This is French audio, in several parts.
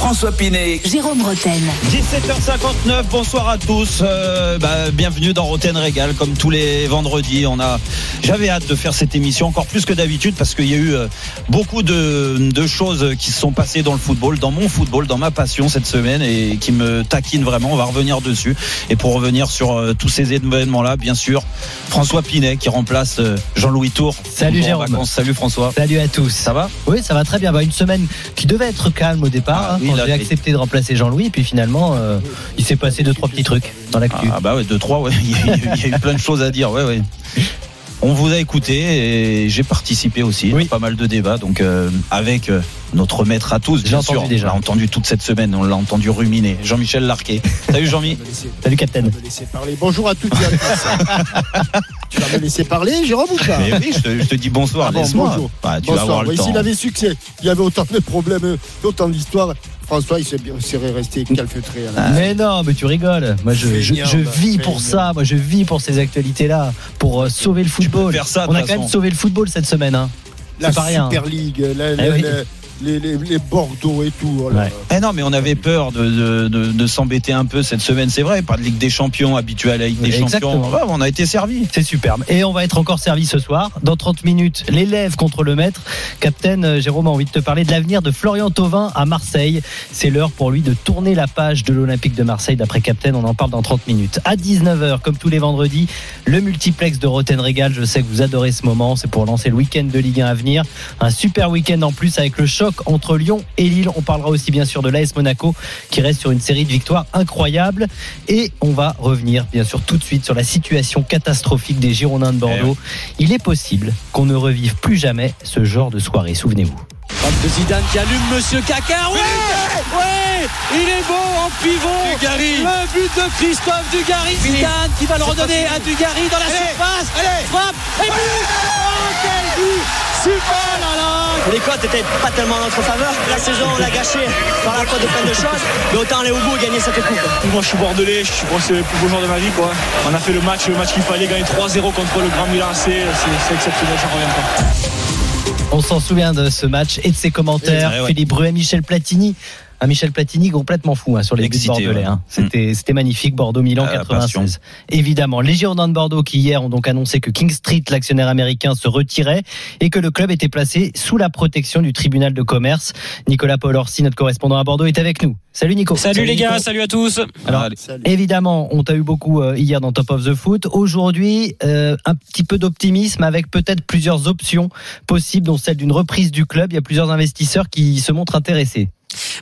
François Pinet. Jérôme Roten. 17h59, bonsoir à tous. Euh, bah, bienvenue dans Roten Régal, comme tous les vendredis. On a, j'avais hâte de faire cette émission encore plus que d'habitude parce qu'il y a eu euh, beaucoup de, de, choses qui se sont passées dans le football, dans mon football, dans ma passion cette semaine et qui me taquinent vraiment. On va revenir dessus. Et pour revenir sur euh, tous ces événements-là, bien sûr, François Pinet qui remplace euh, Jean-Louis Tour. Salut Jérôme. Vacances. Salut François. Salut à tous. Ça va? Oui, ça va très bien. Bah, une semaine qui devait être calme au départ. Ah, hein, oui, quand j'ai accepté de remplacer Jean-Louis. Et puis finalement, euh, il s'est passé deux, trois petits trucs dans l'actu. Ah bah ouais, deux, trois, ouais. Il y, a eu, il y a eu plein de choses à dire, ouais, ouais. On vous a écouté et j'ai participé aussi Oui. à pas mal de débats, donc euh, avec euh, notre maître à tous, J'ai bien entendu sûr. déjà. On l'a entendu toute cette semaine, on l'a entendu ruminer. Jean-Michel Larquet. Salut Jean-Mi. Salut, Captain. me laisser parler. Bonjour à toutes et à tous. tu vas me laisser parler, Jérôme, ou pas Mais oui, je te, je te dis bonsoir, Ah bon, laisse-moi. bonjour. Bah, tu vas Bonsoir. avoir le Oui, temps. S'il avait succès, il y avait autant de problèmes, autant d'histoires. François, il serait resté calfeutré. à la- Mais non, mais tu rigoles. Moi, je, je, Feignant, je bah, vis pour ça. Moi, je vis pour ces actualités-là, pour euh, sauver le football. faire ça, On a quand même sauvé le football cette semaine. Hein. La C'est pas rien. Super League, la- la- Eh oui. la- les, les- les Bordeaux et tout. oh Ouais. Eh non, mais on avait peur de, de, de- de s'embêter un peu cette semaine, c'est vrai. Pas de Ligue des Champions habituée à la Ligue des Exactement. Champions. Ouais, on a été servi. C'est superbe. Et on va être encore servi ce soir. Dans 30 minutes, l'élève contre le maître. Captain euh, Jérôme a envie de te parler de l'avenir de Florian Thauvin à Marseille. C'est l'heure pour lui de tourner la page de l'Olympique de Marseille. D'après Captain, on en parle dans 30 minutes. À 19h, comme tous les vendredis, le multiplex de Roten Régal. Je sais que vous adorez ce moment. C'est pour lancer le week-end de Ligue 1 à venir. Un super week-end en plus avec le choc entre Lyon et Lille. On parlera aussi bien sûr de l'AS Monaco qui reste sur une série de victoires incroyables. Et on va revenir bien sûr tout de suite sur la situation catastrophique des Girondins de Bordeaux. Il est possible qu'on ne revive plus jamais ce genre de soirée, souvenez-vous. de Zidane qui allume Monsieur Caca. Ouais, ouais, il est beau en pivot. Dugarry. Le but de Christophe Dugarry. Zidane qui va le redonner à Dugarry dans la surface. Frappe et but. Oh quel but Super là là. Les cotes étaient pas tellement en notre faveur. La saison, on l'a gâchée par la faute de plein de choses. Mais autant aller au bout et gagner cette coupe. Moi je suis bordelais, je pense que c'est le plus beau jour de ma vie quoi. On a fait le match, le match qu'il fallait gagner 3-0 contre le Grand Milan AC, c'est exceptionnel, j'en reviens pas. On s'en souvient de ce match et de ses commentaires. Ouais. Philippe Bruet, Michel Platini. Un Michel Platini complètement fou hein, sur les buts Excité, bordelais. ouais. hein. C'était c'était magnifique. Bordeaux-Milan Ah, la 96. Évidemment, les Girondins de Bordeaux qui hier ont donc annoncé que King Street, l'actionnaire américain, se retirait et que le club était placé sous la protection du tribunal de commerce. Nicolas Paul Orsi, notre correspondant à Bordeaux, est avec nous. Salut Nico. Salut, les gars, salut à tous. Alors, Allez. Salut. Évidemment, on t'a eu beaucoup euh, hier dans Top of the Foot. Aujourd'hui, euh, un petit peu d'optimisme avec peut-être plusieurs options possibles, dont celle d'une reprise du club. Il y a plusieurs investisseurs qui se montrent intéressés.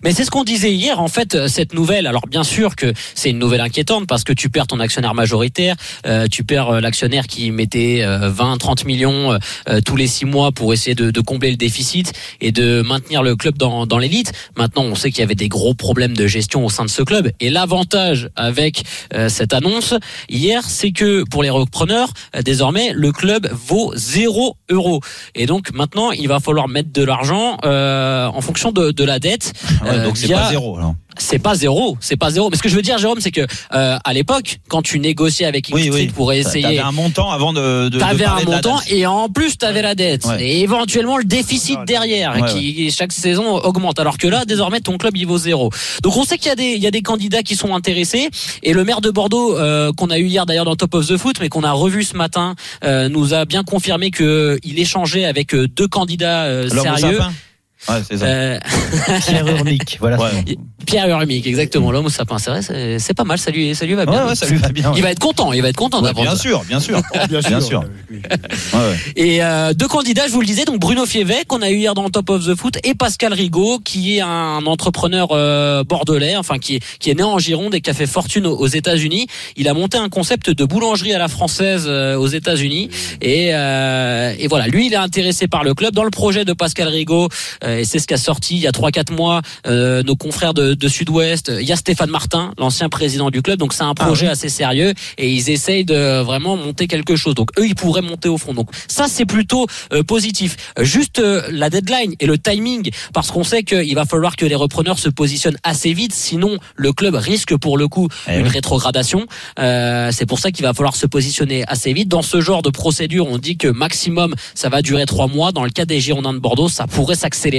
Mais c'est ce qu'on disait hier. En fait, euh, cette nouvelle. Alors bien sûr que c'est une nouvelle inquiétante parce que tu perds ton actionnaire majoritaire, euh, tu perds euh, l'actionnaire qui mettait euh, 20, 30 millions euh, euh, tous les six mois pour essayer de, de combler le déficit et de maintenir le club dans, dans l'élite. Maintenant, on sait qu'il y avait des gros problèmes de gestion au sein de ce club. Et l'avantage avec euh, cette annonce hier, c'est que pour les repreneurs, euh, désormais, le club vaut 0 euros. Et donc maintenant, il va falloir mettre de l'argent euh, en fonction de, de la dette. Ouais, donc c'est pas zéro. alors. C'est pas zéro, c'est pas zéro. Mais ce que je veux dire, Jérôme, c'est que euh, à l'époque, quand tu négociais avec King Oui, oui. pour T'avais essayer, un montant avant de. de de T'avais un de montant et en plus t'avais la dette Ouais. et éventuellement le déficit derrière Ouais, qui chaque saison augmente alors que là désormais ton club il vaut zéro. Donc on sait qu'il y a des il y a des candidats qui sont intéressés et le maire de Bordeaux euh, qu'on a eu hier d'ailleurs dans Top of the Foot mais qu'on a revu ce matin euh, nous a bien confirmé que il échangeait avec deux candidats euh, sérieux. sapin Ouais, c'est ça. Euh, Pierre Urmic, voilà. Ouais. Pierre Urmic, exactement, l'homme au sapin, c'est vrai, c'est- pas mal, ça lui, ça lui va bien. Ouais, ouais, ça lui va bien. Il va être content, il va être content Ouais, d'apprendre bien sûr, bien sûr. Bien sûr. Bien sûr. oui. Ouais, ouais. Et euh, deux candidats, je vous le disais, donc Bruno Fievet qu'on a eu hier dans le Top of the Foot et Pascal Rigaud qui est un entrepreneur euh, bordelais, enfin qui est qui est né en Gironde et qui a fait fortune aux, aux États-Unis. Il a monté un concept de boulangerie à la française euh, aux États-Unis et euh, et voilà, lui il est intéressé par le club dans le projet de Pascal Rigaud. Euh, et c'est ce qu'a sorti il y a 3-4 mois euh, nos confrères de, de Sud-Ouest. Il y a Stéphane Martin, l'ancien président du club, donc c'est un projet assez sérieux et ils essayent de vraiment monter quelque chose. Donc eux, ils pourraient monter au fond. Donc ça, c'est plutôt euh, positif. Juste la deadline et le timing, parce qu'on sait qu'il va falloir que les repreneurs se positionnent assez vite, sinon le club risque pour le coup Eh une oui. rétrogradation. Euh, c'est pour ça qu'il va falloir se positionner assez vite. Dans ce genre de procédure, on dit que maximum ça va durer trois mois. Dans le cas des Girondins de Bordeaux, ça pourrait s'accélérer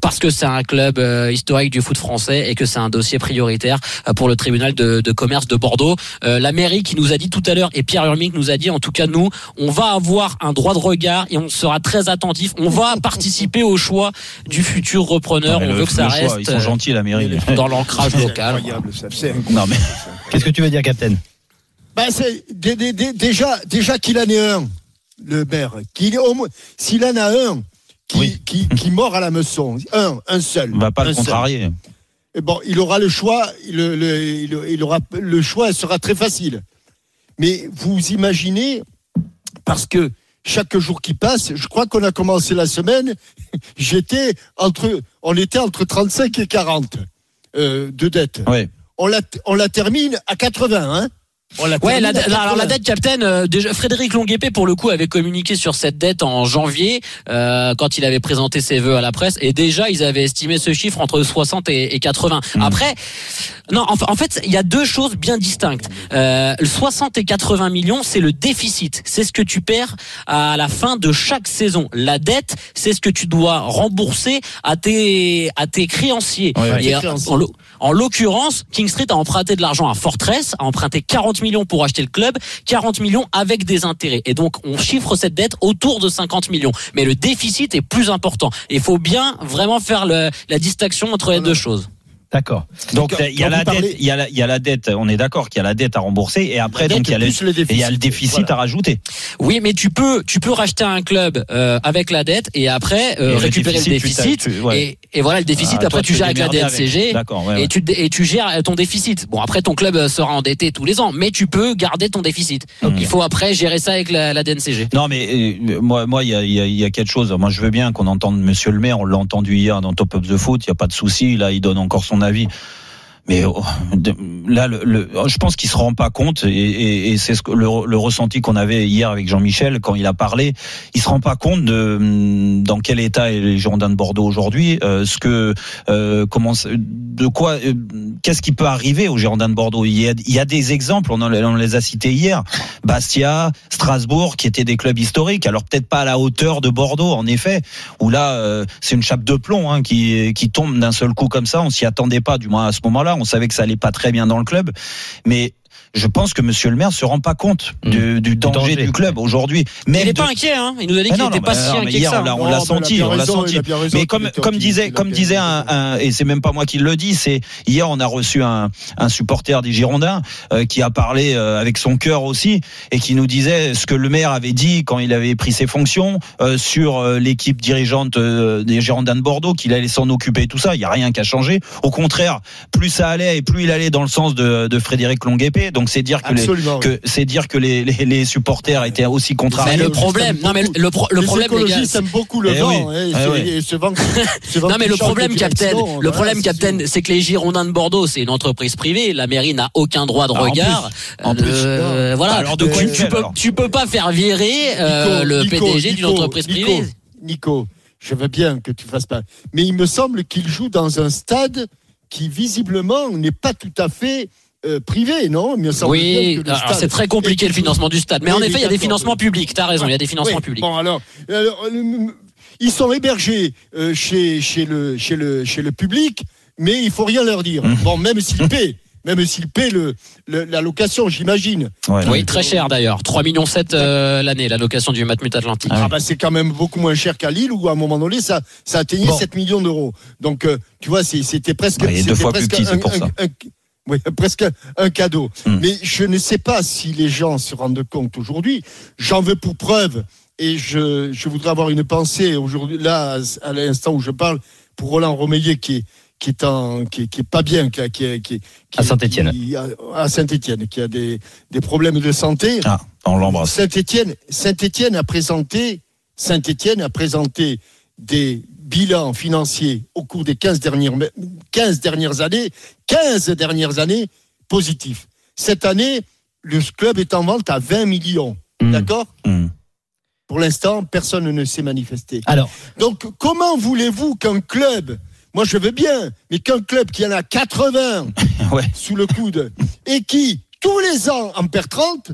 parce que c'est un club euh, historique du foot français et que c'est un dossier prioritaire euh, pour le tribunal de, de commerce de Bordeaux. Euh, la mairie qui nous a dit tout à l'heure et Pierre Urmic nous a dit en tout cas nous, on va avoir un droit de regard et on sera très attentif. On va participer au choix du futur repreneur. On le- veut que ça choix, reste Ils sont gentils, la mairie. dans l'ancrage C'est local. C'est Non, mais Qu'est-ce que tu veux dire, Captain Ben, c'est dé- dé- déjà, déjà qu'il en ait un, le maire, qu'il ait au moins, s'il en a un qui, Oui. qui, qui mord à la meçon, un, un seul. on va pas le seul. contrarier. Et bon, il aura le choix, le, le- il, il aura le choix sera très facile. Mais vous imaginez, parce que chaque jour qui passe, je crois qu'on a commencé la semaine, j'étais entre, on était entre 35 et 40 euh, de dette. Ouais. On la, on la termine à 80, hein Ouais, la, alors la 80. dette Captain, euh, déjà Frédéric Longuepé pour le coup avait communiqué sur cette dette en janvier euh, quand il avait présenté ses vœux à la presse et déjà ils avaient estimé ce chiffre entre 60 et, et 80. Mhm. Après, non, en, en fait il y a deux choses bien distinctes. Euh, le 60 et 80 millions, c'est le déficit, c'est ce que tu perds à la fin de chaque saison. La dette, c'est ce que tu dois rembourser à tes à tes créanciers. Ouais, ouais. Et en- créanciers. en en l'occurrence, King Street a emprunté de l'argent à Fortress, a emprunté 40 millions pour acheter le club, 40 millions avec des intérêts. Et donc, on chiffre cette dette autour de 50 millions. Mais le déficit est plus important. Il faut bien vraiment faire le- la distinction entre les Voilà. deux choses. D'accord. Donc il y a la parlez- dette, il y a la, il y a la dette. On est d'accord qu'il y a la dette à rembourser et après donc il y a le, plus le et il y a le déficit. Voilà. à rajouter. Oui, mais tu peux, tu peux racheter un club euh, avec la dette et après euh, Et récupérer le déficit, tu t'as- déficit. tu- ouais. et, et voilà, le déficit, Ah, après toi, tu gères avec la DNCG. Ouais, ouais. Et tu, et tu gères ton déficit. Bon, après, ton club sera endetté tous les ans, mais tu peux garder ton déficit. Donc, il faut après gérer ça avec la, la DNCG. Non, mais euh, moi, moi, il y a, y a quelque chose. Moi, je veux bien qu'on entende Monsieur le Maire. On l'a entendu hier dans Top of the Foot. Il y a pas de souci. Là, il donne encore son avis. Mais oh, là, le, le- je pense qu'il se rend pas compte, et, et, et c'est ce le, le ressenti qu'on avait hier avec Jean-Michel quand il a parlé. Il se rend pas compte de hum, dans quel état est les Girondins de Bordeaux aujourd'hui, euh, ce que, euh, comment, de quoi, euh, qu'est-ce qui peut arriver aux Girondins de Bordeaux. Il y a, il y a des exemples. On, en- on les a cités hier. Bastia, Strasbourg, qui étaient des clubs historiques. Alors peut-être pas à la hauteur de Bordeaux, en effet, où là euh, c'est une chape de plomb hein, qui qui tombe d'un seul coup comme ça. On s'y attendait pas, du moins à ce moment-là. On savait que ça allait pas très bien dans le club, mais je pense que Monsieur le Maire se rend pas compte du, du danger, danger. du club aujourd'hui. Il n'est de- pas inquiet, hein. Il nous a dit qu'il n'était pas si inquiet que hier, ça. on l'a- senti, on l'a senti. Mais comme disait comme disait un, un- et c'est même pas moi qui le dis, c'est hier on a reçu un, un supporter des Girondins euh, qui a parlé euh, avec son cœur aussi et qui nous disait ce que le maire avait dit quand il avait pris ses fonctions euh, sur euh, l'équipe dirigeante euh, des Girondins de Bordeaux qu'il allait s'en occuper et tout ça. Il y a rien qui a changé. Au contraire, plus ça allait et plus il allait dans le sens de, de Frédéric Longuepé. Donc c'est dire que les, que c'est dire que les, les, les supporters étaient aussi Mais contrariés. le Juste problème, non mais le, le pro- le les problème, les gars, écologistes aiment beaucoup le Eh vent. oui. hein, et Eh c'est- oui. et ce vent qui- ce vent Non mais le problème, le problème, c'est Captain, sûr. c'est que les Girondins de Bordeaux, c'est une entreprise privée. La mairie n'a aucun droit de Ah, en regard. En plus. Euh, voilà. Alors de quoi tu, peux, tu peux pas faire virer euh, Nico, le Nico, PDG d'une entreprise privée. Nico, je veux bien que tu fasses pas. Mais il me semble qu'il joue dans un stade qui visiblement n'est pas tout à fait euh, privé, non? Semble bien Oui, c'est très compliqué le financement du stade. Mais Oui, en mais effet, il y a des financements oui. publics. T'as raison, il y a des financements Oui, publics. Bon alors, alors, euh, ils sont hébergés euh, chez chez le chez le chez le public, mais il faut rien leur dire. Mmh. Bon, même s'ils paient, même s'ils paient le, le- la location, j'imagine. Ouais, Oui, très cher d'ailleurs. 3 millions 7 euh, l'année, la location du Matmut Atlantique. Ah, bah c'est quand même beaucoup moins cher qu'à Lille où à un moment donné ça ça atteignait Bon. 7 millions d'euros. Donc euh, tu vois c'était presque Ouais, est deux fois plus petit, un- pour un- ça. un- oui, presque un cadeau. Hmm. Mais je ne sais pas si les gens se rendent compte aujourd'hui. J'en veux pour preuve et je, je voudrais avoir une pensée aujourd'hui là à l'instant où je parle pour Roland Romeillet qui est qui est en qui est, qui est pas bien qui, a- qui, est- qui, À Saint-Étienne. à Saint-Étienne qui a des, des problèmes de santé. Ah, on l'embrasse. Saint-Étienne, Saint-Étienne a présenté, Saint-Étienne a présenté des bilan financier au cours des 15 dernières, 15 dernières années, 15 dernières années, positif. Cette année, le club est en vente à 20 millions. Hmm. D'accord? Hmm. Pour l'instant, personne ne s'est manifesté. Alors, Donc, comment voulez-vous qu'un club, moi je veux bien, mais qu'un club qui en a 80 Ouais. sous le coude et qui, tous les ans, en perd 30,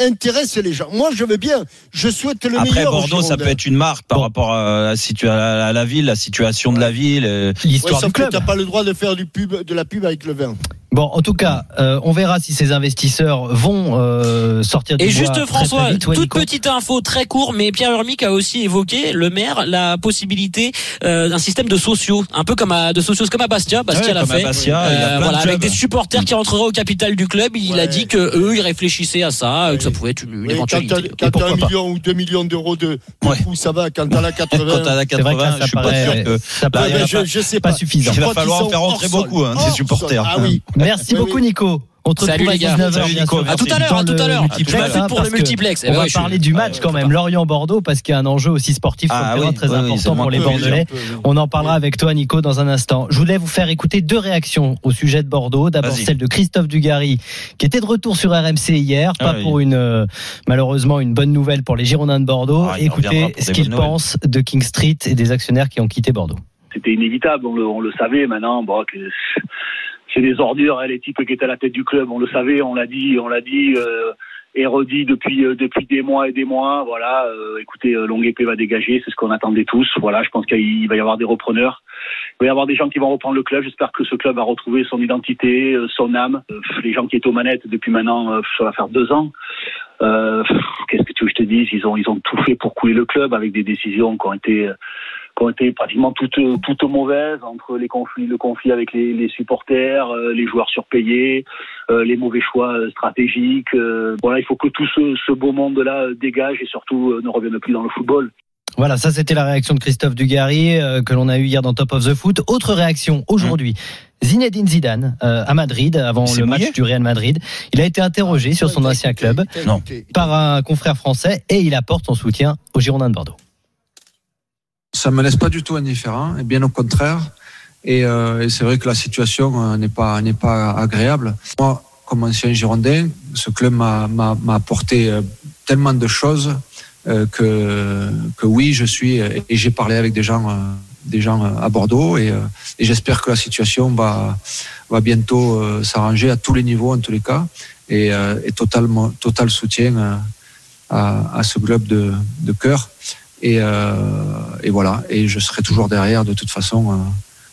intéresse les gens. Moi je veux bien, je souhaite le Après meilleur. aux Bordeaux, ça peut être une marque par Bon. rapport à la, situa- à la ville, la situation de la ville. euh, Ouais, l'histoire sauf du club. t'as pas le droit de faire du pub, de la pub avec le vin. Bon, en tout cas, euh, on verra si ces investisseurs vont euh, sortir du Et bois juste très, François, très vite. Ouais, toute Nico petite info très court, mais Pierre Urmic a aussi évoqué le maire la possibilité euh, d'un système de sociaux, un peu comme à de sociaux comme à Bastia. Bastia ouais, l'a fait. Bastia, il y a Euh, plein de voilà, avec des supporters qui rentreraient au capital du club, il a dit que eux ils réfléchissaient à ça, que ça pouvait être une, quand éventualité. quand t'as un million ou deux millions d'euros de, coûts, ça va. Quand t'as la Quand 80, t'as la C'est vrai que 80, là, je suis pas sûr que. ça je, sais pas suffisant. Il va falloir en faire rentrer beaucoup, hein, Hors supporters. Ah oui. Merci Oui, beaucoup, oui. Nico. On te Salut, retrouve à les gars. 19h, Salut, Nico. À tout à l'heure, à tout le à l'heure. hein, pour le multiplex. Eh On va parler du match ouais, quand même. Lorient-Bordeaux, parce qu'il y a un enjeu aussi sportif sur Ah le terrain oui, très important pour les Bordelais. On en parlera avec toi, Nico, dans un instant. Je voulais vous faire écouter deux réactions au sujet de Bordeaux. D'abord celle de Christophe Dugarry, qui était de retour sur RMC hier, Ah pas pour une euh, malheureusement une bonne nouvelle pour les Girondins de Bordeaux. Ah, Écoutez ce qu'il pense de King Street et des actionnaires qui ont quitté Bordeaux. c'était inévitable, on le, savait maintenant. Bon, c'est des ordures, hein, les types qui étaient à la tête du club, on le savait, on l'a dit, on l'a dit euh, et redit depuis euh, depuis des mois et des mois. Voilà, euh, écoutez, euh, Longue Épée va dégager, c'est ce qu'on attendait tous. Voilà, je pense qu'il va y avoir des repreneurs. Il va y avoir des gens qui vont reprendre le club. J'espère que ce club va retrouver son identité, euh, son âme. Euh, les gens qui étaient aux manettes depuis maintenant, ça va faire deux ans. Qu'est-ce que tu veux que je te dise? Ils ont ils ont tout fait pour couler le club avec des décisions qui ont été qui ont été pratiquement toutes toutes mauvaises entre les conflits le conflit avec les, les supporters, euh, les joueurs surpayés, euh, les mauvais choix euh, stratégiques. euh, voilà, il faut que tout ce, ce beau monde-là dégage et surtout euh, ne revienne plus dans le football. Voilà, ça c'était la réaction de Christophe Dugarry euh, que l'on a eu hier dans Top of the Foot. Autre réaction aujourd'hui. Zinedine Zidane euh, à Madrid avant le match du Real Madrid. Il a été interrogé sur son ancien club Non. par un confrère français et il apporte son soutien aux Girondins de Bordeaux. Ça me laisse pas du tout indifférent, et bien au contraire. Et, euh, et c'est vrai que la situation euh, n'est pas n'est pas agréable. Moi, comme ancien Girondin, ce club m'a m'a m'a apporté euh, tellement de choses euh, que que oui, je suis et j'ai parlé avec des gens des gens à Bordeaux et, et j'espère que la situation va va bientôt s'arranger à tous les niveaux en tous les cas et, et totalement total soutien à, à ce club de de cœur. Et, euh, et voilà. Et je serai toujours derrière, de toute façon, euh,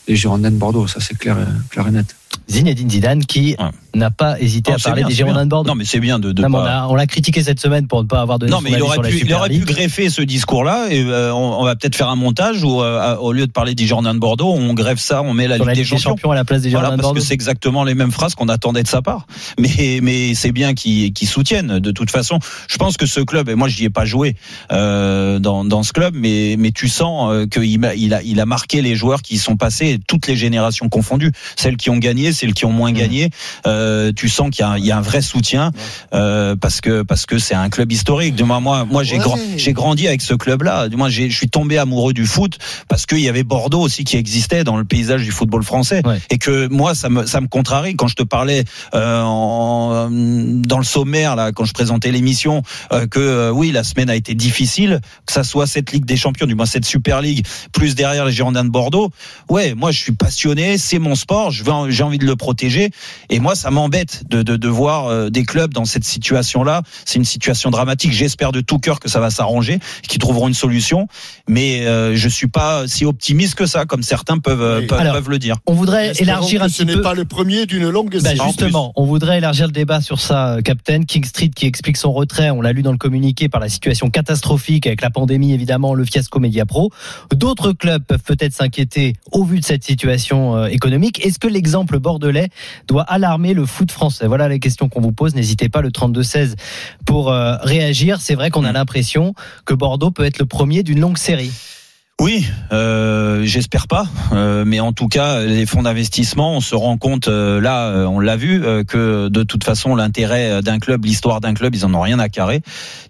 les Girondins de Bordeaux. Ça, c'est clair, et- clair et net. Zinedine Zidane qui Ouais. n'a pas hésité Non, à parler bien, des Girondins de Bordeaux. Non, mais c'est bien de, Non, pas- l'a- on l'a critiqué cette semaine pour ne pas avoir donné Non, son mais il aurait sur pu, il Super aurait pu League. greffer ce discours-là et euh, on, on va peut-être faire un montage où, euh, au lieu de parler des Girondins de Bordeaux, on greffe ça, on met la Ligue la des Ligue des Champions. Champions à la place des Voilà, Girondins de parce que Bordeaux. c'est exactement les mêmes phrases qu'on attendait de sa part. Mais, mais c'est bien qu'ils soutiennent. De toute façon, je pense que ce club, et moi j'y ai pas joué euh, dans, dans ce club, mais, mais tu sens qu'il a, il a, il a marqué les joueurs qui y sont passés, toutes les générations confondues, celles qui ont gagné, celles qui ont moins gagné. Euh, tu sens qu'il y, a un- il y a un vrai soutien euh, parce que parce que c'est un club historique. Du moins, moi, moi j'ai Ouais. grand- j'ai grandi avec ce club-là. Du moins, j'ai- je suis tombé amoureux du foot parce qu'il y avait Bordeaux aussi qui existait dans le paysage du football français Ouais. et que moi ça me ça me contrarie quand je te parlais euh, en, dans le sommaire là quand je présentais l'émission euh, que euh, oui la semaine a été difficile que ça soit cette Ligue des Champions du moins cette Super League plus derrière les Girondins de Bordeaux ouais moi je suis passionné c'est mon sport je veux en- j'ai envie de le protéger et moi ça m'embête de, de de voir euh, des clubs dans cette situation là c'est une situation dramatique j'espère de tout cœur que ça va s'arranger qu'ils trouveront une solution mais euh, je suis pas si optimiste que ça comme certains peuvent euh, Oui. peuvent, Alors, peuvent le dire On voudrait élargir un ce petit n'est peu. pas le premier d'une longue Bah, justement, on voudrait élargir le débat sur ça, euh, Captain. King Street qui explique son retrait, on l'a lu dans le communiqué, par la situation catastrophique avec la pandémie, évidemment, le fiasco Media Pro. D'autres clubs peuvent peut-être s'inquiéter au vu de cette situation économique. Est-ce que l'exemple bordelais doit alarmer le foot français Voilà les questions qu'on vous pose. N'hésitez pas, le 32-16, pour euh, réagir. C'est vrai qu'on a Mm. l'impression que Bordeaux peut être le premier d'une longue série. Oui, euh, j'espère pas, euh, mais en tout cas, les fonds d'investissement, on se rend compte euh, là, euh, on l'a vu, euh, que de toute façon, l'intérêt d'un club, l'histoire d'un club, ils en ont rien à carrer.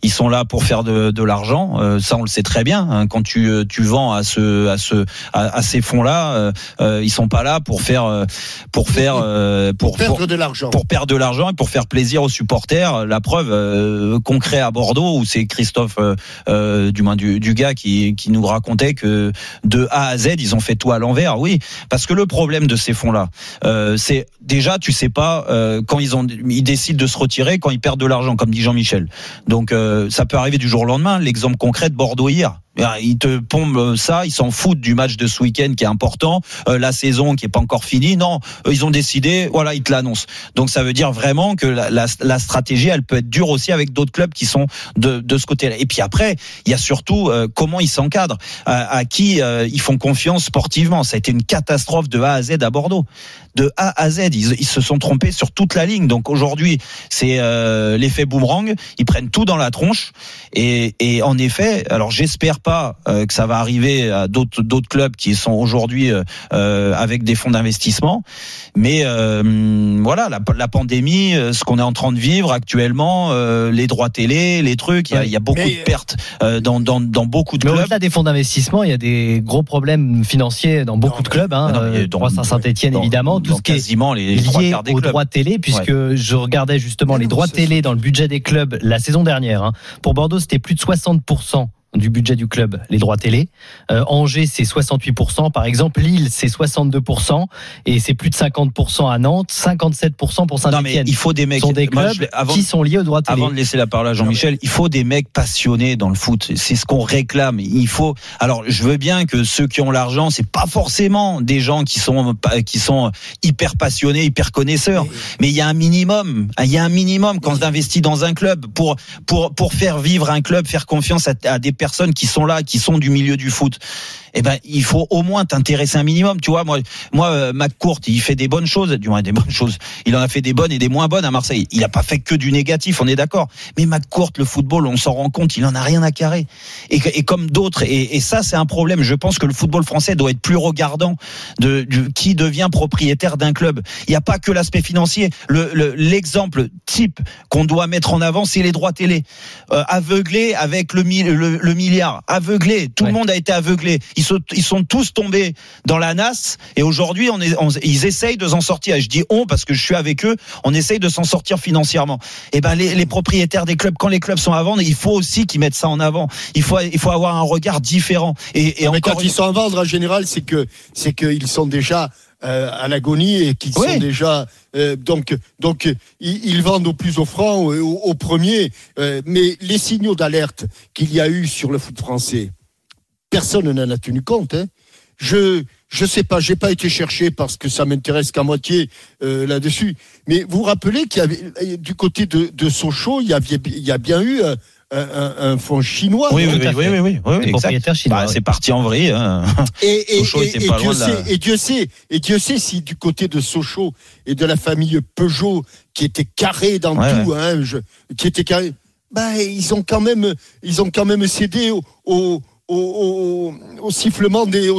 Ils sont là pour faire de, de l'argent, euh, ça on le sait très bien. hein. Quand tu euh, tu vends à ce à ce à, à ces fonds-là, euh, euh, ils sont pas là pour faire euh, pour faire euh, pour, Perdre pour- de l'argent. pour perdre de l'argent et pour faire plaisir aux supporters. La preuve euh, concret à Bordeaux où c'est Christophe, euh, euh, du moins du, du gars qui, qui nous racontait que de A à Z ils ont fait tout à l'envers. Oui, parce que le problème de ces fonds-là, euh, c'est déjà tu sais pas euh, quand ils ont ils décident de se retirer quand ils perdent de l'argent, comme dit Jean-Michel. Donc euh, ça peut arriver du jour au lendemain. L'exemple concret de Bordeaux hier. Ils te pompent ça, ils s'en foutent du match de ce week-end qui est important, la saison qui est pas encore finie. Non, ils ont décidé, voilà, ils te l'annoncent. Donc ça veut dire vraiment que la, stratégie, elle peut être dure aussi avec d'autres clubs qui sont de, ce côté-là. Et puis après, il y a surtout comment ils s'encadrent, à qui euh, ils font confiance sportivement. Ça a été une catastrophe de A à Z à Bordeaux. De A à Z, ils, ils se sont trompés sur toute la ligne. Donc aujourd'hui, c'est euh, l'effet boomerang. Ils prennent tout dans la tronche. Et, et en effet, alors j'espère pas euh, que ça va arriver à d'autres d'autres clubs qui sont aujourd'hui euh, euh, avec des fonds d'investissement. Mais euh, voilà, la, la pandémie, ce qu'on est en train de vivre actuellement, euh, les droits télé, les trucs, il y a, il y a beaucoup Mais, de pertes euh, dans, dans, dans beaucoup de Mais clubs. au-delà des fonds d'investissement, il y a des gros problèmes financiers dans beaucoup Non, de clubs. Hein, euh, Saint-Etienne, dans- évidemment. Tout dans ce qui est quasiment les, lié aux clubs. droits télé, puisque je regardais justement les droits télé dans le budget des clubs la saison dernière. hein. Pour Bordeaux, c'était plus de 60% du budget du club, les droits télé. Euh, Angers, c'est 68%. Par exemple, Lille, c'est 62%. Et c'est plus de 50% à Nantes, 57% pour Non mais Saint-Etienne. il faut des mecs. sont des moi, clubs je l'ai- avant, qui sont liés aux droits télé. Avant de laisser la parole à Jean-Michel, il faut des mecs passionnés dans le foot. C'est ce qu'on réclame. Il faut. Alors, je veux bien que ceux qui ont l'argent, c'est pas forcément des gens qui sont qui sont hyper passionnés, hyper connaisseurs. Mais il y a un minimum. Il y a un minimum quand on investit dans un club pour pour pour faire vivre un club, faire confiance à, à des personnes qui sont là, qui sont du milieu du foot. Eh ben, il faut au moins t'intéresser un minimum. Tu vois, moi, moi, euh, McCourt, il fait des bonnes choses, du moins des bonnes choses. Il en a fait des bonnes et des moins bonnes à Marseille. Il a pas fait que du négatif, on est d'accord. Mais McCourt, le football, on s'en rend compte, il en a rien à carrer. Et, comme d'autres, et, et ça, c'est un problème. Je pense que le football français doit être plus regardant de, qui devient propriétaire d'un club. Il n'y a pas que l'aspect financier. Le- le- L'exemple type qu'on doit mettre en avant, c'est les droits télé. Euh, aveuglés avec le, mi- le, le milliard. Aveuglés. Tout le monde a été aveuglé. Ils ils sont tous tombés dans la nasse. Et aujourd'hui, on est, on- ils essayent de s'en sortir. Et je dis on parce que je suis avec eux. On essaye de s'en sortir financièrement. Et ben les, les propriétaires des clubs, quand les clubs sont à vendre, il faut aussi qu'ils mettent ça en avant. Il faut, il faut avoir un regard différent. Et, et Mais encore quand ils sont à vendre, en général, c'est que c'est qu'ils sont déjà euh, à l'agonie et qu'ils Oui. sont déjà euh, donc donc ils, ils vendent au plus offrant au, au, au premier. euh, mais les signaux d'alerte qu'il y a eu sur le foot français, personne n'en a tenu compte. Hein. Je je sais pas, j'ai pas été chercher parce que ça m'intéresse qu'à moitié euh, là-dessus. Mais vous vous rappelez qu'il y avait euh, du côté de, de Sochaux, il y avait il y a bien eu euh, un, fonds chinois. Oui, oui, oui, oui, oui, oui, oui, propriétaires chinois, Bah, c'est parti en vrille. hein. Et, et, Sochaux et- était et pas Dieu loin de la- sait, et Dieu sait, et Dieu sait si du côté de Sochaux et de la famille Peugeot, qui était carré dans Ouais, tout, hein, je- qui était carré, bah, ils ont quand même, ils ont quand même cédé au, au, au, au- au sifflement des,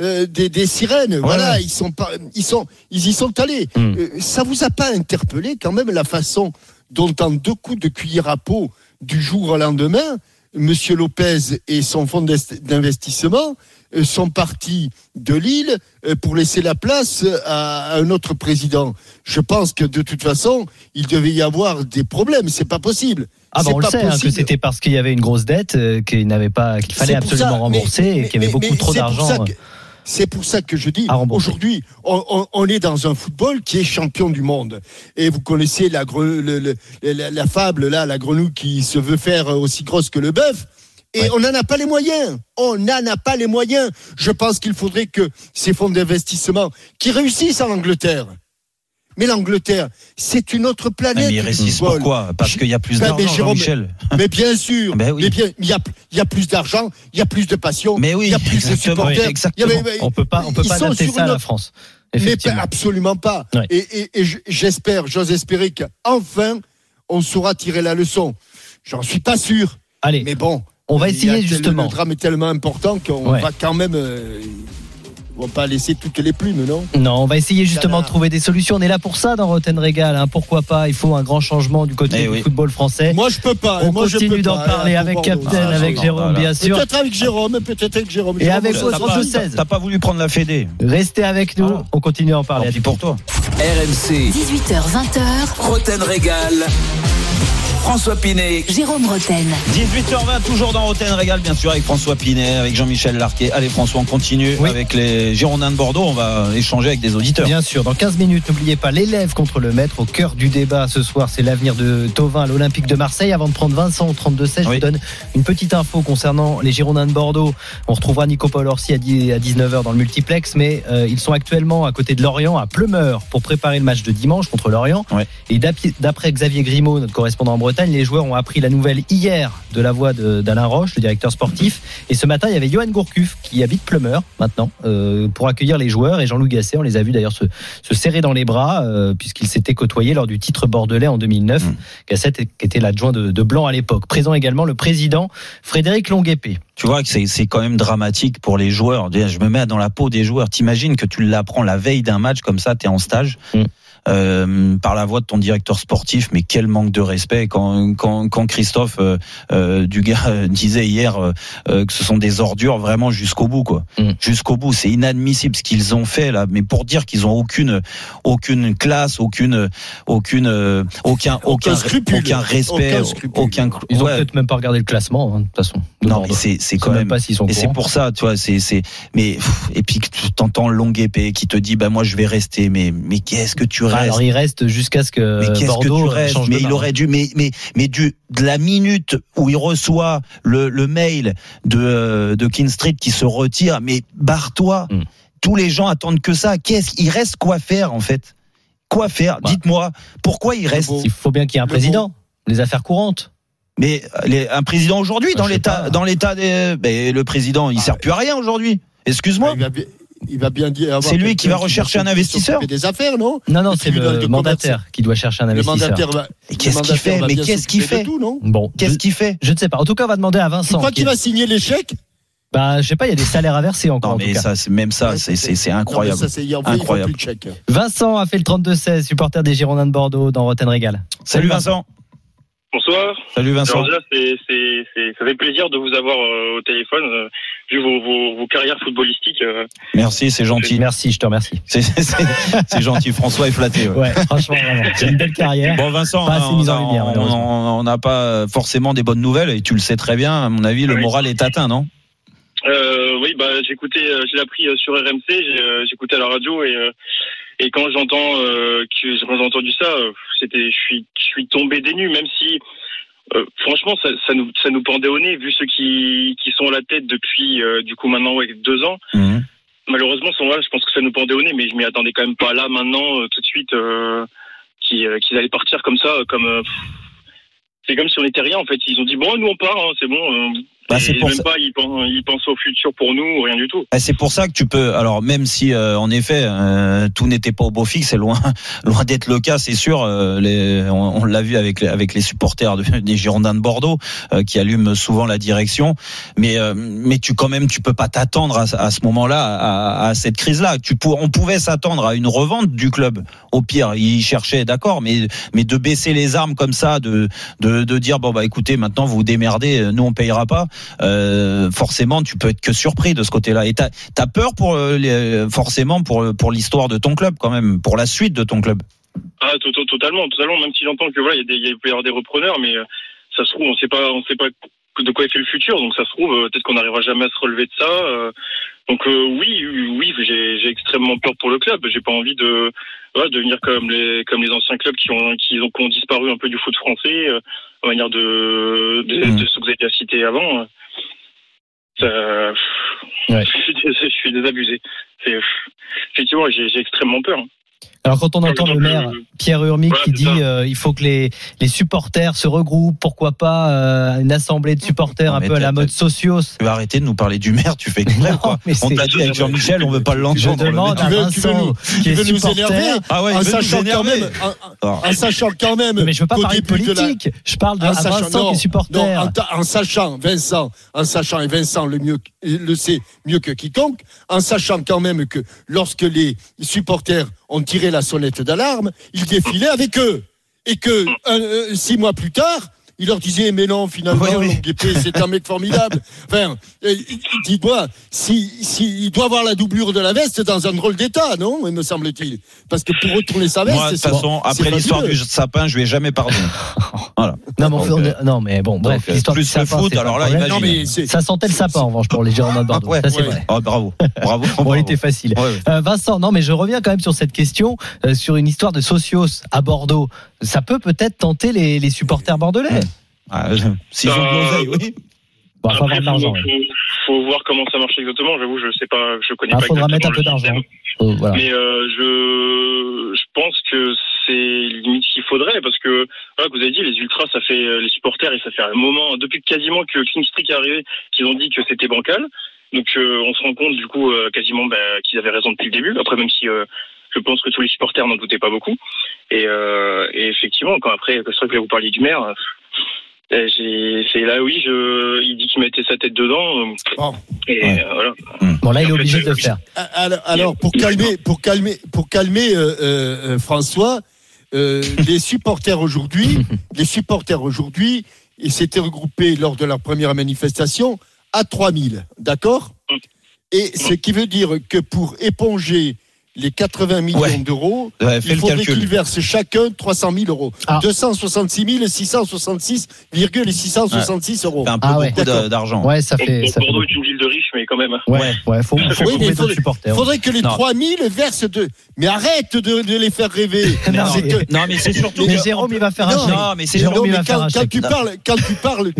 euh, des, des sirènes. voilà, ils sont pas, ils sont, ils y sont allés. Hmm. Euh, ça vous a pas interpellé quand même la façon dont en deux coups de cuillère à peau du jour au lendemain, Monsieur Lopez et son fonds d'investissement euh, sont partis de Lille euh, pour laisser la place à un autre président. Je pense que de toute façon, il devait y avoir des problèmes. C'est pas possible. Ah bah on le sait hein, que c'était parce qu'il y avait une grosse dette euh, qu'il n'avait pas qu'il fallait absolument ça, rembourser mais- et qu'il y avait mais- beaucoup mais trop d'argent. C'est pour ça que je dis, aujourd'hui, on, on- on est dans un football qui est champion du monde. Et vous connaissez la, gre- le- le- la, la fable, là, la grenouille qui se veut faire aussi grosse que le bœuf. Et Ouais. on n'en a pas les moyens. On n'en a pas les moyens. Je pense qu'il faudrait que ces fonds d'investissement qui réussissent en Angleterre. Mais l'Angleterre, c'est une autre Mais planète. ils du résistent football. pourquoi Parce qu'il y a plus Ben, mais d'argent, Jean-Michel. Mais bien sûr, Ben oui. mais bien, il y a, il y a plus d'argent, il y a plus de passion, Mais oui, il y a plus de supporters. exactement. A- mais- mais- On peut pas on peut ils pas adapter ça à la France. Mais absolument pas. Ouais. Et, et- et j- j'espère, j'ose espérer qu'enfin, on saura tirer la leçon. J'en suis pas sûr, Allez, mais bon, On va essayer justement. Le drame est tellement important qu'on Ouais. va quand même. euh, on va pas laisser toutes les plumes, non Non, on va essayer justement de trouver des solutions. On est là pour ça dans Roten Régal. hein. Pourquoi pas Il faut un grand changement du côté Eh du oui. football français. Moi, je peux pas. On moi, continue d'en parler avec Bordeaux. Captain, Ah, avec non, Jérôme, bien sûr. Peut-être avec Jérôme, peut-être avec Jérôme. Et Jérôme, avec je- au T'as 32-16. pas, t'as pas voulu prendre la Fédé. Restez avec nous. Ah. On continue à en parler. Tant pis pour toi. RMC, 18h, 20h, Roten Régal. François Pinet, Jérôme Roten. 18h20, toujours dans Roten Régal, bien sûr, avec François Pinet, avec Jean-Michel Larquet. Allez, François, on continue Oui. avec les Girondins de Bordeaux. On va échanger avec des auditeurs. Bien sûr, dans 15 minutes, n'oubliez pas l'élève contre le maître. Au cœur du débat ce soir, c'est l'avenir de Tovin à l'Olympique de Marseille. Avant de prendre Vincent au 32-16, je Oui. vous donne une petite info concernant les Girondins de Bordeaux. On retrouvera Nico Paul Orsi à 10 à 19h dans le multiplex, mais euh, ils sont actuellement à côté de Lorient, à Pleumeur, pour préparer le match de dimanche contre Lorient. Et d'après Xavier Grimaud, notre correspondant en Bretagne, les joueurs ont appris la nouvelle hier de la voix d'Alain Roche, le directeur sportif. Et ce matin, il y avait Johan Gourcuff qui habite Pleumeur maintenant euh, pour accueillir les joueurs. Et Jean-Louis Gasset, on les a vus d'ailleurs se, se serrer dans les bras euh, puisqu'ils s'étaient côtoyés lors du titre bordelais en 2009. Mm. Gasset était l'adjoint de, de Blanc à l'époque. Présent également le président Frédéric Longuepé. Tu vois que c'est quand même dramatique pour les joueurs. Je me mets dans la peau des joueurs. T'imagines que tu l'apprends la veille d'un match comme ça, t'es en stage. Mm. Euh, par la voix de ton directeur sportif, mais quel manque de respect quand quand, quand Christophe euh, euh, Dugas euh, disait hier euh, que ce sont des ordures vraiment jusqu'au bout quoi, Mm. jusqu'au bout, c'est inadmissible ce qu'ils ont fait là, mais pour dire qu'ils ont aucune aucune classe, aucune aucune aucun aucun scrupule. aucun respect, Aucun scrupule. aucun Ils ont ouais. peut-être même pas regardé le classement, hein, de toute façon. de non c'est c'est quand même pas s'ils sont et c'est pour ça, tu vois, c'est c'est mais pff, et puis que tu t'entends longue épée qui te dit bah moi je vais rester mais mais qu'est-ce que tu Ah, Alors il reste jusqu'à ce que mais qu'est-ce que Bordeaux tu restes change Mais il aurait dû mais mais mais du de la minute où il reçoit le le mail de de King Street qui se retire mais barre-toi. Mm. Tous les gens attendent que ça. Qu'est-ce il reste quoi faire en fait? Quoi faire? Bah. Dites-moi pourquoi il reste? Il faut bien qu'il y ait un Le président. Les affaires courantes. mais les- un président aujourd'hui Bah, dans l'état dans l'état des ben, le président il Ah, sert plus à rien aujourd'hui. Excuse-moi. Il va bien- dire. C'est lui qui va rechercher un investisseur des affaires, non Non, non, c'est le le mandataire qui doit chercher un Le investisseur. mandataire va. Mais qu'est-ce le qu'il fait mandataire va Mais qu'est-ce qu'il fait tout, non Bon, Qu'est-ce je, qu'il fait je ne sais pas. En tout cas, on va demander à Tu Vincent. crois qui- qu'il va signer l'échec Bah, Bah, je sais pas, il y a des salaires à verser encore. Non en mais tout cas. ça, c'est même ça, c'est incroyable. Non, ça, Incroyable. plus de chèque. Vincent a fait le 32-16, supporter des Girondins de Bordeaux dans Rotten Régal. Salut Vincent. Bonsoir. Salut Vincent. Alors déjà, c'est, ça fait plaisir de vous avoir euh, au téléphone, euh, vu vos, vos, vos carrières footballistiques. euh. Merci, c'est gentil. Merci, je te remercie. C'est gentil. François est flatté. ouais. Ouais, franchement, vraiment. C'est une belle carrière. Bon Vincent, Pas on n'a pas forcément des bonnes nouvelles et tu le sais très bien. À mon avis, le Oui. moral est atteint, non? Euh, oui, bah, j'écoutais, euh, je l'ai appris euh, sur RMC, j'ai, euh, j'écoutais à la radio et, euh, et quand j'entends euh, que quand j'ai entendu ça, euh, c'était, je suis, je suis tombé des nues, même si. euh, franchement, ça, ça nous, ça nous pendait au nez, vu ceux qui, qui sont à la tête depuis, euh, du coup, maintenant, ouais, deux ans. Mhm. malheureusement, sont là, je pense que ça nous pendait au nez, mais je m'y attendais quand même pas là, maintenant, tout de suite, qu'ils allaient partir comme ça, comme. c'est comme si on n'était rien, en fait. Ils ont dit, bon, nous on part, hein, c'est bon. Euh, Bah, c'est pour même ça. pas, ils pensent, ils pensent au futur pour nous, rien du tout. Eh, C'est pour ça que tu peux. Alors même si euh, en effet euh, tout n'était pas au beau fixe, c'est loin, loin d'être le cas, c'est sûr. euh, les, on, on l'a vu avec les, avec les supporters de- des Girondins de Bordeaux euh, qui allument souvent la direction. Mais euh, mais tu quand même tu peux pas t'attendre à, à ce moment-là à, à cette crise-là. Tu pour, on pouvait s'attendre à une revente du club. Au pire, ils cherchaient, d'accord, mais mais de baisser les armes comme ça, de de, de dire bon bah écoutez maintenant vous vous démerdez, nous on payera pas euh, forcément tu peux être que surpris de ce côté-là. Et t'as as peur pour euh, les- forcément pour pour l'histoire de ton club quand même, pour la suite de ton club. Ah, to- to- totalement, totalement. Même si j'entends que voilà, il y y peut y avoir des repreneurs, mais euh, ça se trouve, on sait pas, on sait pas de quoi est fait le futur. Donc ça se trouve, euh, peut-être qu'on n'arrivera jamais à se relever de ça. euh. donc euh, oui, oui, j'ai extrêmement peur pour le club. J'ai pas envie de voilà, devenir comme les comme les anciens clubs qui ont qui ont, qui ont disparu un peu du foot français, euh, de manière de de, Mhm. de ce que vous avez cité avant. Ça, Ouais. je, suis, je suis désabusé. Effectivement, j'ai j'ai extrêmement peur. Alors quand on entend le maire Pierre Urmic Voilà, qui dit euh, il faut que les, les supporters se regroupent, pourquoi pas euh, une assemblée de supporters Non, un peu à la mode socios. Tu vas arrêter de nous parler du maire, tu fais exprès, Non, quoi. On t'a dit avec Jean-Michel, on veut pas Je l'entendre. le demande à Vincent nous- qui est supporter. énerver Ah ouais, en sachant quand même, en- Ah. en sachant quand même. Mais je veux pas parler politique. Je parle de Vincent non, qui est supporter. non, en, ta- en sachant, Vincent, en sachant, et Vincent le, mieux, le sait mieux que quiconque, en sachant quand même que lorsque les supporters ont tiré la sonnette d'alarme, ils défilaient avec eux. Et que euh, six mois plus tard, il leur disait mais non finalement oui. Longuepé, c'est un mec formidable. Enfin, euh, dis-moi, si, si il doit avoir la doublure de la veste dans un drôle d'état, non Me semble-t-il, parce que pour retourner sa veste, Moi, de toute façon, après l'histoire du sapin, je lui ai jamais pardonné. Voilà. Non, mais, on Donc, fait- euh, on- non, mais bon, bref, euh, l'histoire plus du sapin, foot, alors là. Non mais Ça sentait le sapin en revanche pour les Girondins de Bordeaux. Ah ouais, ça c'est ouais. vrai. Oh, bravo. Bravo. Bon, bravo. il était facile. Ouais. Euh, Vincent, non, mais je reviens quand même sur cette question euh, sur une histoire de socios à Bordeaux. Ça peut peut-être tenter les, les supporters bordelais. Ah, euh, de Euh, oui. Bon, Après, de faut, voir comment ça marche exactement. J'avoue, je sais pas, je connais Ah, pas faudra mettre un peu d'argent. Oh, voilà. Mais euh, je, je pense que c'est limite ce qu'il faudrait parce que voilà, vous avez dit les ultras, ça fait euh, les supporters et ça fait un moment depuis quasiment que King Street est arrivé qu'ils ont dit que c'était bancal. Donc euh, on se rend compte du coup euh, quasiment bah, qu'ils avaient raison depuis le début. Après même si euh, je pense que tous les supporters n'en doutaient pas beaucoup. Et, euh, et effectivement quand après c'est vrai que là, vous parliez du maire. C'est là oui je il dit qu'il mettait sa tête dedans euh, et Ouais. euh, voilà. Bon, là, il est obligé de le faire. Alors, alors, pour calmer, pour calmer, pour calmer euh, euh, euh, François, euh, les supporters aujourd'hui, les supporters aujourd'hui, ils s'étaient regroupés lors de leur première manifestation à 3000, d'accord? Et ce qui veut dire que pour éponger les 80 millions Ouais. d'euros, Ouais, il faudrait qu'ils versent chacun 300 000 euros. Ah. 266 666,666 euros. C'est un peu Ah ouais. beaucoup d'argent. Ouais, ça fait. Ça Bordeaux est une ville de riches mais quand même hein. Ouais, ouais, faut, faut Oui, d'autres faudrait- supporters. Il faudrait que les Non. 3000 versent de. Mais arrête de, de les faire rêver. Non, mais- que- non, mais c'est surtout Mais que- Jérôme, il va faire Non, un non, mais c'est Jérôme, Non, il mais va faire quand, un quand chèque. tu parles, quand tu parles,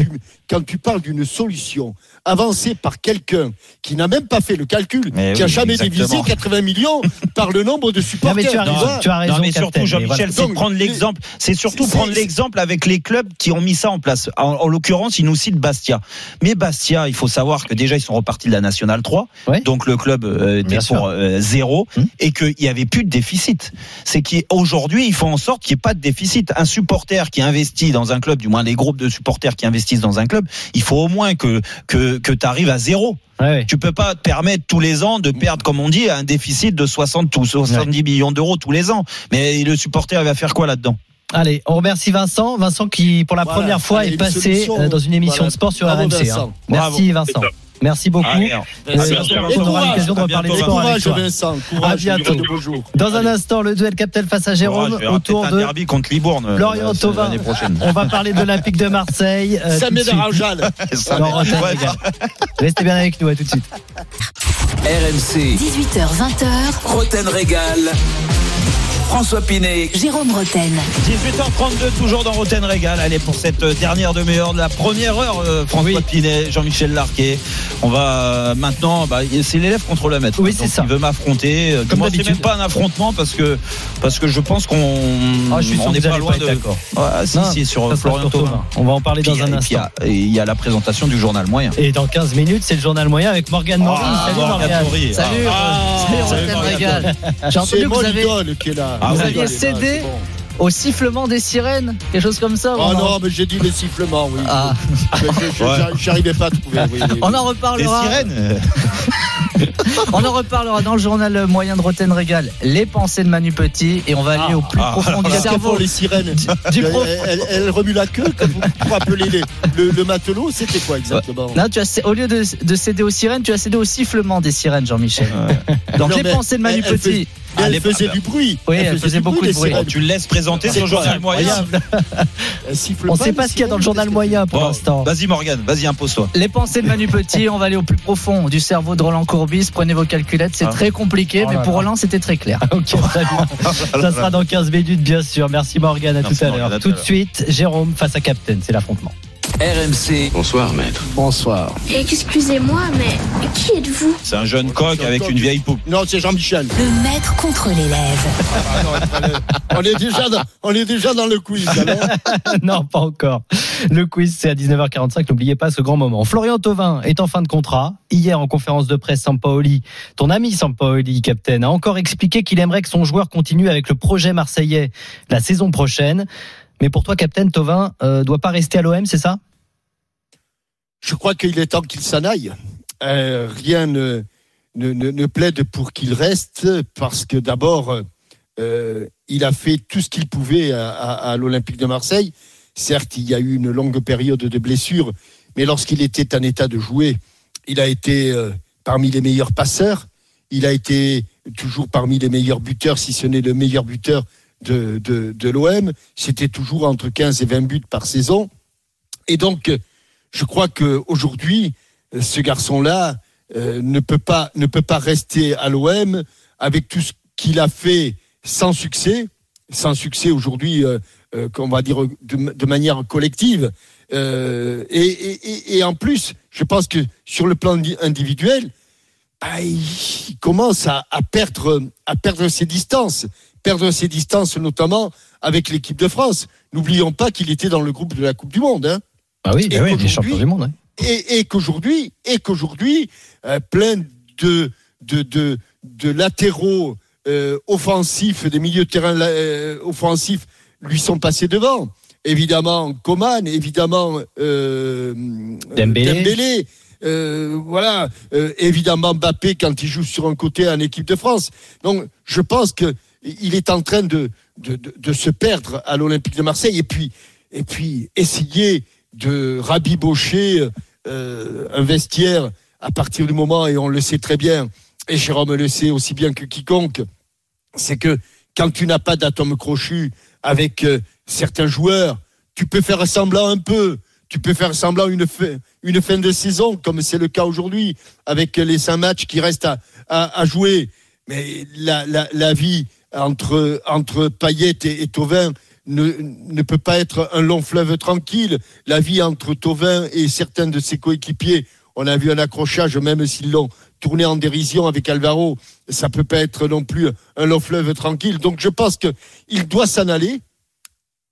quand tu parles d'une solution avancée par quelqu'un qui n'a même pas fait le calcul, Mais qui a oui, jamais exactement. divisé 80 millions par le nombre de Non, supporters. mais tu as raison, vois. tu as raison, non mais Captain, surtout Jean-Michel, voilà. c'est prendre l'exemple, c'est surtout prendre l'exemple avec les clubs qui ont mis ça en place. En, en l'occurrence, il nous cite Bastia. Mais Bastia, il faut savoir que déjà ils sont repartis de la Nationale 3, Ouais. donc le club euh, était pour euh, zéro Hum. et qu'il y avait plus de déficit. C'est qu'aujourd'hui ils font en sorte qu'il n'y ait pas de déficit. Un supporter qui investit dans un club, du moins les groupes de supporters qui investissent dans un club, il faut au moins que que, que tu arrives à zéro. Ouais. Tu peux pas te permettre tous les ans de perdre, comme on dit, un déficit de 60 ou 70 millions d'euros tous les ans. Mais le supporter, il va faire quoi là-dedans? Allez, on remercie Vincent. Vincent qui, pour la Voilà. première fois, Allez, est passé solution. euh, dans une émission Voilà. de sport sur Bravo, RMC. Vincent. hein. Merci Vincent. Merci beaucoup. Merde. Euh, À bientôt. on aura l'occasion de À reparler de bientôt, sport avec toi. À. Dans un instant, le duel Captel face à Jérôme autour de derby contre Libourne euh, Florian la- Thauvin. On va parler de l'Olympique de Marseille. euh, Ouais, Régal. Restez bien avec nous, à tout de suite. RMC, 18h20h, Roten Régal. François Pinet, Jérôme Roten. 18h32, toujours dans Roten Régal. Allez, pour cette euh, dernière demi-heure de la première heure, euh, François Pinet, Jean-Michel Larquet. On va euh, maintenant, bah, c'est l'élève contre le maître. Oui, c'est ça. Il veut m'affronter. Comme d'habitude. même pas un affrontement parce que, parce que je pense qu'on Ah, n'est pas loin pas de. d'accord. Ouais, si, Non, si, sur Florian. On va en parler Puis, dans un il y instant. il y a la présentation du journal moyen. Et dans 15 minutes, c'est le journal moyen avec Morgane Maury. Ah, Salut Morgane. Salut, Ah, salut, salut. Régal. J'ai C'est entendu que vous avez qui est là. Ah, Vous oui. aviez cédé au sifflement des sirènes, quelque chose comme ça. Oh on, en, non, mais j'ai dit les sifflements, oui. Ah. Ouais. J'arrivais pas à trouver. oui, oui, on oui. en Des reparlera. sirènes euh, On en reparlera dans le journal moyen de Rotten Régal. Les pensées de Manu Petit et on va aller au plus Ah. profond du Qu'est-ce qu'elles cerveau. les sirènes du Elle- prof- elle, elle remue la queue quand vous, pour appeler les- le, le matelot. C'était quoi exactement Là, tu as, au lieu de, de céder aux sirènes, tu as cédé au sifflement des sirènes, Jean-Michel. Donc Non, les mais pensées de Manu elle- elle Petit. Elle faisait bah, du bruit. Oui, elle faisait beaucoup de bruit. Tu le laisses présenter son journal moyen. On pas, sait pas ce qu'il y a dans le journal moyen pour l'instant. Vas-y Morgane, vas-y impose-toi. Les pensées de Manu Petit, on va aller au plus profond du cerveau de Roland Courbis. Prenez vos calculettes, c'est Ah. très compliqué, Oh mais pour. Roland, c'était très clair. Ok, très bien. Ça sera dans 15 minutes, bien sûr. Merci Morgane, à tout à l'heure. Tout de suite, Jérôme face à Captain, c'est l'affrontement. RMC. Bonsoir, maître. Bonsoir. Excusez-moi, mais qui êtes-vous? C'est un jeune coq avec une vieille poupe. Non, c'est Jean-Michel. Le maître contre l'élève. Ah, non, attendez. on, est déjà dans, on est déjà dans le quiz. alors. non, pas encore. Le quiz, c'est à 19h45. N'oubliez pas ce grand moment. Florian Thauvin est en fin de contrat. Hier, en conférence de presse, Sampaoli, ton ami Sampaoli, capitaine, a encore expliqué qu'il aimerait que son joueur continue avec le projet marseillais la saison prochaine. Mais pour toi, capitaine, Thauvin euh, doit pas rester à l'OM, c'est ça? Je crois qu'il est temps qu'il s'en aille. Euh, rien ne, plaide pour qu'il reste parce que d'abord, euh, il a fait tout ce qu'il pouvait à, l'Olympique de Marseille. Certes, il y a eu une longue période de blessure, mais lorsqu'il était en état de jouer, il a été euh, parmi les meilleurs passeurs. Il a été toujours parmi les meilleurs buteurs, si ce n'est le meilleur buteur de, de, de l'OM. C'était toujours entre 15 et 20 buts par saison. Et donc, euh, je crois qu'aujourd'hui, euh, ce garçon-là euh, ne, peut pas, ne peut pas rester à l'OM avec tout ce qu'il a fait sans succès, sans succès aujourd'hui, euh, qu'on va dire de, manière collective. Et, et, en plus, je pense que sur le plan di- individuel, ah, il commence à, à perdre, à perdre ses distances, perdre ses distances notamment avec l'équipe de France. N'oublions pas qu'il était dans le groupe de la Coupe du Monde. Hein Ah oui, les qu'aujourd'hui- champions du monde. ouais. et, et qu'aujourd'hui, et qu'aujourd'hui, euh, plein de de, de, de latéraux euh, offensifs, des milieux de terrain euh, offensifs lui sont passés devant. Évidemment, Coman, évidemment Dembélé. Dembélé, euh, voilà, euh, évidemment Mbappé quand il joue sur un côté en équipe de France. Donc, je pense que il est en train de se perdre à l'Olympique de Marseille et puis et puis essayer de rabibocher euh, un vestiaire à partir du moment, et on le sait très bien, et Jérôme le sait aussi bien que quiconque, c'est que quand tu n'as pas d'atome crochu avec euh, certains joueurs, tu peux faire semblant un peu, tu peux faire semblant une fin, une fin de saison, comme c'est le cas aujourd'hui, avec les cinq matchs qui restent à, jouer. Mais la vie entre, entre et, Thauvin ne, ne peut pas être un long fleuve tranquille. La vie entre Thauvin et certains de ses coéquipiers, on a vu un accrochage, même s'ils l'ont tourné en dérision avec Alvaro, ça peut pas être non plus un long fleuve tranquille. Donc je pense qu'il doit s'en aller.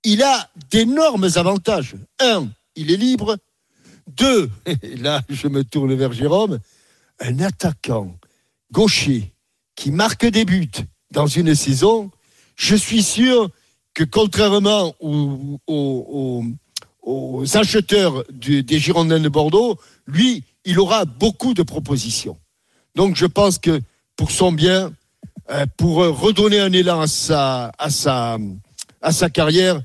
Il a d'énormes avantages. Un, il est libre. Deux, et là je me tourne vers Jérôme, un attaquant gaucher qui marque des buts dans une saison, je suis sûr que contrairement aux, aux- aux- aux acheteurs du- des Girondins de Bordeaux, lui, il aura beaucoup de propositions. Donc je pense que pour son bien, euh, pour redonner un élan à sa, à sa, à sa carrière,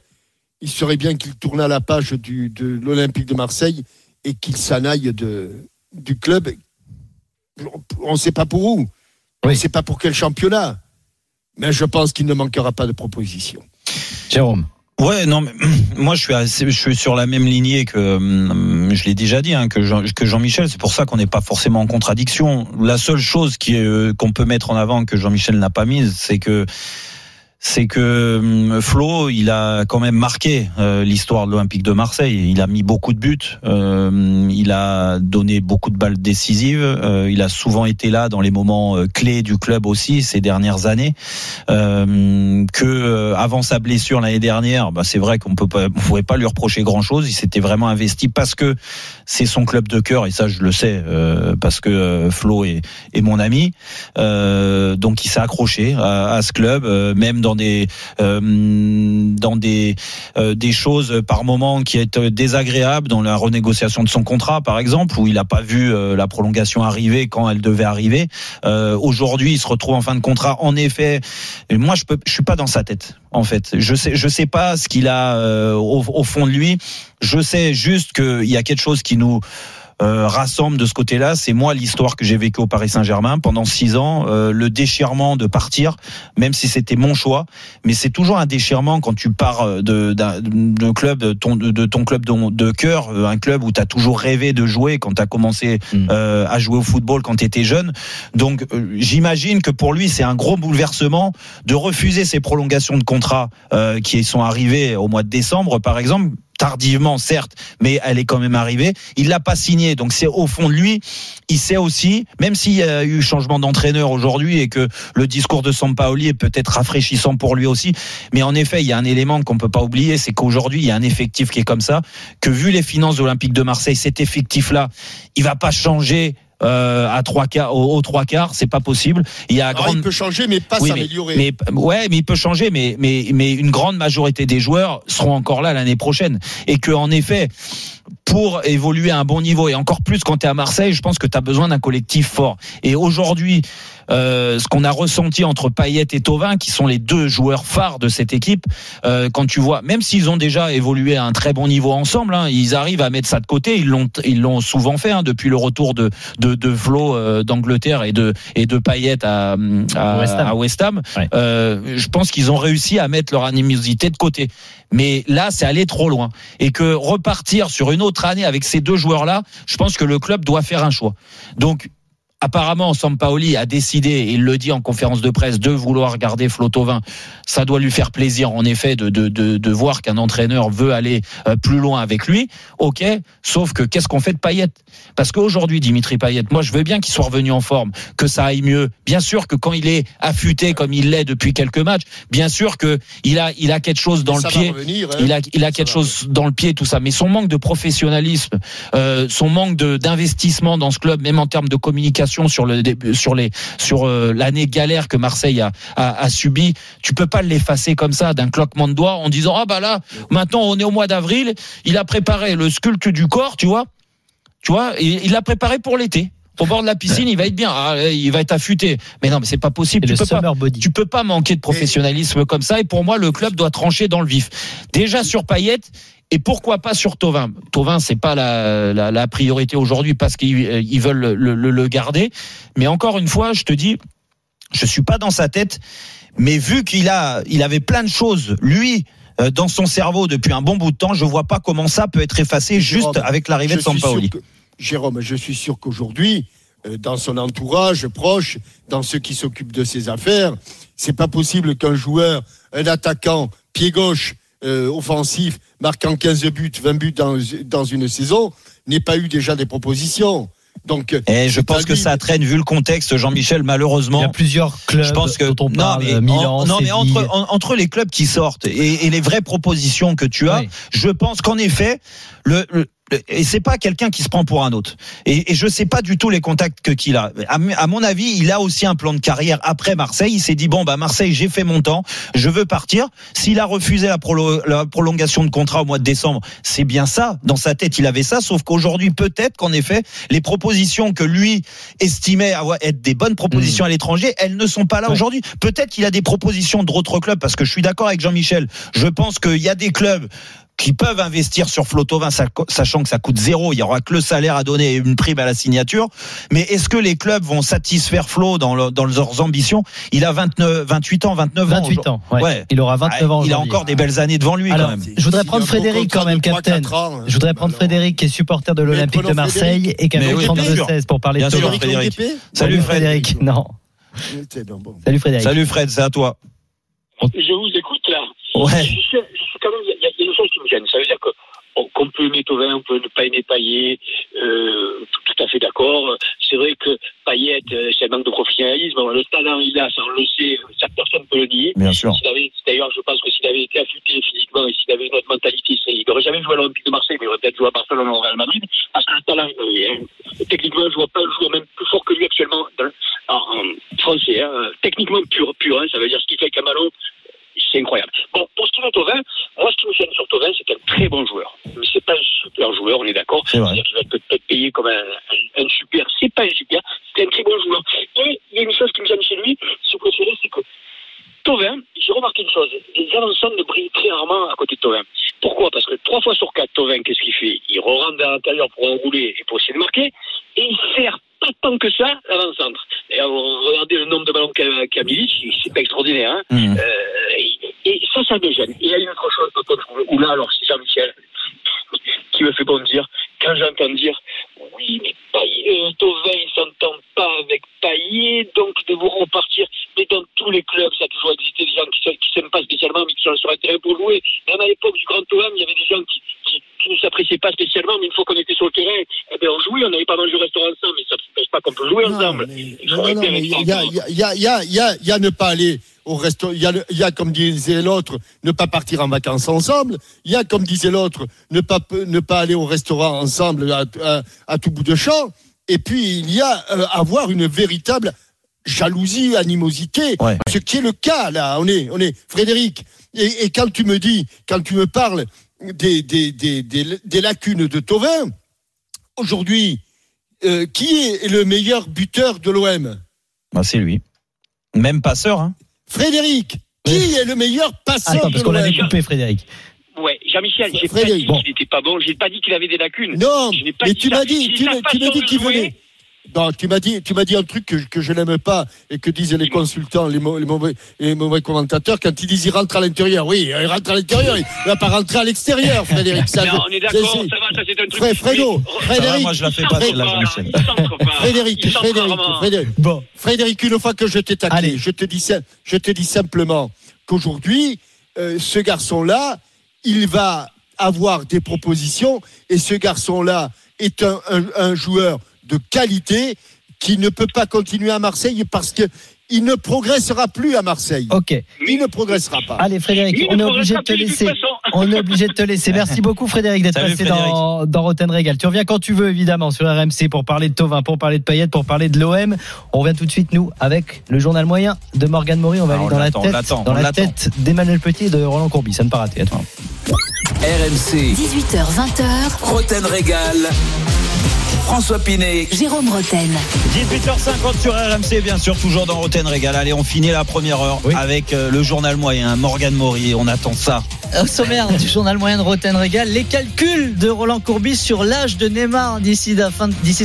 il serait bien qu'il tourne à la page du, de l'Olympique de Marseille et qu'il s'en aille de, du club. On ne sait pas pour où, on ne sait pas pour quel championnat, mais je pense qu'il ne manquera pas de propositions. Jérôme. Ouais, non, mais moi je suis, assez- je suis sur la même lignée que hum, je l'ai déjà dit, hein, que Jean, que Jean-Michel. C'est pour ça qu'on n'est pas forcément en contradiction. La seule chose qui euh, qu'on peut mettre en avant que Jean-Michel n'a pas mise, c'est que c'est que hum, Flo, il a quand même marqué euh, l'histoire de l'Olympique de Marseille. Il a mis beaucoup de buts, euh, il a donné beaucoup de balles décisives. euh, il a souvent été là dans les moments euh, clés du club aussi ces dernières années. Euh, que euh, avant sa blessure l'année dernière, bah, c'est vrai qu'on peut pas, pouvait pas lui reprocher grand chose. Il s'était vraiment investi parce que c'est son club de cœur et ça je le sais parce que Flo est, est mon ami. Donc il s'est accroché à, à ce club, même dans des euh, dans des euh, des choses par moment qui est désagréables dans la renégociation de son contrat par exemple où il n'a pas vu euh, la prolongation arriver quand elle devait arriver. Euh, Aujourd'hui il se retrouve en fin de contrat. En effet, et moi je peux je suis pas dans sa tête en fait. Je sais je sais pas ce qu'il a euh, au, au fond de lui. Je sais juste qu'il y a quelque chose qui nous euh, rassemble de ce côté-là, c'est moi l'histoire que j'ai vécue au Paris Saint-Germain. Pendant six ans, euh, le déchirement de partir, même si c'était mon choix, mais c'est toujours un déchirement quand tu pars de d'un d'un club de ton de ton club de, de cœur, euh, un club où tu as toujours rêvé de jouer quand tu as commencé euh, à jouer au football quand tu étais jeune. Donc euh, j'imagine que pour lui c'est un gros bouleversement de refuser ces prolongations de contrat euh, qui sont arrivées au mois de décembre par exemple tardivement certes, mais elle est quand même arrivée. Il l'a pas signé, donc c'est au fond de lui, il sait aussi, même s'il y a eu changement d'entraîneur aujourd'hui et que le discours de Sampaoli est peut-être rafraîchissant pour lui aussi, mais en effet, il y a un élément qu'on peut pas oublier, c'est qu'aujourd'hui il y a un effectif qui est comme ça, que vu les finances de l'Olympique de Marseille, cet effectif-là, il va pas changer euh, à trois quarts, aux, aux trois quarts, c'est pas possible. Il y a grande... il peut changer, mais pas Oui, mais, s'améliorer. mais ouais, mais il peut changer, mais mais mais une grande majorité des joueurs seront encore là l'année prochaine et que en effet. Pour évoluer à un bon niveau et encore plus quand tu es à Marseille, je pense que tu as besoin d'un collectif fort. Et aujourd'hui, euh, ce qu'on a ressenti entre Payet et Tovin, qui sont les deux joueurs phares de cette équipe, euh, quand tu vois, même s'ils ont déjà évolué à un très bon niveau ensemble, hein, ils arrivent à mettre ça de côté. Ils l'ont, ils l'ont souvent fait hein, depuis le retour de de, de Flo euh, d'Angleterre et de et de Payet à à West Ham. à West Ham. Euh, je pense qu'ils ont réussi à mettre leur animosité de côté. Mais là, c'est aller trop loin. Et que repartir sur une autre année avec ces deux joueurs-là, je pense que le club doit faire un choix. Donc, apparemment, Sampaoli a décidé, et il le dit en conférence de presse, de vouloir garder Flotovin. Ça doit lui faire plaisir, en effet, de, de, de, de voir qu'un entraîneur veut aller euh, plus loin avec lui. Ok, sauf que qu'est-ce qu'on fait de Payet? Parce qu'aujourd'hui, Dimitri Payet, moi, je veux bien qu'il soit revenu en forme, que ça aille mieux. Bien sûr que quand il est affûté comme il l'est depuis quelques matchs, bien sûr que il a, il a quelque chose dans Ça le pied. revenir, hein. Il a, il a quelque chose dans le pied, tout ça. Mais son manque de professionnalisme, euh, son manque d'investissement dans ce club, même en termes de communication sur le sur les sur euh, l'année galère que Marseille a, a, a subi, tu peux pas l'effacer comme ça d'un cloquement de doigts en disant ah bah là maintenant on est au mois d'avril, il a préparé le sculpte du corps, tu vois, tu vois, il l'a préparé pour l'été. Au bord de la piscine, il va être bien, Ah, il va être affûté. Mais non, mais c'est pas possible. Tu peux pas, summer body. tu peux pas manquer de professionnalisme comme ça. Et pour moi, le club doit trancher dans le vif. Déjà sur Payet. Et pourquoi pas sur Tovin? Tovin, c'est pas la, la, la priorité aujourd'hui parce qu'ils euh, veulent le, le, le garder. Mais encore une fois, je te dis, je suis pas dans sa tête. Mais vu qu'il a, il avait plein de choses, lui, euh, dans son cerveau depuis un bon bout de temps, je vois pas comment ça peut être effacé juste avec l'arrivée de Sampaoli. que- Jérôme, je suis sûr qu'aujourd'hui, euh, dans son entourage proche, dans ceux qui s'occupent de ses affaires, c'est pas possible qu'un joueur, un attaquant, pied gauche, euh, offensif, marquant 15 buts, 20 buts dans, dans une saison, n'ait pas eu déjà des propositions. Donc, Et je pense que ça traîne vu le contexte, Jean-Michel, malheureusement. Il y a plusieurs clubs Je pense que dont on non, parle, mais, Milan, en- non, mais Séville. entre, en- entre les clubs qui sortent et, et les vraies propositions que tu as, Oui. je pense qu'en effet, le- et c'est pas quelqu'un qui se prend pour un autre. Et, et je sais pas du tout les contacts que qu'il a. À, mon avis, il a aussi un plan de carrière après Marseille. Il s'est dit bon bah Marseille, j'ai fait mon temps, je veux partir. S'il a refusé la, prolo- la prolongation de contrat au mois de décembre, c'est bien ça. Dans sa tête, il avait ça. Sauf qu'aujourd'hui, peut-être qu'en effet, les propositions que lui estimait avoir être des bonnes propositions à l'étranger, elles ne sont pas là Ouais. aujourd'hui. Peut-être qu'il a des propositions d'autres clubs, parce que je suis d'accord avec Jean-Michel. Je pense qu'il y a des clubs qui peuvent investir sur Flotovin, sachant que ça coûte zéro. Il y aura que le salaire à donner et une prime à la signature. Mais est-ce que les clubs vont satisfaire Flo dans, le- dans leurs ambitions? Il a 29, 28 ans, 29 ans. 28 ans, ouais. Ouais. Il aura 29 ans. Ah, Il a encore des belles années devant lui Alors, quand même. je voudrais prendre Frédéric quand même, capitaine. ans, Je voudrais prendre alors. Frédéric qui est supporter de l'Olympique de Marseille Frédéric. et qui a oui, le 32 bien sûr. 16 pour parler Bien de sûr. Frédéric. Frédéric. Salut Frédéric. Non. Salut Frédéric. Salut Fred, c'est à toi. Je vous écoute là. Ouais. Je suis, je suis quand même, a une chose qui me gêne. Ça veut dire que on- qu'on peut aimer Tovin, on peut ne pas aimer Payet, euh, tout, à fait d'accord. C'est vrai que Payet, euh, c'est un manque de professionnalisme. Le talent, il a, ça on le sait, ça personne ne peut le nier. Bien sûr. S'il avait- D'ailleurs, je pense que s'il avait été affûté physiquement et s'il avait une autre mentalité, c'est- il n'aurait jamais joué à l'Olympique de Marseille, mais il aurait peut-être joué à Barcelone ou au Real Madrid. Parce que le talent, il est- hein. techniquement, je vois pas un joueur même plus fort que lui actuellement dans- en, en français. hein. Techniquement pur, pur. hein. Ça veut dire ce qu'il fait avec Camalo, c'est incroyable. Bon, pour ce qui est de Tovin, moi, ce qui me gêne sur Tovin, c'est un très bon joueur. Mais c'est pas un super joueur, on est d'accord. C'est vrai. C'est-à-dire qu'il va être peut-être payé comme un, un, un super. C'est pas un super, c'est un très bon joueur. Et il y a une chose qui me gêne chez lui, si vous préférez, c'est que Tovin, j'ai remarqué une chose, les avançants ne brillent très rarement à côté de Tovin. Pourquoi? Parce que trois fois sur quatre, Tovin, qu'est-ce qu'il fait? Il rentre vers l'intérieur pour enrouler et pour essayer de marquer, et il sert pas tant que ça l'avant-centre. Regardez le nombre de ballons qu'a qu'a Milic, c'est pas extraordinaire. Hein Mmh. euh, et, et ça, ça me gêne. Et il y a une autre chose où là, alors, c'est Jean-Michel qui me fait bondir quand j'entends dire oui, mais Payet, euh, Thauvin, il s'entend pas avec Payet, donc ils devront repartir. Mais dans tous les clubs, ça a toujours existé des gens qui ne s'aiment pas spécialement, mais qui sont sur un terrain pour jouer. Même à l'époque du Grand Thauvin, il y avait des gens qui, qui ne s'appréciait pas spécialement, mais une fois qu'on était sur le terrain, eh ben, on jouait, on n'avait pas mangé au restaurant ensemble, mais ça ne pense pas qu'on peut jouer ensemble. Il Non, y a, il y a, il y a, il y a, il y a- il y a ne pas aller au resto. Il y a, le- il y a, comme disait l'autre, ne pas partir en vacances ensemble. Il y a, comme disait l'autre, ne pas, ne pas aller au restaurant ensemble à, à- à tout bout de champ. Et puis, il y a euh, avoir une véritable jalousie, animosité. Ouais. Ce qui est le cas, là. On est, on est, Frédéric. Et, et quand tu me dis, quand tu me parles des, des, des, des, des lacunes de Tovin, aujourd'hui, euh, qui est le meilleur buteur de l'OM Bah, c'est lui. Même passeur. Hein. Frédéric, qui est le meilleur passeur Attends, parce qu'on l'avait coupé, Frédéric. Ouais, Jean-Michel, j'ai pas Frédéric, dit bon. qu'il n'était pas bon, j'ai pas dit qu'il avait des lacunes. Non, Je n'ai pas mais dit tu m'as dit, tu tu m'as dit qu'il venait. Non, tu m'as dit, tu m'as dit un truc que, que je n'aime pas et que disent les consultants, les, mau- les mauvais, les mauvais commentateurs quand ils disent il rentre à l'intérieur. Oui, il rentre à l'intérieur, il va pas rentrer à l'extérieur, Frédéric. Ça, Non, on est d'accord, c'est- ça va, ça c'est un truc. Fré- Frédéric, moi, je la fais pas, Il celle-là, centre Jean-Michel. pas, il centre pas. Frédéric, Il centre Frédéric, rarement. Frédéric. Bon. Frédéric, une fois que je t'ai taclé, Allez. je te dis, je te dis simplement qu'aujourd'hui, euh, ce garçon-là, il va avoir des propositions et ce garçon-là est un, un- un joueur de qualité qui ne peut pas continuer à Marseille parce que il ne progressera plus à Marseille. Ok. Il ne progressera pas. Allez Frédéric, Il on est obligé de te laisser. On est obligé de te laisser. Merci beaucoup Frédéric d'être passé dans, dans Rotten Régal. Tu reviens quand tu veux évidemment sur RMC pour parler de Tovin, pour parler de Payet, pour parler de l'OM. On revient tout de suite nous avec le journal moyen de Morgan Maury. On va Ah, aller on dans la tête, dans la tête d'Emmanuel Petit et de Roland Courbis. Ça ne pas. Attends. RMC, 18h20h, Roten Régal. François Pinet, Jérôme Roten. 18h50 sur RMC, bien sûr, toujours dans Roten Régal. Allez, on finit la première heure Oui. avec euh, le journal moyen, Morgan Maury. On attend ça. Au sommaire du journal moyen de Roten Régal, les calculs de Roland Courbis sur l'âge de Neymar d'ici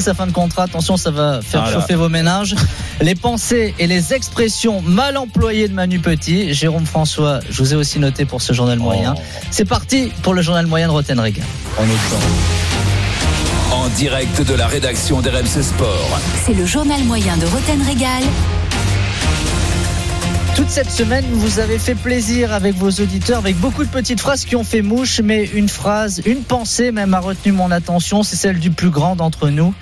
sa fin de contrat. Attention, ça va faire Ah chauffer vos ménages. Les pensées et les expressions mal employées de Manu Petit. Jérôme François, je vous ai aussi noté pour ce journal moyen. Oh. C'est parti pour le journal moyen de Roten Régal. On est dedans. En direct de la rédaction d'RMC Sport. C'est le journal moyen de Roten Régal. Toute cette semaine, vous avez fait plaisir avec vos auditeurs, avec beaucoup de petites phrases qui ont fait mouche, mais une phrase, une pensée même a retenu mon attention, c'est celle du plus grand d'entre nous.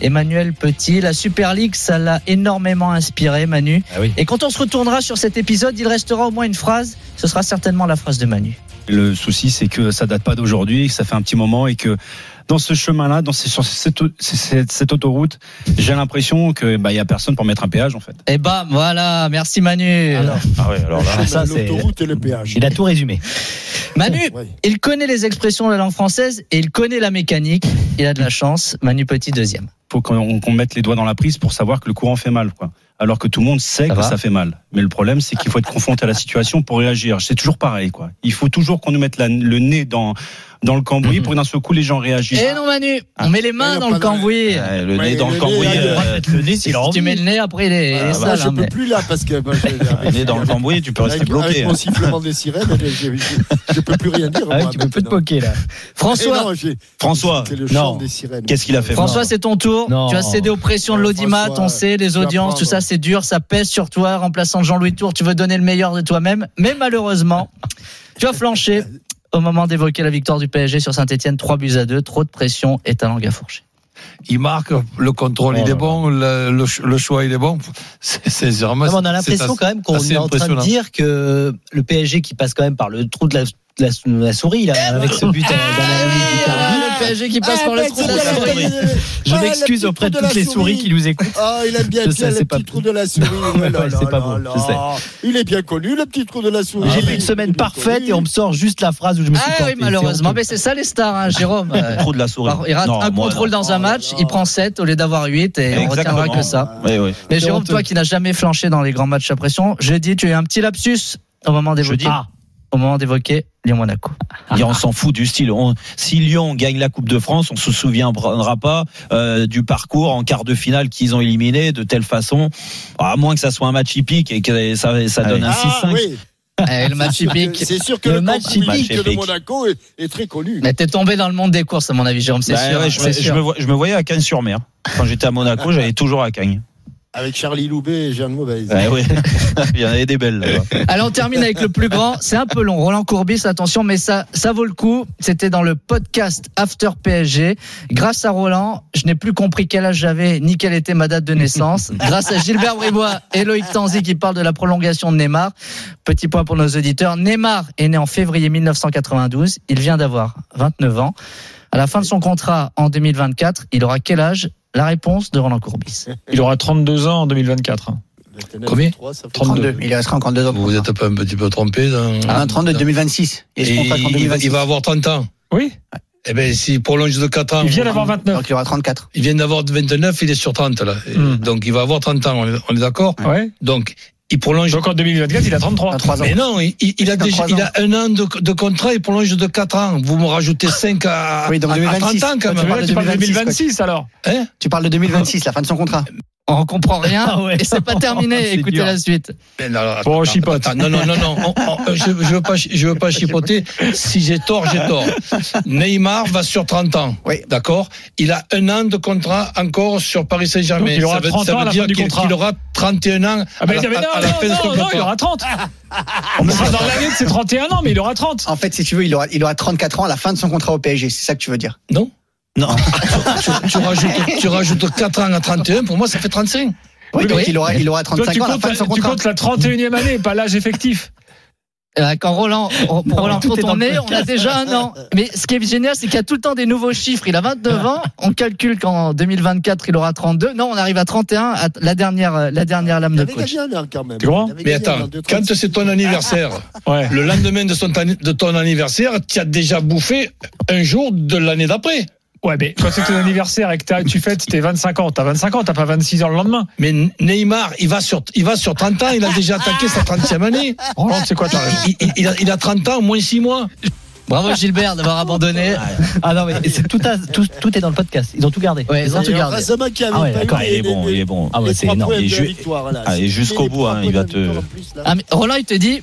Emmanuel Petit, la Super League, ça l'a énormément inspiré, Manu. Ah oui. Et quand on se retournera sur cet épisode, il restera au moins une phrase. Ce sera certainement la phrase de Manu. Le souci, c'est que ça date pas d'aujourd'hui, que ça fait un petit moment et que dans ce chemin-là, dans ces- sur cette, cette, cette autoroute, j'ai l'impression que bah il y a personne pour mettre un péage en fait. Et bam, voilà, merci Manu. Ah ouais, alors là. Chemin, ça, c'est- L'autoroute et le péage. Il a tout résumé. Manu, Ouais. il connaît les expressions de la langue française et il connaît la mécanique. Il a de la chance. Manu Petit, deuxième. Faut qu'on mette les doigts dans la prise pour savoir que le courant fait mal, quoi. Alors que tout le monde sait Ça que va ça fait mal. Mais le problème, c'est qu'il faut être confronté à la situation pour réagir. C'est toujours pareil, quoi. Il faut toujours qu'on nous mette la- le nez dans dans le cambouis pour que d'un seul coup les gens réagissent. Eh non Manu, on met les mains Eh dans le cambouis. Le Ouais, nez dans le cambouis. euh, le nez Si tu mets le nez, après il est, Ah, sale, je hein, peux mais- plus là parce que j'ai- le nez dans le cambouis, tu peux rester avec, bloqué. avec mon sifflement des sirènes, je, je, je- je peux plus rien dire. Ah moi, tu peux plus te poquer là. François, Eh non, François, c'est le non. chant des sirènes. qu'est-ce qu'il a fait François, c'est ton tour. Tu as cédé aux pressions de l'audimat, on sait, les audiences, tout ça, c'est dur, ça pèse sur toi, remplaçant Jean-Louis Tour, tu veux donner le meilleur de toi-même, mais malheureusement, tu as flanché au moment d'évoquer la victoire du PSG sur Saint-Etienne, 3 buts à 2, trop de pression et ta langue à fourcher. Il marque, le contrôle Oh il là est bon, le, le ch- le choix il est bon. C'est c'est vraiment. Non, on a l'impression quand même qu'on est en train de dire que le PSG qui passe quand même par le trou de la, de la, de la souris là, avec ce but euh, d'Ananoui Icardi. le PSG qui passe Ah, par le trou de la souris. Je Ah, m'excuse auprès de trou toutes les souris qui nous écoutent. Ah, il aime bien, le petit trou de la souris. Oh c'est pas je sais. Il est bien connu, le petit trou de la souris. J'ai fait une semaine parfaite et on me sort juste la phrase où je me suis Ah oui, malheureusement, C'est mais c'est ça les stars, hein, Jérôme. Trop de la souris. Il rate un contrôle dans un match, il prend 7 au lieu d'avoir 8 et on retiendra que ça. Mais Jérôme, toi qui n'as jamais flanché dans les grands matchs à pression, jeudi, tu as eu un petit lapsus au moment d'évoquer, Jeudi. Au moment d'évoquer Lyon-Monaco. Et on s'en fout du style. On- si Lyon gagne la Coupe de France, on se souviendra pas euh, du parcours en quart de finale qu'ils ont éliminé de telle façon, à moins que ça soit un match hippique et que ça, ça donne un Ah 6-5. oui, Eh, le match c'est sûr que- hippique. c'est sûr que Le le, match de Monaco est, est très connu. Mais t'es tombé dans le monde des courses, à mon avis, Jérôme, c'est Bah sûr. ouais, je, me, je me voyais à Cagnes-sur-Mer. Quand j'étais à Monaco, j'allais toujours à Cagnes. Avec Charlie Loubet et Jeanne Mauvaise. Ouais, ouais. Il y en avait des belles là. Allez, on termine avec le plus grand. C'est un peu long. Roland Courbis, attention, mais ça, ça vaut le coup. C'était dans le podcast After PSG. Grâce à Roland, je n'ai plus compris quel âge j'avais ni quelle était ma date de naissance. Grâce à Gilbert Bribois et Loïc Tanzi qui parlent de la prolongation de Neymar. Petit point pour nos auditeurs. Neymar est né en février 1992. Il vient d'avoir 29 ans. À la fin de son contrat en 2024, il aura quel âge? La réponse de Roland Courbis. Il aura 32 ans en 2024. Combien 32. Il restera encore deux ans. Vous vous êtes pas un petit peu trompé dans... Ah, 32, 2026. Et Et il, va, 2026. il va avoir 30 ans. Oui. Eh ben, s'il prolonge de 4 ans. Il vient d'avoir 29. Donc il aura 34. Il vient d'avoir 29, il est sur 30 là. Hmm. Donc il va avoir 30 ans, on est, est d'accord Ouais. Donc il prolonge. Donc en 2024, il a 33. 23 ans. Mais non, il, il- il a déjà, il a un an de, de contrat, il prolonge de 4 ans. Vous me rajoutez 5 à, Oui, donc à- à 2026. 30 ans quand Tu même. parles de tu parles de 2026, 2026 alors. Hein Tu parles de 2026, la fin de son contrat. On comprend rien Ah ouais. et c'est pas terminé. Écoutez dur. la suite. Non, alors, Bon, attends, on chipote. attends, non, non, non, non. on- on- je, je veux pas, je veux pas chipoter. Si j'ai tort, j'ai tort. Neymar va sur 30 ans. Oui. D'accord? Il a un an de contrat encore sur Paris Saint-Germain. Il aura Ça veut- 30 ça ans veut à la dire fin du qu'il- contrat. qu'il aura 31 ans. Ah ben, à la, non, à la non, de non, non, contrat. il aura 30. On sera dans l'année de ses 31 ans, mais il aura 30. En fait, si tu veux, il aura, il aura 34 ans à la fin de son contrat au PSG. C'est ça que tu veux dire? Non. Non. tu, tu rajoutes, tu rajoutes 4 ans à 31. Pour moi, ça fait 35. Oui, donc oui. il aura, il aura Toi, 35 tu ans à la comptes, fin de son la, tu comptes la 31e année, pas l'âge effectif. Euh, Quand Roland, pour Roland tout est on a déjà un an. Mais ce qui est génial, c'est qu'il y a tout le temps des nouveaux chiffres. Il a 29 ans. On calcule qu'en 2024, il aura 32. Non, on arrive à 31, à la dernière, la dernière lame de coach. gagné un an quand même. Tu avait Mais attends, quand c'est ton anniversaire, Ouais. le lendemain de, son, de ton anniversaire, tu as déjà bouffé un jour de l'année d'après. Ouais, mais quand c'est ton anniversaire et que t'as- tu fêtes tes 25 ans, t'as 25 ans, t'as pas 26 ans le lendemain. Mais Neymar, il va sur, il va sur 30 ans, il a déjà attaqué sa 30e année. Roland, c'est quoi ta raison Il, il- il a, il a 30 ans, moins 6 mois. Bravo Gilbert d'avoir abandonné. Ah non, mais c'est tout, à- tout, tout est dans le podcast. Ils ont tout gardé. Ouais, ils ont tout gardé. Avait Ah ouais, pas eu il est bon, les- il est bon. Ah ouais, c'est énorme. Et. Ah, jusqu'au bout, hein, il va te-. Ah, mais Roland, il te dit.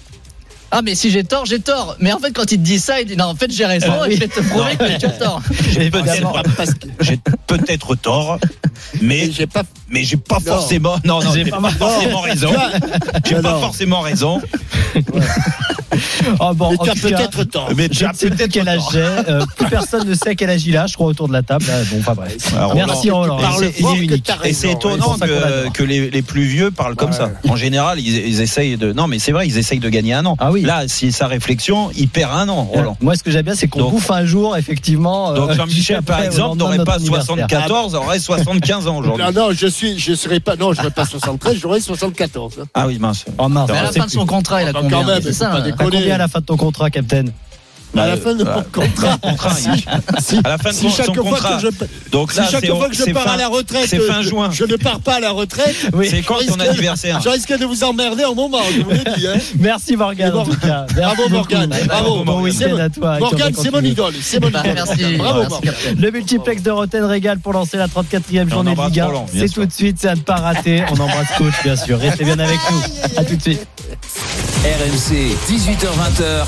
Ah, mais si j'ai tort, j'ai tort. Mais en fait, quand il te dit ça, il dit non, en fait, j'ai raison. Euh, et il fait te prouver que tu as tort. J'ai Évidemment. peut-être Parce que- j'ai peut-être tort, mais j'ai pas. Mais j'ai pas Non. forcément non non j'ai pas forcément raison. J'ai pas forcément raison. Ah bon, Mais tu as peut-être tort. Mais je ne sais plus quel âge j'ai. Euh, plus personne ne sait quel âge il a, je crois, autour de la table. Là, Bon, enfin bref. Alors, Merci Roland. Et c'est- étonnant que, les, les plus vieux parlent comme ça. En général, ils, ils essayent de. Non, mais c'est vrai, ils essayent de gagner un an. Ah oui. Là, si sa réflexion, il perd un an, Roland. Moi, ce que j'aime bien, c'est qu'on Donc- bouffe un jour, effectivement. Donc euh, Jean-Michel, par exemple, n'aurait pas anniversaire. 74, aurait 75 ans aujourd'hui. Non, non, je suis, je serais pas, non, je n'aurais pas 73, j'aurais 74. hein. Ah oui, mince. Oh mince, Mais à la fin de son contrat, il a Quand combien même, C'est ça. pas déconner. T'as combien à la fin de ton contrat, Captain À la fin de Bah, mon contrat. contrat, Si- à la fin de si son- chaque fois contrat. que je, Donc si là, chaque c'est fois que je pars fin- à la retraite, c'est fin je- juin. Je, ne pars pas à la retraite. C'est quand ton anniversaire Je risque de vous emmerder au moment, je vous l'ai dit. Hein. Merci Morgane, en Bravo. Merci Bravo beaucoup. Morgane, bravo. Bon C'est week-end à toi. Morgane, c'est mon idole, c'est mon Bah, idole. merci. Bravo. Le multiplex de Roten Régal pour lancer la 34e on journée de embrasse Ligue 1. Roland, bien C'est tout de suite, c'est à ne pas rater. On embrasse coach, bien sûr. Restez bien avec nous. À tout de suite. RMC, 18h20h.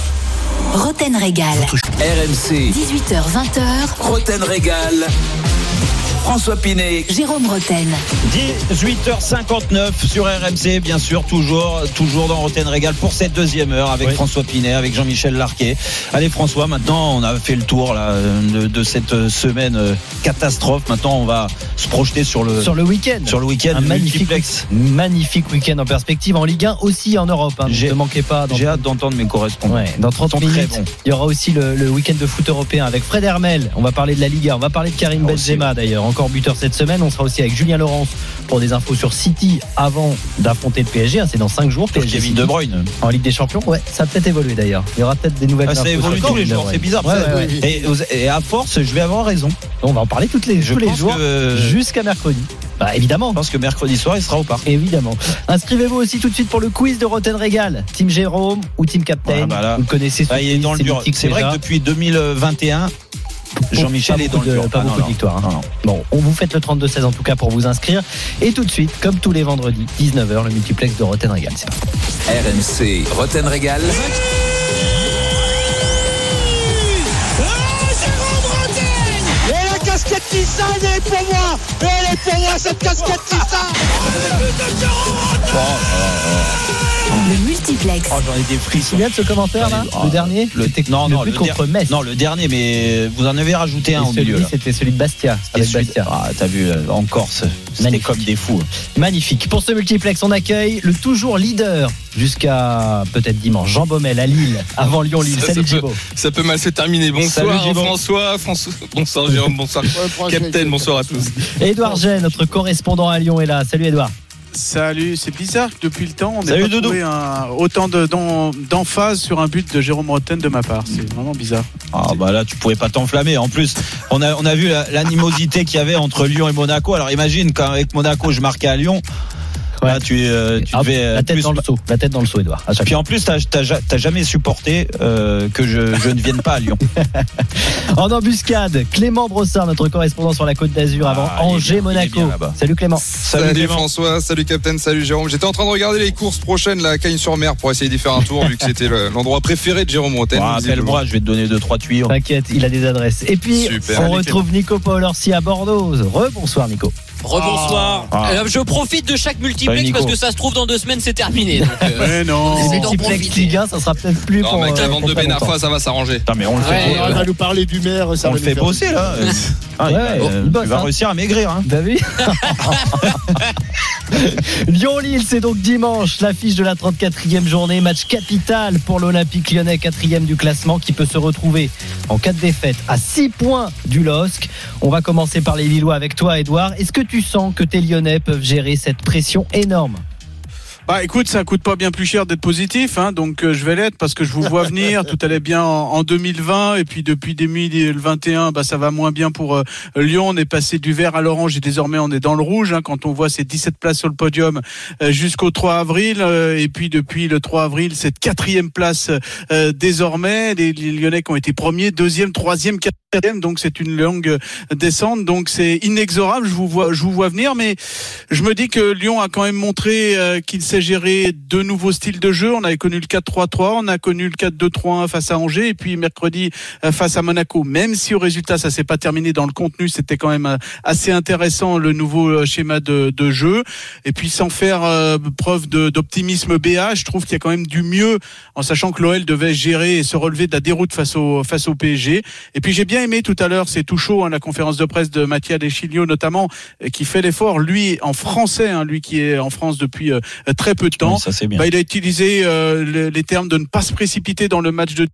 Roten Régal. RMC, 18h20h. Roten Régal. François Pinet. Jérôme Roten. 18h59 sur RMC, bien sûr, toujours, toujours dans Roten Régal pour cette deuxième heure avec Oui. François Pinet, avec Jean-Michel Larquet. Allez François, maintenant on a fait le tour là, de, de cette semaine euh, catastrophe. Maintenant on va se projeter sur le, Sur le week-end. sur le week-end un magnifique, multiplex. magnifique week-end en perspective en Ligue 1 aussi en Europe. hein. J'ai- ne manquez pas. J'ai hâte d'entendre mes correspondants. Ouais, dans 30 Ils sont très minutes, bons. il y aura aussi le, le week-end de foot européen avec Fred Hermel. On va parler de la Liga, on va parler de Karim Ah, Benzema d'ailleurs, encore buteur cette semaine. On sera aussi avec Julien Laurence pour des infos sur City avant d'affronter le PSG. hein, C'est dans 5 jours. PSG Kevin De Bruyne. en Ligue des Champions. Ouais, ça a peut-être évolué d'ailleurs. Il y aura peut-être des nouvelles Ah, ça infos évolue sur tous les jours, c'est bizarre. Ouais, ça. ouais, ouais. Et, et à force, je vais avoir raison. On va en parler toutes les, Je tous les jours que- jusqu'à mercredi. Bah évidemment. Je pense que mercredi soir, il sera au parc. Évidemment. Inscrivez-vous aussi tout de suite pour le quiz de Roten Régal. Team Jérôme ou Team Captain. Bah là. Vous le connaissez ce Ah, il est dans le dur. C'est vrai que depuis 2021, Jean-Michel Pas est dans le dur. Pas Ah, non, beaucoup non. de victoires. hein. Bon, on vous faites le 32-16 en tout cas pour vous inscrire. Et tout de suite, comme tous les vendredis, 19h, le multiplex de Roten Régal. RMC, Roten Régal. Elle est pour moi Elle est pour moi cette casquette Le multiplex. Oh, j'en ai des Tu frissons. souviens de ce commentaire là Ah, Le dernier Le non, le non, but le contre der- Metz. Non, le dernier, mais vous en avez rajouté Et un au milieu. c'était celui de Bastia. Ah, Bastia. ah, t'as vu, euh, en Corse, c'était comme des fous. Magnifique. Pour ce multiplex, on accueille le toujours leader jusqu'à peut-être dimanche, Jean Baumel à Lille, avant Lyon-Lille. Ça, Salut ça peut-. Ça peut mal se terminer. Bonsoir Salut, Gibo. François, François, bonsoir Jérôme, bonsoir Captain, bonsoir à tous. Édouard Gênes, notre correspondant à Lyon, est là. Salut Édouard. Salut, c'est bizarre que depuis le temps, on Doudou. trouvé un- autant de- d'en- d'emphase sur un but de Jérôme Rotten de ma part. C'est vraiment bizarre. Ah bah là tu pouvais pas t'enflammer. En plus, on a on a vu la- l'animosité qu'il y avait entre Lyon et Monaco. Alors imagine quand avec Monaco je marquais à Lyon. Là, tu, euh, tu Hop, devais euh, la tête plus- dans le seau. La tête dans le seau, chaque Puis en plus, t'as t'as ja- t'as jamais supporté euh, que je, je ne vienne pas à Lyon. En embuscade, Clément Brossard, notre correspondant sur la Côte d'Azur avant Ah, bien là-bas. Salut Clément. Salut, Clément. François, salut Captain, salut Jérôme. J'étais en train de regarder les courses prochaines, la Cagnes-sur-Mer, pour essayer d'y faire un tour, vu que c'était le- l'endroit préféré de Jérôme Rotten. Ah, Appelle-moi, je vais te donner deux trois tuyaux. T'inquiète, il a des adresses. Et puis, Super. on retrouve Nico Paul Orsi à Bordeaux. Rebonsoir Nico. Rebonsoir. Ah. Euh, Je profite de chaque multiplex parce que ça se trouve dans deux semaines c'est terminé. Donc, euh, Mais non. Multiplex profiter. Ligue 1, ça sera peut-être plus Non, pour. mec, la euh, vente de Ben. Arfa, ça va s'arranger. Putain, mais on le fait. Ouais, On va nous parler du maire. Ça On le fait bosser là. Ah, Ouais, va- euh, il bosse, tu vas hein. réussir à maigrir. Hein. T'as vu Lyon-Lille, c'est donc dimanche, l'affiche de la 34e journée. Match capital pour l'Olympique lyonnais, quatrième du classement, qui peut se retrouver en cas de défaite à 6 points du LOSC. On va commencer par les Lillois avec toi, Edouard. Est-ce que tu sens que tes Lyonnais peuvent gérer cette pression énorme Bah écoute, ça coûte pas bien plus cher d'être positif, hein, donc euh, je vais l'être parce que je vous vois venir. Tout allait bien en, en 2020 et puis depuis 2021, bah ça va moins bien pour euh, Lyon. On est passé du vert à l'orange et désormais on est dans le rouge. hein, quand on voit ces 17 places sur le podium euh, jusqu'au 3 avril et puis depuis le 3 avril cette quatrième place euh, désormais. Les, les Lyonnais qui ont été premiers, deuxième, troisième, quatrième, donc c'est une longue descente. Donc c'est inexorable. Je vous vois, je vous vois venir, mais je me dis que Lyon a quand même montré qu'il gérer deux nouveaux styles de jeu. On avait connu le 4-3-3, on a connu le 4-2-3-1 face à Angers et puis mercredi euh, face à Monaco. Même si au résultat ça s'est pas terminé dans le contenu, c'était quand même euh, assez intéressant le nouveau euh, schéma de, de jeu. Et puis sans faire euh, preuve d'optimisme BA, je trouve qu'il y a quand même du mieux en sachant que l'OL devait gérer et se relever de la déroute face au face au PSG. Et puis j'ai bien aimé tout à l'heure, c'est tout chaud, hein, la conférence de presse de Mathias Deschilio notamment, qui fait l'effort, lui en français, hein, lui qui est en France depuis euh, très peu de temps. Oui, ça, c'est bien. Bah, il a utilisé euh, le- les termes de ne pas se précipiter dans le match de.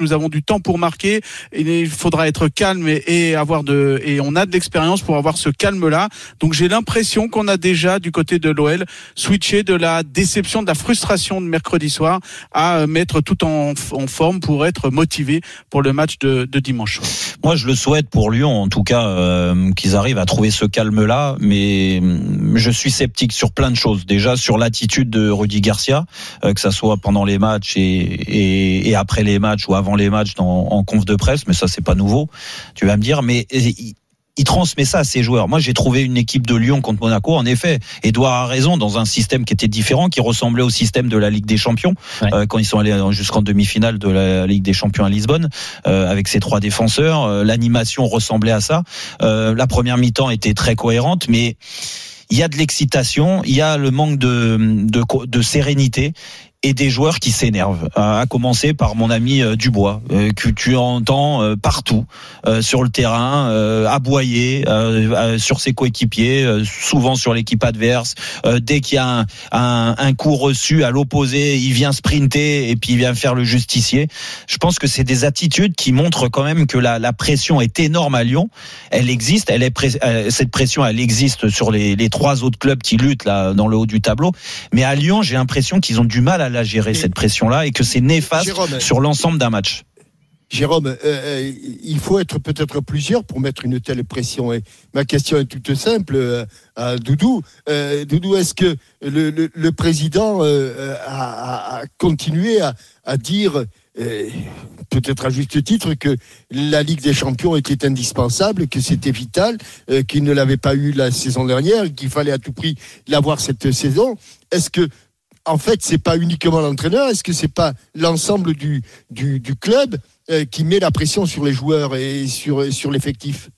Nous avons du temps pour marquer. Il faudra être calme et, avoir de et on a de l'expérience pour avoir ce calme là. Donc j'ai l'impression qu'on a déjà du côté de l'OL switché de la déception, de la frustration de mercredi soir à euh, mettre tout en, forme pour être motivé pour le match de, dimanche. Moi, je le souhaite pour Lyon, en tout cas, euh, qu'ils arrivent à trouver ce calme-là. Mais hum, je suis sceptique sur plein de choses. Déjà sur l'attitude de Rudy Garcia, euh, que ça soit pendant les matchs et, et, et après les matchs ou avant les matchs dans, en conf de presse. Mais ça, c'est pas nouveau. Tu vas me dire, mais il, il transmet ça à ses joueurs. Moi, j'ai trouvé une équipe de Lyon contre Monaco. En effet, Edouard a raison dans un système qui était différent, qui ressemblait au système de la Ligue des Champions euh, quand ils sont allés jusqu'en demi-finale de la Ligue des Champions à Lisbonne euh, avec ses trois défenseurs. Euh, L'animation ressemblait à ça. Euh, la première mi-temps était très cohérente, mais il y a de l'excitation, il y a le manque de, de, de sérénité et des joueurs qui s'énervent. À à commencer par mon ami euh, Dubois, euh, que tu entends euh, partout euh, sur le terrain, euh, aboyer euh, euh, sur ses coéquipiers, euh, souvent sur l'équipe adverse. Euh, dès qu'il y a un, coup reçu à l'opposé, il vient sprinter et puis il vient faire le justicier. Je pense que c'est des attitudes qui montrent quand même que la, pression est énorme à Lyon. Elle existe, euh, cette pression, elle existe sur les, les trois autres clubs qui luttent là dans le haut du tableau. Mais à Lyon, j'ai l'impression qu'ils ont du mal à la gérer cette pression-là et que c'est néfaste Jérôme, sur l'ensemble d'un match. Jérôme, euh, euh, il faut être peut-être plusieurs pour mettre une telle pression. Et ma question est toute simple euh, à Doudou. Euh, Doudou, est-ce que le, le- le président a, continué à, à dire, peut-être à juste titre, que la Ligue des Champions était indispensable, que c'était vital, euh, qu'il ne l'avait pas eu la saison dernière, qu'il fallait à tout prix l'avoir cette saison? Est-ce que en fait, c'est pas uniquement l'entraîneur. Est-ce que c'est pas l'ensemble du, du, club euh, qui met la pression sur les joueurs et sur, sur l'effectif?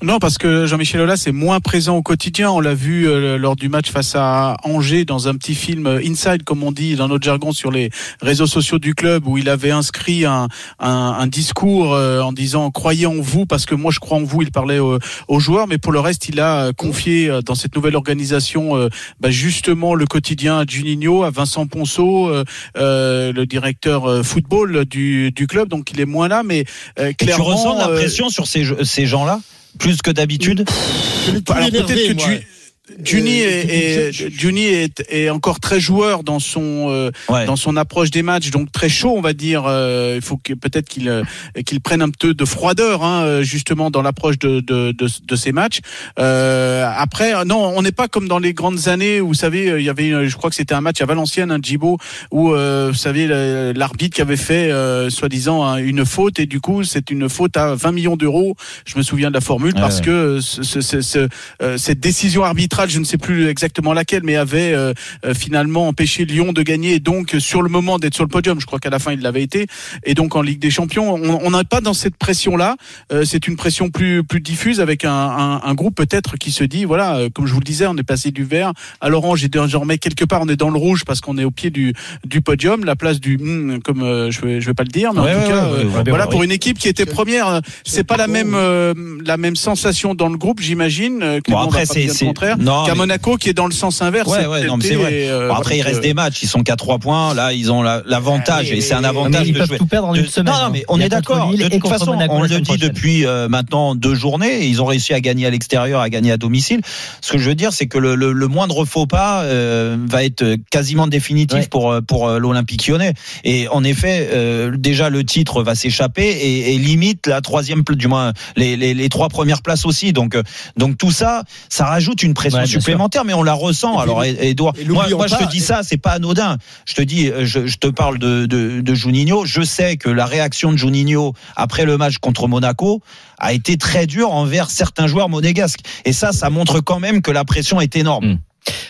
Non, parce que Jean-Michel Aulas est moins présent au quotidien. On l'a vu euh, lors du match face à Angers dans un petit film euh, inside, comme on dit dans notre jargon, sur les réseaux sociaux du club, où il avait inscrit un, un, un discours euh, en disant croyez en vous, parce que moi je crois en vous. Il parlait aux, aux joueurs, mais pour le reste, il a confié euh, dans cette nouvelle organisation euh, bah, justement le quotidien à Juninho, à Vincent Ponceau, euh, euh, le directeur euh, football du, du club. Donc il est moins là, mais euh, Et tu clairement. ressens de la euh, pression sur ces, ces gens-là? Plus que d'habitude. Alors peut-être que Ju- Juni est, est- Juni est, est encore très joueur dans son euh, dans son approche des matchs, donc très chaud, on va dire. Euh, il faut que peut-être qu'il euh, qu'il prenne un peu de froideur, hein, euh, justement, dans l'approche de, de, de, de ces matchs. Euh, après, euh, non, on n'est pas comme dans les grandes années où, vous savez, euh, il y avait, je crois que c'était un match à Valenciennes, un Djibo, où euh, vous savez l'arbitre qui avait fait euh, soi-disant un- une faute et du coup c'est une faute à 20 millions d'euros. Je me souviens de la formule Ouais, parce ouais. que euh, ce- ce- ce- ce- euh, cette décision arbitrale, je ne sais plus exactement laquelle, mais avait euh, euh, finalement empêché Lyon de gagner et donc euh, sur le moment d'être sur le podium. Je crois qu'à la fin il l'avait été et donc en Ligue des Champions, on on n'est pas dans cette pression là. c'est une pression plus plus diffuse avec un, un, un groupe peut-être qui se dit voilà, euh, comme je vous le disais, on est passé du vert à l'orange et désormais quelque part on est dans le rouge parce qu'on est au pied du du podium, la place du hmm, comme euh, je vais je vais pas le dire, mais Ouais, en tout ouais, cas ouais, euh, ouais, ouais, voilà pour une équipe qui était première, euh, c'est pas la même euh, la même sensation dans le groupe, j'imagine. euh, Clément après, c'est- contraire. Non, Qu'à mais- Monaco qui est dans le sens inverse. Ouais, ouais, non, mais c'est vrai. euh, Bon, après, il reste donc, des matchs. Ils sont qu'à 3 points. Là, ils ont la- l'avantage. et c'est un avantage ils de peuvent jouer. tout perdre en une semaine, Non, non, mais hein. on est d'accord. De toute façon, Monaco on le dit prochaine. depuis euh, maintenant deux journées. Ils ont réussi à gagner à l'extérieur, à gagner à domicile. Ce que je veux dire, c'est que le, le- le moindre faux pas euh, va être quasiment définitif Ouais. pour euh, pour euh, l'Olympique Lyonnais. Et en effet, euh, déjà le titre va s'échapper et, et limite la troisième, du moins les, les, les trois premières places aussi. Donc euh, donc tout ça, ça rajoute une pression Ouais, bien sûr. supplémentaire, mais on la ressent. Alors, Edouard, et moi, moi je te dis ça, c'est pas anodin. Je te dis, euh, je, je te parle de, de, de Juninho. Je sais que la réaction de Juninho après le match contre Monaco a été très dure envers certains joueurs monégasques. Et ça, ça montre quand même que la pression est énorme. Mm.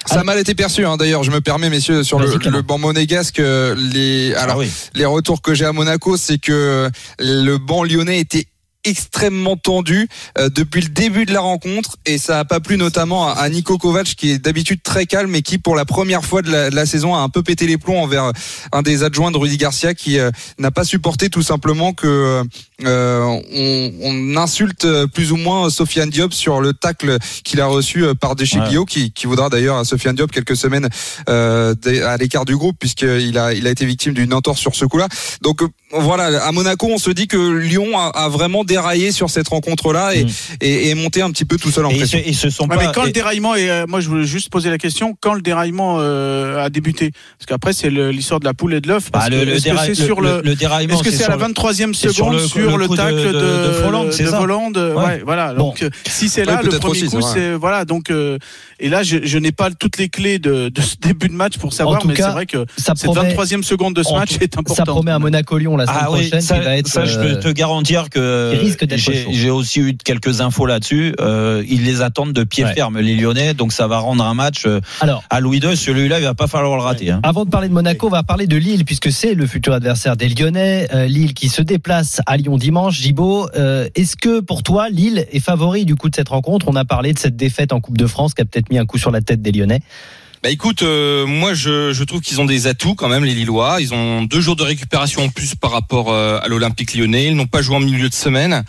Ça a mal été perçu, hein, d'ailleurs. Je me permets, messieurs, sur le, le banc monégasque, euh, les, alors, Ah oui. les retours que j'ai à Monaco, c'est que le banc lyonnais était extrêmement tendu euh, depuis le début de la rencontre et ça a pas plu notamment à, à Nico Kovac qui est d'habitude très calme et qui pour la première fois de la, de la saison a un peu pété les plombs envers un des adjoints de Rudy Garcia qui euh, n'a pas supporté tout simplement que euh, on, on insulte euh, plus ou moins Sofiane Diop sur le tacle qu'il a reçu euh, par Descheglio qui, qui vaudra d'ailleurs à Sofiane Diop quelques semaines euh, à l'écart du groupe puisqu'il a, il a été victime d'une entorse sur ce coup-là. Donc euh, voilà, à Monaco, on se dit que Lyon a, a vraiment déraillé sur cette rencontre-là et, et, et est monté un petit peu tout seul en Et ils se, pression. ils se sont Ouais, pas. mais quand le et- déraillement est, euh, moi je voulais juste poser la question, quand le déraillement euh, a débuté? Parce qu'après c'est l'histoire de la poule et de l'œuf. Bah, le, le Est-ce que déra- c'est sur le- le, le déraillement, Est-ce que c'est à la le- 23e c'est sur seconde le- sur le le, coup de- tacle de, de- de Folland, c'est de ça Folland, Ouais. ouais, voilà. Bon. Donc euh, si c'est là le premier aussi, coup, c'est voilà. Donc euh, et là je, je n'ai pas toutes les clés de, ce début de match pour savoir, mais c'est vrai que ça cette promet- 23e seconde de ce match est importante. Ça promet à Monaco-Lyon la semaine Ah oui, prochaine ça, qui va être. ça, je peux te garantir que risque d'être j'ai chaud. j'ai aussi eu quelques infos là-dessus. Euh, ils les attendent de pied Ouais. ferme, les Lyonnais. Donc ça va rendre un match euh, Alors, à Louis II. Celui-là, il va pas falloir le rater. Hein. Avant de parler de Monaco, on va parler de Lille, puisque c'est le futur adversaire des Lyonnais. Euh, Lille qui se déplace à Lyon dimanche. Gibo, euh, est-ce que pour toi, Lille est favori du coup de cette rencontre? On a parlé de cette défaite en Coupe de France qui a peut-être mis un coup sur la tête des Lyonnais. Bah écoute, euh, moi je, je trouve qu'ils ont des atouts quand même les Lillois. Ils ont deux jours de récupération en plus par rapport euh, à l'Olympique Lyonnais. Ils n'ont pas joué en milieu de semaine.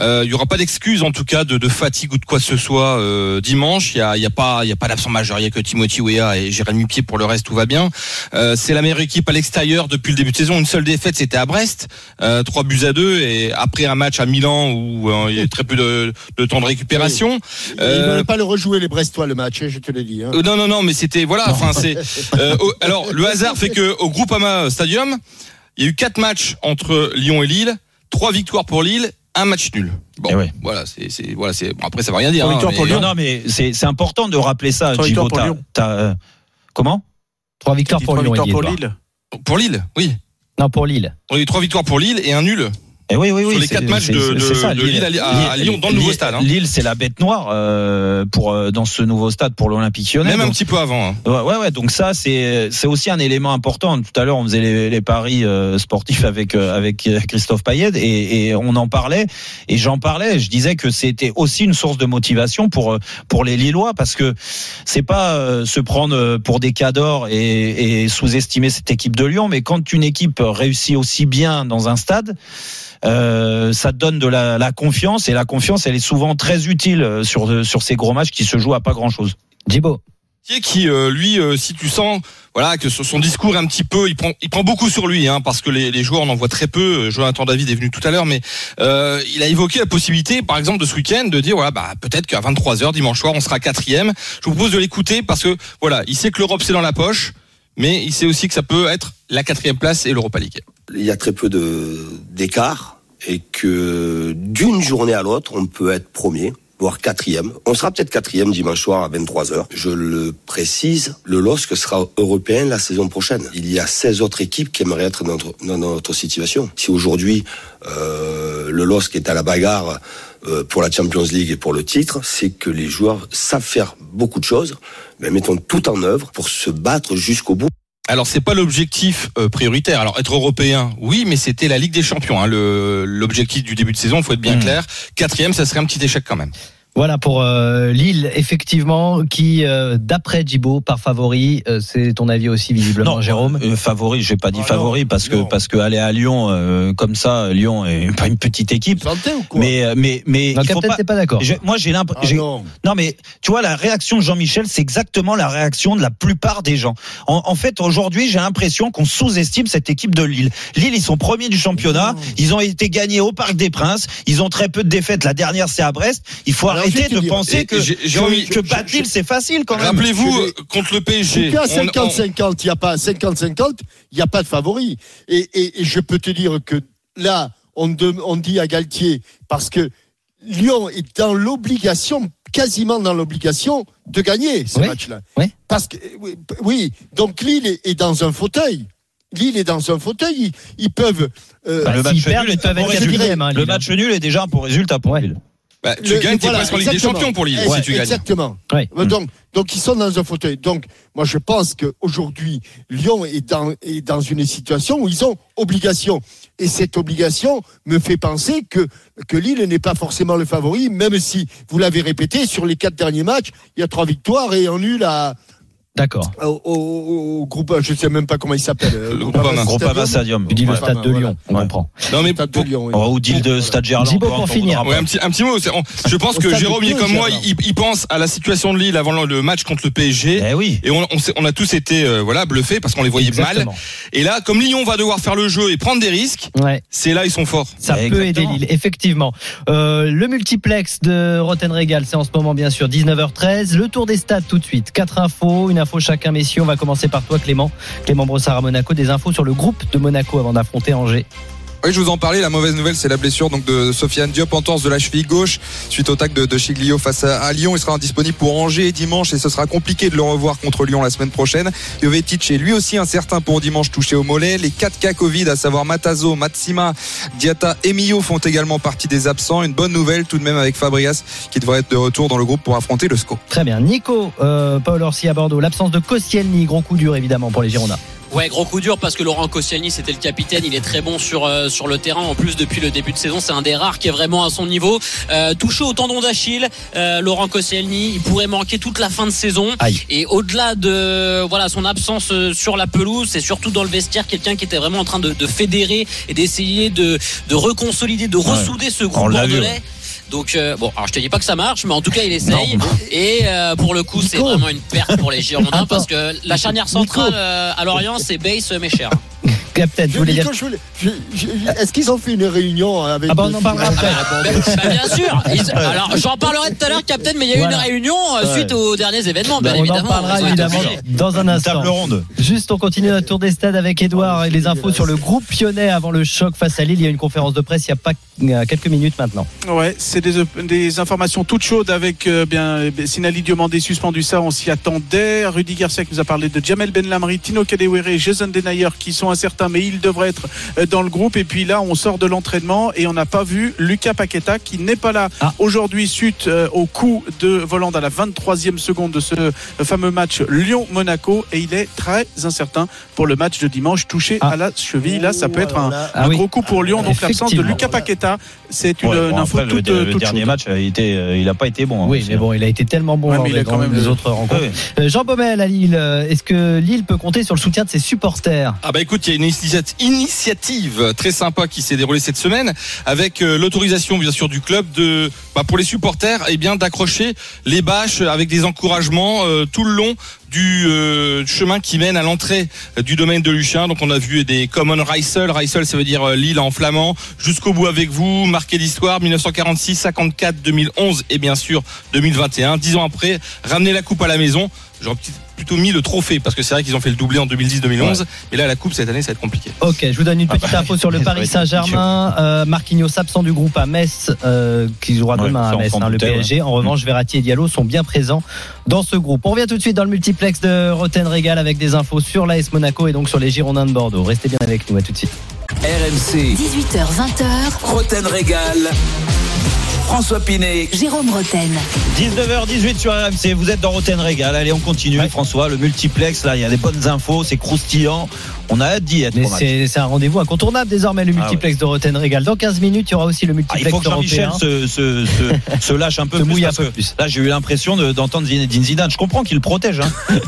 Euh, Il y aura pas d'excuse en tout cas de, de fatigue ou de quoi que ce soit euh, dimanche. Il y a, y a pas il y a pas d'absent majeur. Il y a que Timothy Weah et Jérémy Pied pour le reste tout va bien. Euh, c'est la meilleure équipe à l'extérieur depuis le début de saison. Une seule défaite c'était à Brest, euh, trois buts à deux et après un match à Milan où euh, il y a très peu de, de temps de récupération. Ils ne Euh, veulent pas le rejouer les Brestois le match, hein, je te l'ai dit. hein. euh, non, non, non, mais c'était voilà. Enfin, c'est. euh, alors, le hasard fait que au Groupama Stadium, il y a eu quatre matchs entre Lyon et Lille, trois victoires pour Lille, un match nul. Bon, Eh ouais. voilà, c'est, voilà, c'est. Bon, après, ça va rien dire. Trois hein, victoires mais- pour Lyon. Non, non, mais c'est c'est important de rappeler ça, victoires pour Lyon. euh, comment? Trois victoires pour trois Lyon et victoires Lille. pour. Lille? Pour Lille, oui. Non, pour Lille. On a eu trois victoires pour Lille et un nul. Et oui, oui, oui. Sur les quatre matchs de, ça, de Lille à, à Lyon dans le nouveau Lille- stade. hein. Lille, c'est la bête noire euh, pour euh, dans ce nouveau stade pour l'Olympique Lyonnais. Même un petit peu avant. hein. Ouais, ouais, ouais. Donc ça, c'est c'est aussi un élément important. Tout à l'heure, on faisait les, les paris euh, sportifs avec euh, avec euh, Christophe Payet et, et on en parlait. Et j'en parlais. Je disais que c'était aussi une source de motivation pour pour les Lillois parce que c'est pas se prendre pour des cadors et, et sous-estimer cette équipe de Lyon, mais quand une équipe réussit aussi bien dans un stade. Euh, ça donne de la, la confiance et la confiance elle est souvent très utile euh, sur sur ces gros matchs qui se jouent à pas grand chose. Jibo. Qui, qui euh, lui, euh, si tu sens, voilà, que son son discours est un petit peu, il prend, il prend beaucoup sur lui, hein, parce que les, les joueurs on en voit très peu. Euh, Jonathan David est venu tout à l'heure, mais euh, il a évoqué la possibilité, par exemple, de ce week-end, de dire voilà, bah peut-être qu'à 23 h dimanche soir, on sera quatrième. Je vous propose de l'écouter parce que voilà, il sait que l'Europe c'est dans la poche, mais il sait aussi que ça peut être la quatrième place et l'Europa League. il y a très peu de d'écart et que d'une journée à l'autre, on peut être premier, voire quatrième. On sera peut-être quatrième dimanche soir à 23h. Je le précise, le LOSC sera européen la saison prochaine. Il y a 16 autres équipes qui aimeraient être dans notre, dans notre situation. Si aujourd'hui, euh, le LOSC est à la bagarre euh, pour la Champions League et pour le titre, c'est que les joueurs savent faire beaucoup de choses, mais mettons tout en œuvre pour se battre jusqu'au bout. Alors c'est pas l'objectif euh, prioritaire. Alors être européen, oui, mais c'était la Ligue des Champions. Hein, le- L'objectif du début de saison, faut être bien Mhm. clair. Quatrième, ça serait un petit échec quand même. Voilà pour euh, Lille, effectivement, qui, euh, d'après Djibo, par favori, euh, c'est ton avis aussi visiblement, Jérôme Euh, favori, j'ai pas dit favori parce que parce que aller à Lyon euh, comme ça, Lyon est pas une petite équipe. Mais euh, mais mais Non, il faut pas. t'es pas d'accord. Moi j'ai l'impression. non. mais tu vois la réaction de Jean-Michel, c'est exactement la réaction de la plupart des gens. En, en fait, aujourd'hui, j'ai l'impression qu'on sous-estime cette équipe de Lille. Lille, ils sont premiers du championnat. Ils ont été gagnés au Parc des Princes. Ils ont très peu de défaites. La dernière, c'est à Brest. Il faut Alors, vais arrêter te de penser que que, Lille, c'est facile quand même. Rappelez-vous, euh, contre le PSG, En tout cas, on- on- 50-50, il n'y a pas 50-50, il n'y a pas de favori. Et, et- et je peux te dire que là, on, dem- on dit à Galtier, parce que Lyon est dans l'obligation, quasiment dans l'obligation, de gagner ce Oui. match-là. Oui. Parce que, oui, oui, donc Lille est, est dans un fauteuil. Lille est dans un fauteuil, ils, ils peuvent. euh, le s'ils match perdent, nul ils est quatrième, hein, Le Lille. match nul est déjà un bon résultat pour Lille. Bah, tu Le- gagnes, t'es voilà, presque en Ligue des. Champions pour Lille, si tu gagnes. Exactement. Oui. Euh, Donc, donc ils sont dans un fauteuil. Donc, moi, je pense qu'aujourd'hui, Lyon est dans, est dans une situation où ils ont obligation. Et cette obligation me fait penser que, que Lille n'est pas forcément le favori, même si, vous l'avez répété, sur les quatre derniers matchs, il y a trois victoires et un nul à, D'accord. au, au- au groupe, je ne sais même pas comment il s'appelle. euh, Groupama. Groupama Stadium. Tu dis le stade de Lyon, on comprend. Non mais Stade de Lyon, oui. Ou deal de Stade Gerland. Pour finir. un petit, un petit mot. je pense que Jérôme, comme moi, il, il pense à la situation de Lille avant le, le match contre le PSG. Eh oui. Et on, on, s'est- on a tous été euh, voilà bluffés parce qu'on les voyait Exactement. mal. Et là, comme Lyon va devoir faire le jeu et prendre des risques, Ouais. c'est là ils sont forts. Ça Ouais, peut exactement. aider Lille, effectivement. Euh, le multiplex de Roten Régal, c'est en ce moment bien sûr 19h13. Le tour des stades tout de suite. Quatre infos, une info chacun, messieurs. On va commencer par toi, Clément. Clément Brossard à Monaco. Des infos sur le groupe de Monaco avant d'affronter Angers. Oui, je vous en parlais. La mauvaise nouvelle, c'est la blessure donc de Sofiane Diop, entorse de la cheville gauche suite au tac de, Chiglio face à, à Lyon. Il sera indisponible pour Angers dimanche et ce sera compliqué de le revoir contre Lyon la semaine prochaine. Jovetic est lui aussi incertain pour dimanche touché au mollet. Les 4 cas Covid, à savoir Matazo, Matsima, Diata et Mio font également partie des absents. Une bonne nouvelle tout de même avec Fabrias qui devrait être de retour dans le groupe pour affronter le SCO. Très bien. Nico, euh, Paul Orsi à Bordeaux. L'absence de Koscielny, gros coup dur évidemment pour les Girondins. Ouais, gros coup dur parce que Laurent Koscielny c'était le capitaine, il est très bon sur euh, sur le terrain. En plus depuis le début de saison, c'est un des rares qui est vraiment à son niveau. Euh, touché au tendon d'Achille, euh, Laurent Koscielny, il pourrait manquer toute la fin de saison. Aïe. Et au-delà de voilà son absence euh, sur la pelouse, c'est surtout dans le vestiaire quelqu'un qui était vraiment en train de, de fédérer et d'essayer de de reconsolider, de ressouder ce groupe vu, bordelais. ouais. Donc euh, bon, alors je te dis pas que ça marche, mais en tout cas il essaye. Et euh, pour le coup, c'est vraiment une perte pour les Girondins parce que la charnière centrale euh, à Lorient, c'est Base Mécher. Captain, je voulais dire. Est-ce qu'ils ont fait une réunion avec. Ah bah, on en parlera après. Bah, bien sûr. Ils- alors j'en parlerai tout à l'heure, Captain, mais il y a eu Voilà. une réunion euh, Ouais. suite aux derniers événements, bien on en évidemment. parlera évidemment dans un instant. Table ronde. Juste, on continue notre tour des stades avec Edouard et les infos sur le groupe Lyonnais avant le choc face à Lille. Il y a une conférence de presse il n'y a pas quelques minutes maintenant. Ouais, c'est des, des informations toutes chaudes avec euh, bien Sinali Diomandé suspendu ça, on s'y attendait. Rudy Garcia qui nous a parlé de Jamel Ben Lamri, Tino Kadewere, Jason Denayer qui sont incertains mais ils devraient être euh, dans le groupe. Et puis là, on sort de l'entraînement et on n'a pas vu Lucas Paqueta qui n'est pas là aujourd'hui suite euh, au coup de Voland à la 23e seconde de ce euh, fameux match Lyon-Monaco et il est très incertain pour le match de dimanche touché à la cheville. Là, ça peut être un, Ah un oui. gros coup pour Lyon. Donc l'absence de. Lucas Paqueta, c'est une, Ouais, bon, info après, le, toute, le dernier chaude. match, a été, euh, il n'a pas été bon. hein, Oui, mais bon, il a été tellement bon Ouais, mais il a quand même des le- autres rencontres. Ouais. Jean Baumel à Lille, est-ce que Lille peut compter sur le soutien de ses supporters? Ah bah écoute, il y a une initiati- initiative très sympa qui s'est déroulée cette semaine avec euh, l'autorisation bien sûr du club de bah, pour les supporters et bien d'accrocher les bâches avec des encouragements euh, tout le long du euh, chemin qui mène à l'entrée du domaine de Luchin. Donc on a vu des Common Reisel, Reisel ça veut dire euh, Lille en flamand, jusqu'au bout avec vous, marqué l'histoire 1946, 54, 2011 et bien sûr 2021. Dix ans après, ramener la coupe à la maison. J'aurais plutôt mis le trophée parce que c'est vrai qu'ils ont fait le doublé en 2010-2011, mais là la coupe cette année ça va être compliqué. Ok, je vous donne une petite bah, info sur le Paris Saint-Germain. Euh, Marquinhos absent du groupe à Metz, euh, qui jouera Ouais, demain à on Metz, hein, le PSG. En revanche, Verratti et Diallo sont bien présents dans ce groupe. On revient tout de suite dans le multiplex de Roten Régal avec des infos sur l'AS Monaco et donc sur les Girondins de Bordeaux. Restez bien avec nous, à tout de suite. RMC, 18h20h, Roten Régal. François Pinet. Jérôme Roten. 19h18 sur RMC, vous êtes dans Roten Régal. Allez, on continue. François, le multiplex, là, il y a des bonnes infos, c'est croustillant. On a hâte d'y être. C'est c'est un rendez-vous incontournable désormais, le Ah multiplex de Roten Régal. Dans 15 minutes, il y aura aussi le Ah, il multiplex faut que Jean-Michel se, se, se, se lâche un peu Se plus. mouille un peu que plus. Là, j'ai eu l'impression de- d'entendre Zinedine Zidane. Je comprends qu'il le protège. Hein.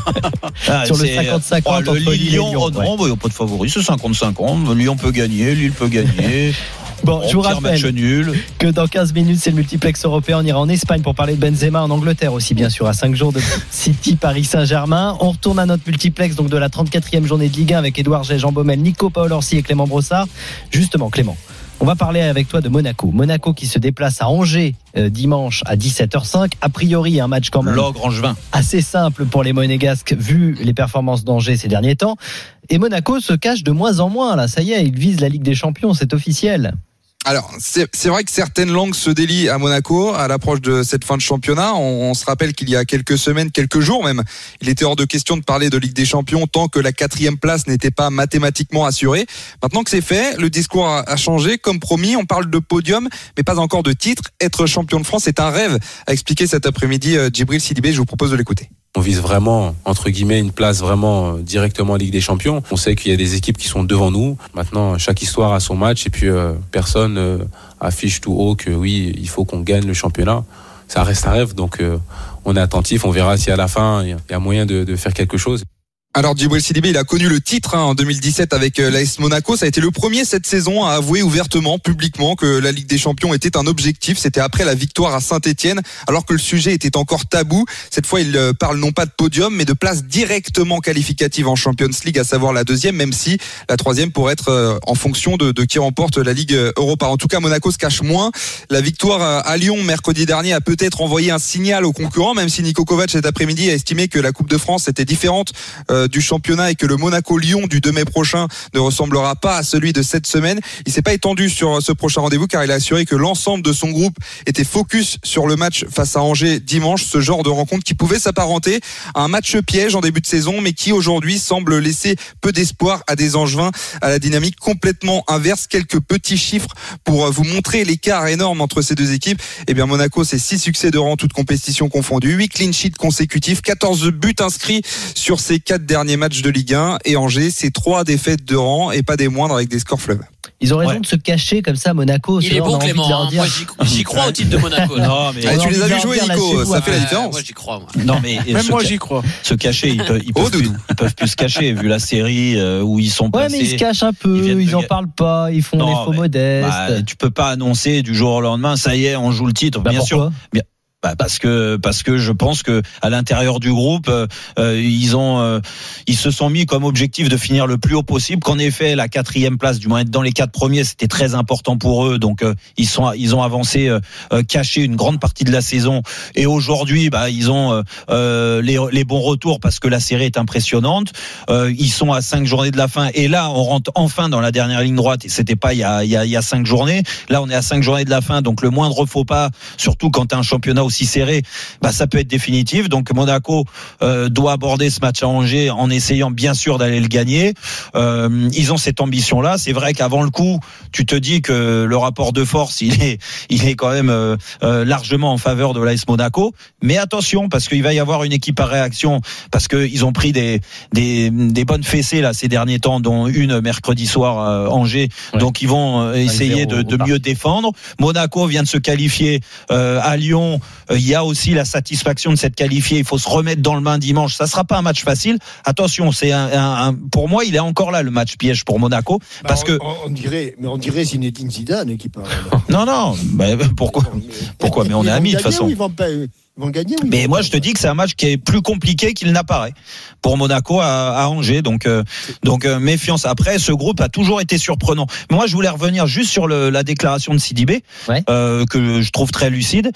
Ah, Sur le c'est- 50-50 Oh, le et Lyon, Lyon, oh, non, bah, il n'y a pas de favori. C'est 50-50. Lyon peut gagner, Lille peut gagner. Bon, je vous rappelle nul. que dans 15 minutes, c'est le multiplex européen. On ira en Espagne pour parler de Benzema, en Angleterre aussi, bien sûr, à 5 jours de City, Paris Saint-Germain. On retourne à notre multiplex donc de la 34e journée de Ligue 1 avec Édouard Gay, Jean Baumel, Nico Paul Orsi et Clément Brossard. Justement, Clément. On va parler avec toi de Monaco. Monaco qui se déplace à Angers euh, dimanche à 17h05. A priori, un match quand même L'ogre angevin. assez simple pour les Monégasques vu les performances d'Angers ces derniers temps. Et Monaco se cache de moins en moins. Là, ça y est, il vise la Ligue des Champions, c'est officiel. Alors, c'est vrai que certaines langues se délient à Monaco à l'approche de cette fin de championnat. On, se rappelle qu'il y a quelques semaines, quelques jours même, il était hors de question de parler de Ligue des Champions tant que la quatrième place n'était pas mathématiquement assurée. Maintenant que c'est fait, le discours a, a changé. Comme promis, on parle de podium, mais pas encore de titre. Être champion de France est un rêve, a expliqué cet après-midi euh, Djibril Sidibé. Je vous propose de l'écouter. On vise vraiment, entre guillemets, une place vraiment euh, directement en Ligue des Champions. On sait qu'il y a des équipes qui sont devant nous. Maintenant, chaque histoire a son match et puis euh, personne euh, affiche tout haut que oui, il faut qu'on gagne le championnat. Ça reste un rêve, donc euh, on est attentif. On verra si à la fin il y a- moyen de faire quelque chose. Alors Djibril Sidibé, il a connu le titre hein, en 2017 avec euh, l'AS Monaco. Ça a été le premier cette saison à avouer ouvertement, publiquement, que la Ligue des Champions était un objectif. C'était après la victoire à Saint-Etienne, alors que le sujet était encore tabou. Cette fois, il euh, parle non pas de podium, mais de place directement qualificative en Champions League, à savoir la deuxième, même si la troisième pourrait être euh, en fonction de, qui remporte la Ligue Europa. En tout cas, Monaco se cache moins. La victoire à- Lyon mercredi dernier a peut-être envoyé un signal aux concurrents, même si Nico Kovac cet après-midi a estimé que la Coupe de France était différente du championnat et que le Monaco-Lyon du 2 mai prochain ne ressemblera pas à celui de cette semaine. Il s'est pas étendu sur ce prochain rendez-vous car il a assuré que l'ensemble de son groupe était focus sur le match face à Angers dimanche, ce genre de rencontre qui pouvait s'apparenter à un match piège en début de saison mais qui aujourd'hui semble laisser peu d'espoir à des Angevins à la dynamique complètement inverse. Quelques petits chiffres pour euh, vous montrer l'écart énorme entre ces deux équipes. Eh bien Monaco c'est 6 succès de rang toutes compétitions confondues, 8 clean sheets consécutifs, 14 buts inscrits sur ces 4 derniers matchs de Ligue 1 et Angers c'est 3 défaites de rang et pas des moindres avec des scores fleuves. Ils ont raison de se cacher comme ça, Monaco. Il C'est est bon Clément. hein. Moi j'y- crois au titre de Monaco. là. Non, mais Ah, tu les vus jouer Nico, ça fait la Ouais, différence. Moi j'y crois. moi. Non, mais Même se moi, j'y crois. Se cacher, ils peuvent, ils Oh, peuvent, plus, Doudou. ils peuvent plus se cacher vu la série euh, où ils sont Ouais, passés. mais ils se cachent un peu, Ils ils, de en parlent pas, ils font Non, les faux mais- modestes. Bah, tu peux pas annoncer du jour au lendemain, ça y est, on joue le titre. Bah, bien pourquoi? Sûr. Bah, parce que parce que je pense que à l'intérieur du groupe euh, euh, ils ont euh, ils se sont mis comme objectif de finir le plus haut possible qu'en effet la quatrième place du moins être dans les quatre premiers c'était très important pour eux. Donc euh, ils sont ils ont avancé euh, euh, caché une grande partie de la saison. Et aujourd'hui bah ils ont les, les bons retours parce que la série est impressionnante. Ils sont à cinq journées de la fin. Et là on rentre enfin dans la dernière ligne droite. Et c'était pas il y a il y a, il y a cinq journées. Là on est à cinq journées de la fin. Donc le moindre faux pas surtout quand as un championnat aussi serré, bah ça peut être définitif. Donc Monaco euh, doit aborder ce match à Angers en essayant bien sûr d'aller le gagner. Euh, ils ont cette ambition-là. C'est vrai qu'avant le coup, tu te dis que le rapport de force, il est, il est quand même euh, euh, largement en faveur de l'AS Monaco. Mais attention, parce qu'il va y avoir une équipe à réaction, parce qu'ils ont pris des, des, des bonnes fessées là ces derniers temps, dont une mercredi soir à Angers. Donc ils vont euh, essayer de, de mieux défendre. Monaco vient de se qualifier euh, à Lyon. Euh, Il y a aussi la satisfaction de s'être qualifié. Il faut se remettre dans le bain dimanche. Ça sera pas un match facile. Attention, c'est un, un- un- pour moi, il est encore là le match piège pour Monaco parce Bah, que on, on dirait, mais on dirait Zinedine Zidane qui parle. non non, bah, pourquoi pourquoi Mais on est amis de toute façon. ou Ils vont, pas, ils vont gagner. Mais moi, je te dis que c'est un match qui est plus compliqué qu'il n'apparaît pour Monaco à, à Angers. Donc, euh, donc euh, méfiance. Après, ce groupe a toujours été surprenant. Mais moi, je voulais revenir juste sur le- la déclaration de Sidibé, euh, que je trouve très lucide.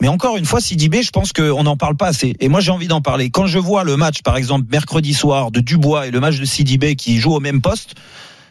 Mais encore une fois, Sidibé, je pense qu'on n'en parle pas assez. Et moi, j'ai envie d'en parler. Quand je vois le match, par exemple, mercredi soir de Dubois et le match de Sidibé qui joue au même poste,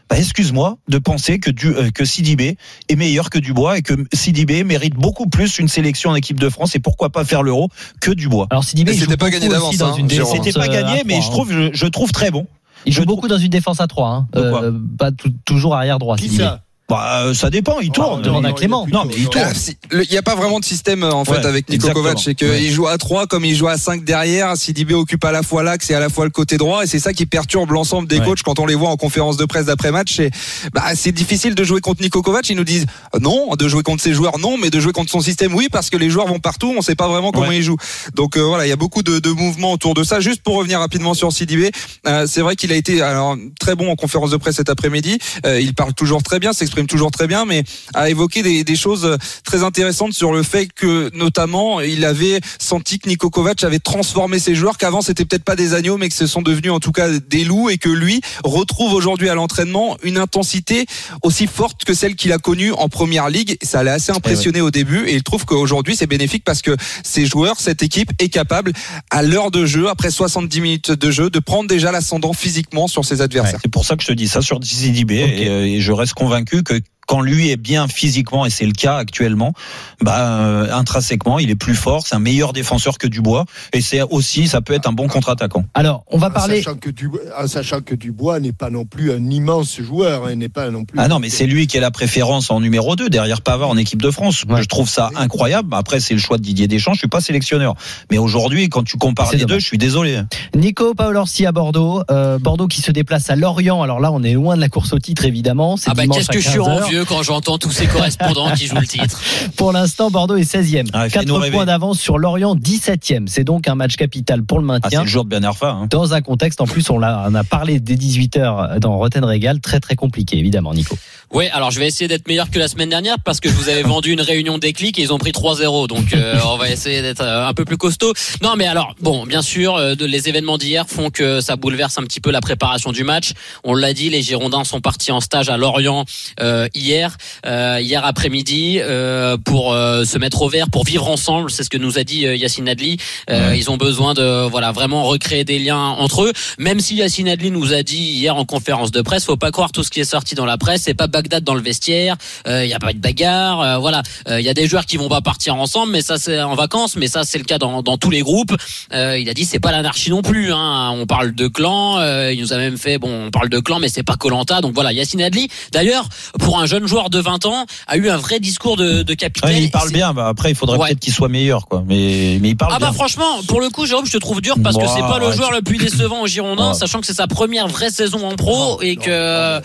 bah, excuse-moi de penser que, du, euh, que Sidibé est meilleur que Dubois et que Sidibé mérite beaucoup plus une sélection en équipe de France et pourquoi pas faire l'euro que Dubois. Alors Sidibé, il c'était pas gagné d'avance, hein, C'était pas gagné, mais je hein. trouve, je, je trouve très bon. Il joue beaucoup dans une défense à 3 hein. Euh, pas toujours arrière droit. Qui ça? Bah, euh, ça dépend, il tourne. demande à Clément. Non, mais il tourne. Ah, Il n'y a pas vraiment de système euh, en fait Ouais, avec Nico exactement. Kovac, c'est qu'il Ouais. joue à 3 comme il joue à 5 derrière. Sidibé occupe à la fois l'axe et à la fois le côté droit et c'est ça qui perturbe l'ensemble des Ouais. coachs quand on les voit en conférence de presse d'après match. C'est bah, c'est difficile de jouer contre Nico Kovac. Ils nous disent euh, non, de jouer contre ses joueurs non, mais de jouer contre son système oui parce que les joueurs vont partout. On sait pas vraiment comment Ouais. ils jouent. Donc euh, voilà, il y a beaucoup de, de mouvements autour de ça. Juste pour revenir rapidement sur Sidibé, euh, c'est vrai qu'il a été alors très bon en conférence de presse cet après-midi. Euh, il parle toujours très bien, s'exprime toujours très bien, mais a évoqué des, des choses très intéressantes sur le fait que notamment il avait senti que Niko Kovac avait transformé ses joueurs, qu'avant c'était peut-être pas des agneaux, mais que ce sont devenus en tout cas des loups, et que lui retrouve aujourd'hui à l'entraînement une intensité aussi forte que celle qu'il a connue en première ligue. Ça l'a assez impressionné au début, et il trouve qu'aujourd'hui c'est bénéfique parce que ces joueurs, cette équipe est capable à l'heure de jeu, après 70 minutes de jeu, de prendre déjà l'ascendant physiquement sur ses adversaires. Ouais, c'est pour ça que je te dis ça sur Sidibé et, euh, et je reste convaincu que que quand lui est bien physiquement et c'est le cas actuellement, bah euh, intrinsèquement il est plus fort, c'est un meilleur défenseur que Dubois et c'est aussi ça peut être un bon contre-attaquant. Alors, on va En parler. sachant que Dubois, en sachant que Dubois n'est pas non plus un immense joueur, hein, n'est pas non plus. Ah non mais c'est lui qui est la préférence en numéro 2 derrière Pavard en équipe de France. Je trouve ça incroyable. Après c'est le choix de Didier Deschamps, je suis pas sélectionneur. Mais aujourd'hui quand tu compares les dommage. deux, je suis désolé. Nico Paolorsi à Bordeaux. Euh, Bordeaux qui se déplace à Lorient. Alors là, on est loin de la course au titre, évidemment. C'est Ah bah dimanche qu'est-ce à que je suis 15 quand j'entends tous ces correspondants qui jouent le titre. Pour l'instant, Bordeaux est 16e. Ah, fais-nous 4 rêver. points d'avance sur Lorient, 17e. C'est donc un match capital pour le Ah, c'est maintien. le jour de Arfa. Hein. dans un contexte, en plus, on, l'a- on a parlé dès 18h dans Roten Régal, très très compliqué, évidemment, Nico. Ouais, alors je vais essayer d'être meilleur que la semaine dernière parce que je vous avais vendu une réunion déclic et ils ont pris 3-0. Donc euh, on va essayer d'être euh, un peu plus costaud. Non, mais alors bon, bien sûr, euh, de- les événements d'hier font que ça bouleverse un petit peu la préparation du match. On l'a dit, les Girondins sont partis en stage à Lorient euh, hier, euh, hier après-midi, euh, pour euh, se mettre au vert, pour vivre ensemble. C'est ce que nous a dit euh, Yacine Adli. Euh, Ils ont besoin de voilà vraiment recréer des liens entre eux. Même si Yacine Adli nous a dit hier en conférence de presse, faut pas croire tout ce qui est sorti dans la presse. C'est pas Bagdad dans le vestiaire. Il y a pas de bagarre. euh, voilà, il y a des joueurs qui vont pas partir ensemble, mais ça c'est en vacances. Mais ça c'est le cas dans, dans tous les groupes. Euh, il a dit c'est pas l'anarchie non plus. Hein. On parle de clan. euh, il nous a même fait bon, on parle de clan, mais c'est pas Colanta. Donc voilà, Yacine Adli. D'ailleurs, pour un jeune joueur de 20 ans, a eu un vrai discours de, de capitaine. Ouais, il parle bien. Bah, après il faudrait Ouais. peut-être qu'il soit meilleur quoi. Mais mais il parle Ah bien. bah franchement, pour le coup, Jérôme, je te trouve dur parce que Bah, c'est pas le ouais, joueur tu- le plus décevant au Girondin, Ouais. sachant que c'est sa première vraie saison en pro et que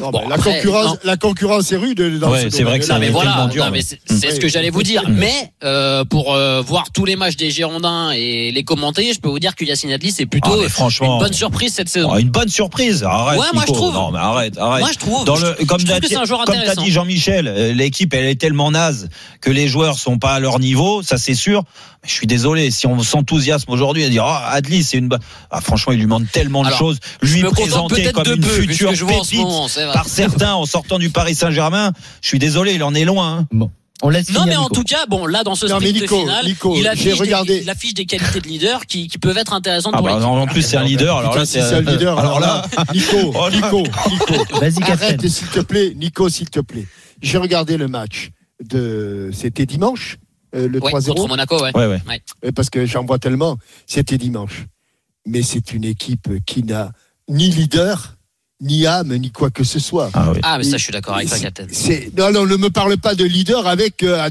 Non, Bon, mais la, après, concurrence. La concurrence est rude. Dans Ouais, ce c'est vrai que ça mais voilà, tellement dur, non, mais ouais. c'est c'est ce que j'allais vous dire. Mais euh, pour euh, voir tous les matchs des Girondins et les commenter, je peux vous dire que Yacine Adli c'est plutôt Ah, mais franchement, une bonne surprise cette saison. Oh, une bonne surprise. Arrête. Ouais, moi, Nico. je trouve. Non, mais arrête, arrête. Moi, je trouve. Dans le, comme trouve l'a que dit, c'est un joueur comme comme t'as intéressant. dit Jean-Michel, euh, l'équipe elle est tellement naze que les joueurs sont pas à leur niveau, ça c'est sûr. Mais je suis désolé, si on s'enthousiasme aujourd'hui à dire ah Adli c'est une bonne- ah, franchement il lui manque tellement de Alors, choses, je lui présenter peut-être comme de une peu, future pépite moment, par certains en sortant du Paris Saint-Germain, je suis désolé, il en est loin. hein. On laisse Non, mais en Nico. tout cas, bon, là, dans ce Non, sprint Nico, final, Nico, il, j'ai affiche regardé. des, il affiche des qualités de leader qui, qui peuvent être intéressantes Ah pour bah, l'équipe. en plus c'est un leader, alors Putain, là c'est un leader. Alors là, Nico, Oh, Nico, Nico. Vas-y. Arrête, s'il te plaît, Nico, s'il te plaît. J'ai regardé le match de. C'était dimanche, euh, le Ouais, 3-0. contre Monaco, ouais. Ouais, ouais. Ouais. Euh, Parce que j'en vois tellement. C'était dimanche. Mais c'est une équipe qui n'a ni leader, ni âme, ni quoi que ce soit. Ah, oui. Ah, mais ça, je suis d'accord avec toi, Captain. Non, non, ne me parle pas de leader avec euh,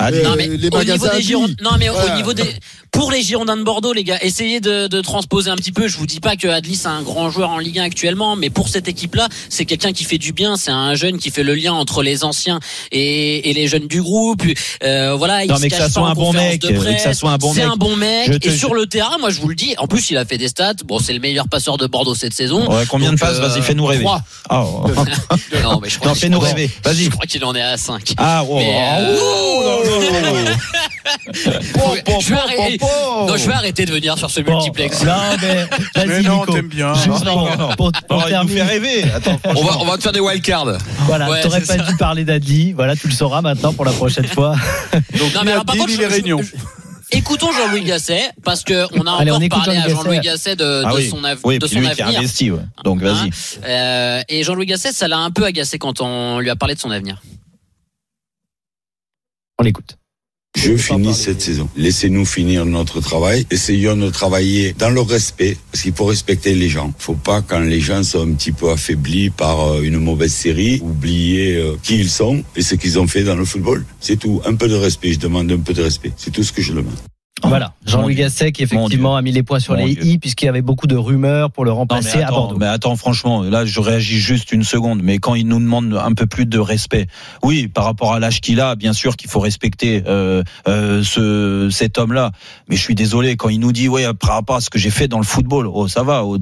euh, Non, mais les au niveau magasins. des. Girondins, non, mais Voilà. au niveau des, pour les Girondins de Bordeaux, les gars, essayez de, de transposer un petit peu. Je vous dis pas que Adli c'est un grand joueur en Ligue 1 actuellement, mais pour cette équipe-là, c'est quelqu'un qui fait du bien. C'est un jeune qui fait le lien entre les anciens et, et les jeunes du groupe. Euh, voilà, il Non, se mais que cache ça pas soit en un bon mec, de que ça soit un bon C'est mec. un bon mec. Te- Et sur le terrain, moi, je vous le dis. En plus, il a fait des stats. Bon, c'est le meilleur passeur de Bordeaux cette saison. Ouais, combien Donc, de passes euh, Vas-y, fais-nous rêver. trois. Ah, oh. Non, mais je crois fais-nous rêver. Vas-y. Je crois qu'il en est à 5. Ah, oh, Mais, oh, euh, oh, non, non, non, non. je vais arrêter, non, je vais arrêter de venir sur ce Bon, multiplex. non, mais Mais non, t'aimes bien. Juste Non, pour, non. pour- pour Oh, il fait rêver. Attends, On va, on va te faire des wildcards. Voilà, Ouais, t'aurais pas ça. dû parler d'Adli. Voilà, tu le sauras maintenant pour la prochaine fois. Donc, Non, mais alors, par contre, les je- je- réunions. Écoutons Jean-Louis Gasset parce que on a Allez, on encore écoute parlé à Jean-Louis Gasset. De, Ah oui. son, av- Oui, de son lui qui a avenir. investi, ouais. Donc Hein vas-y. Euh, et Jean-Louis Gasset, ça l'a un peu agacé quand on lui a parlé de son avenir. On l'écoute. Je finis cette saison. Laissez-nous finir notre travail. Essayons de travailler dans le respect, parce qu'il faut respecter les gens. Faut pas, quand les gens sont un petit peu affaiblis par euh, une mauvaise série, oublier euh, qui ils sont et ce qu'ils ont fait dans le football. C'est tout. Un peu de respect. Je demande un peu de respect. C'est tout ce que je demande. Voilà, Jean-Louis. Gasset qui effectivement a mis les points sur Mon les Dieu. i puisqu'il y avait beaucoup de rumeurs pour le Non, remplacer mais à attends, Bordeaux. mais attends, franchement, là, je réagis juste une seconde. Mais quand il nous demande un peu plus de respect, oui, par rapport à l'âge qu'il a, bien sûr qu'il faut respecter euh, euh, ce, cet homme-là. Mais je suis désolé quand il nous dit, ouais, par rapport à ce que j'ai fait dans le football, oh, ça va, oh,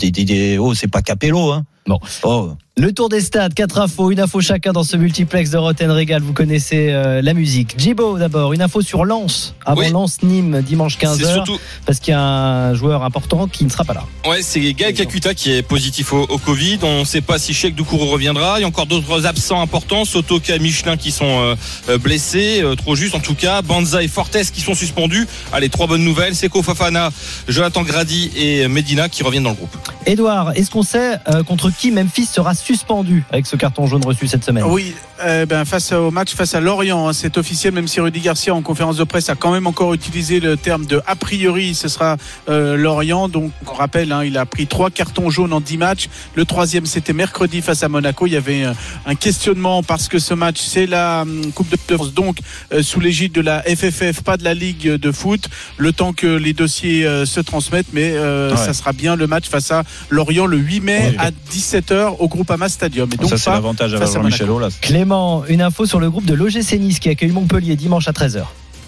oh, c'est pas Capello, hein. Bon. Oh. Le tour des stades, quatre infos, une info chacun dans ce multiplex de Roten Régal. Vous connaissez euh, la musique. Jibo d'abord, une info sur Lens. Avant Oui. Lens-Nîmes dimanche 15h. C'est surtout, Parce qu'il y a un joueur important qui ne sera pas là. ouais, c'est Gaël Kakuta qui est positif au, au Covid. On ne sait pas si Cheikh Doucourou reviendra. Il y a encore d'autres absents importants. Sotoka, Michelin qui sont euh, euh, blessés, euh, trop juste en tout cas. Banza et Fortes qui sont suspendus. Allez, trois bonnes nouvelles. Seko Fafana, Jonathan Grady et Medina qui reviennent dans le groupe. Edouard, est-ce qu'on sait contre qui Memphis sera suspendu avec ce carton jaune reçu cette semaine Oui, euh, ben, face au match face à Lorient, hein, c'est officiel, même si Rudy Garcia en conférence de presse a quand même encore utilisé le terme de a priori, ce sera euh, Lorient. Donc on rappelle, hein, il a pris trois cartons jaunes en 10 matchs. Le troisième, c'était mercredi face à Monaco. Il y avait euh, un questionnement parce que ce match, c'est la hum, Coupe de France, donc euh, sous l'égide de la FFF, pas de la Ligue de foot. Le temps que les dossiers euh, se transmettent, mais euh, Ouais. ça sera bien le match face à Lorient le 8 mai à 17h au Groupama Stadium. Et donc ça, c'est l'avantage à Jean-Michel. Aulas. Clément, une info sur le groupe de l'OGC Nice qui accueille Montpellier dimanche à 13h.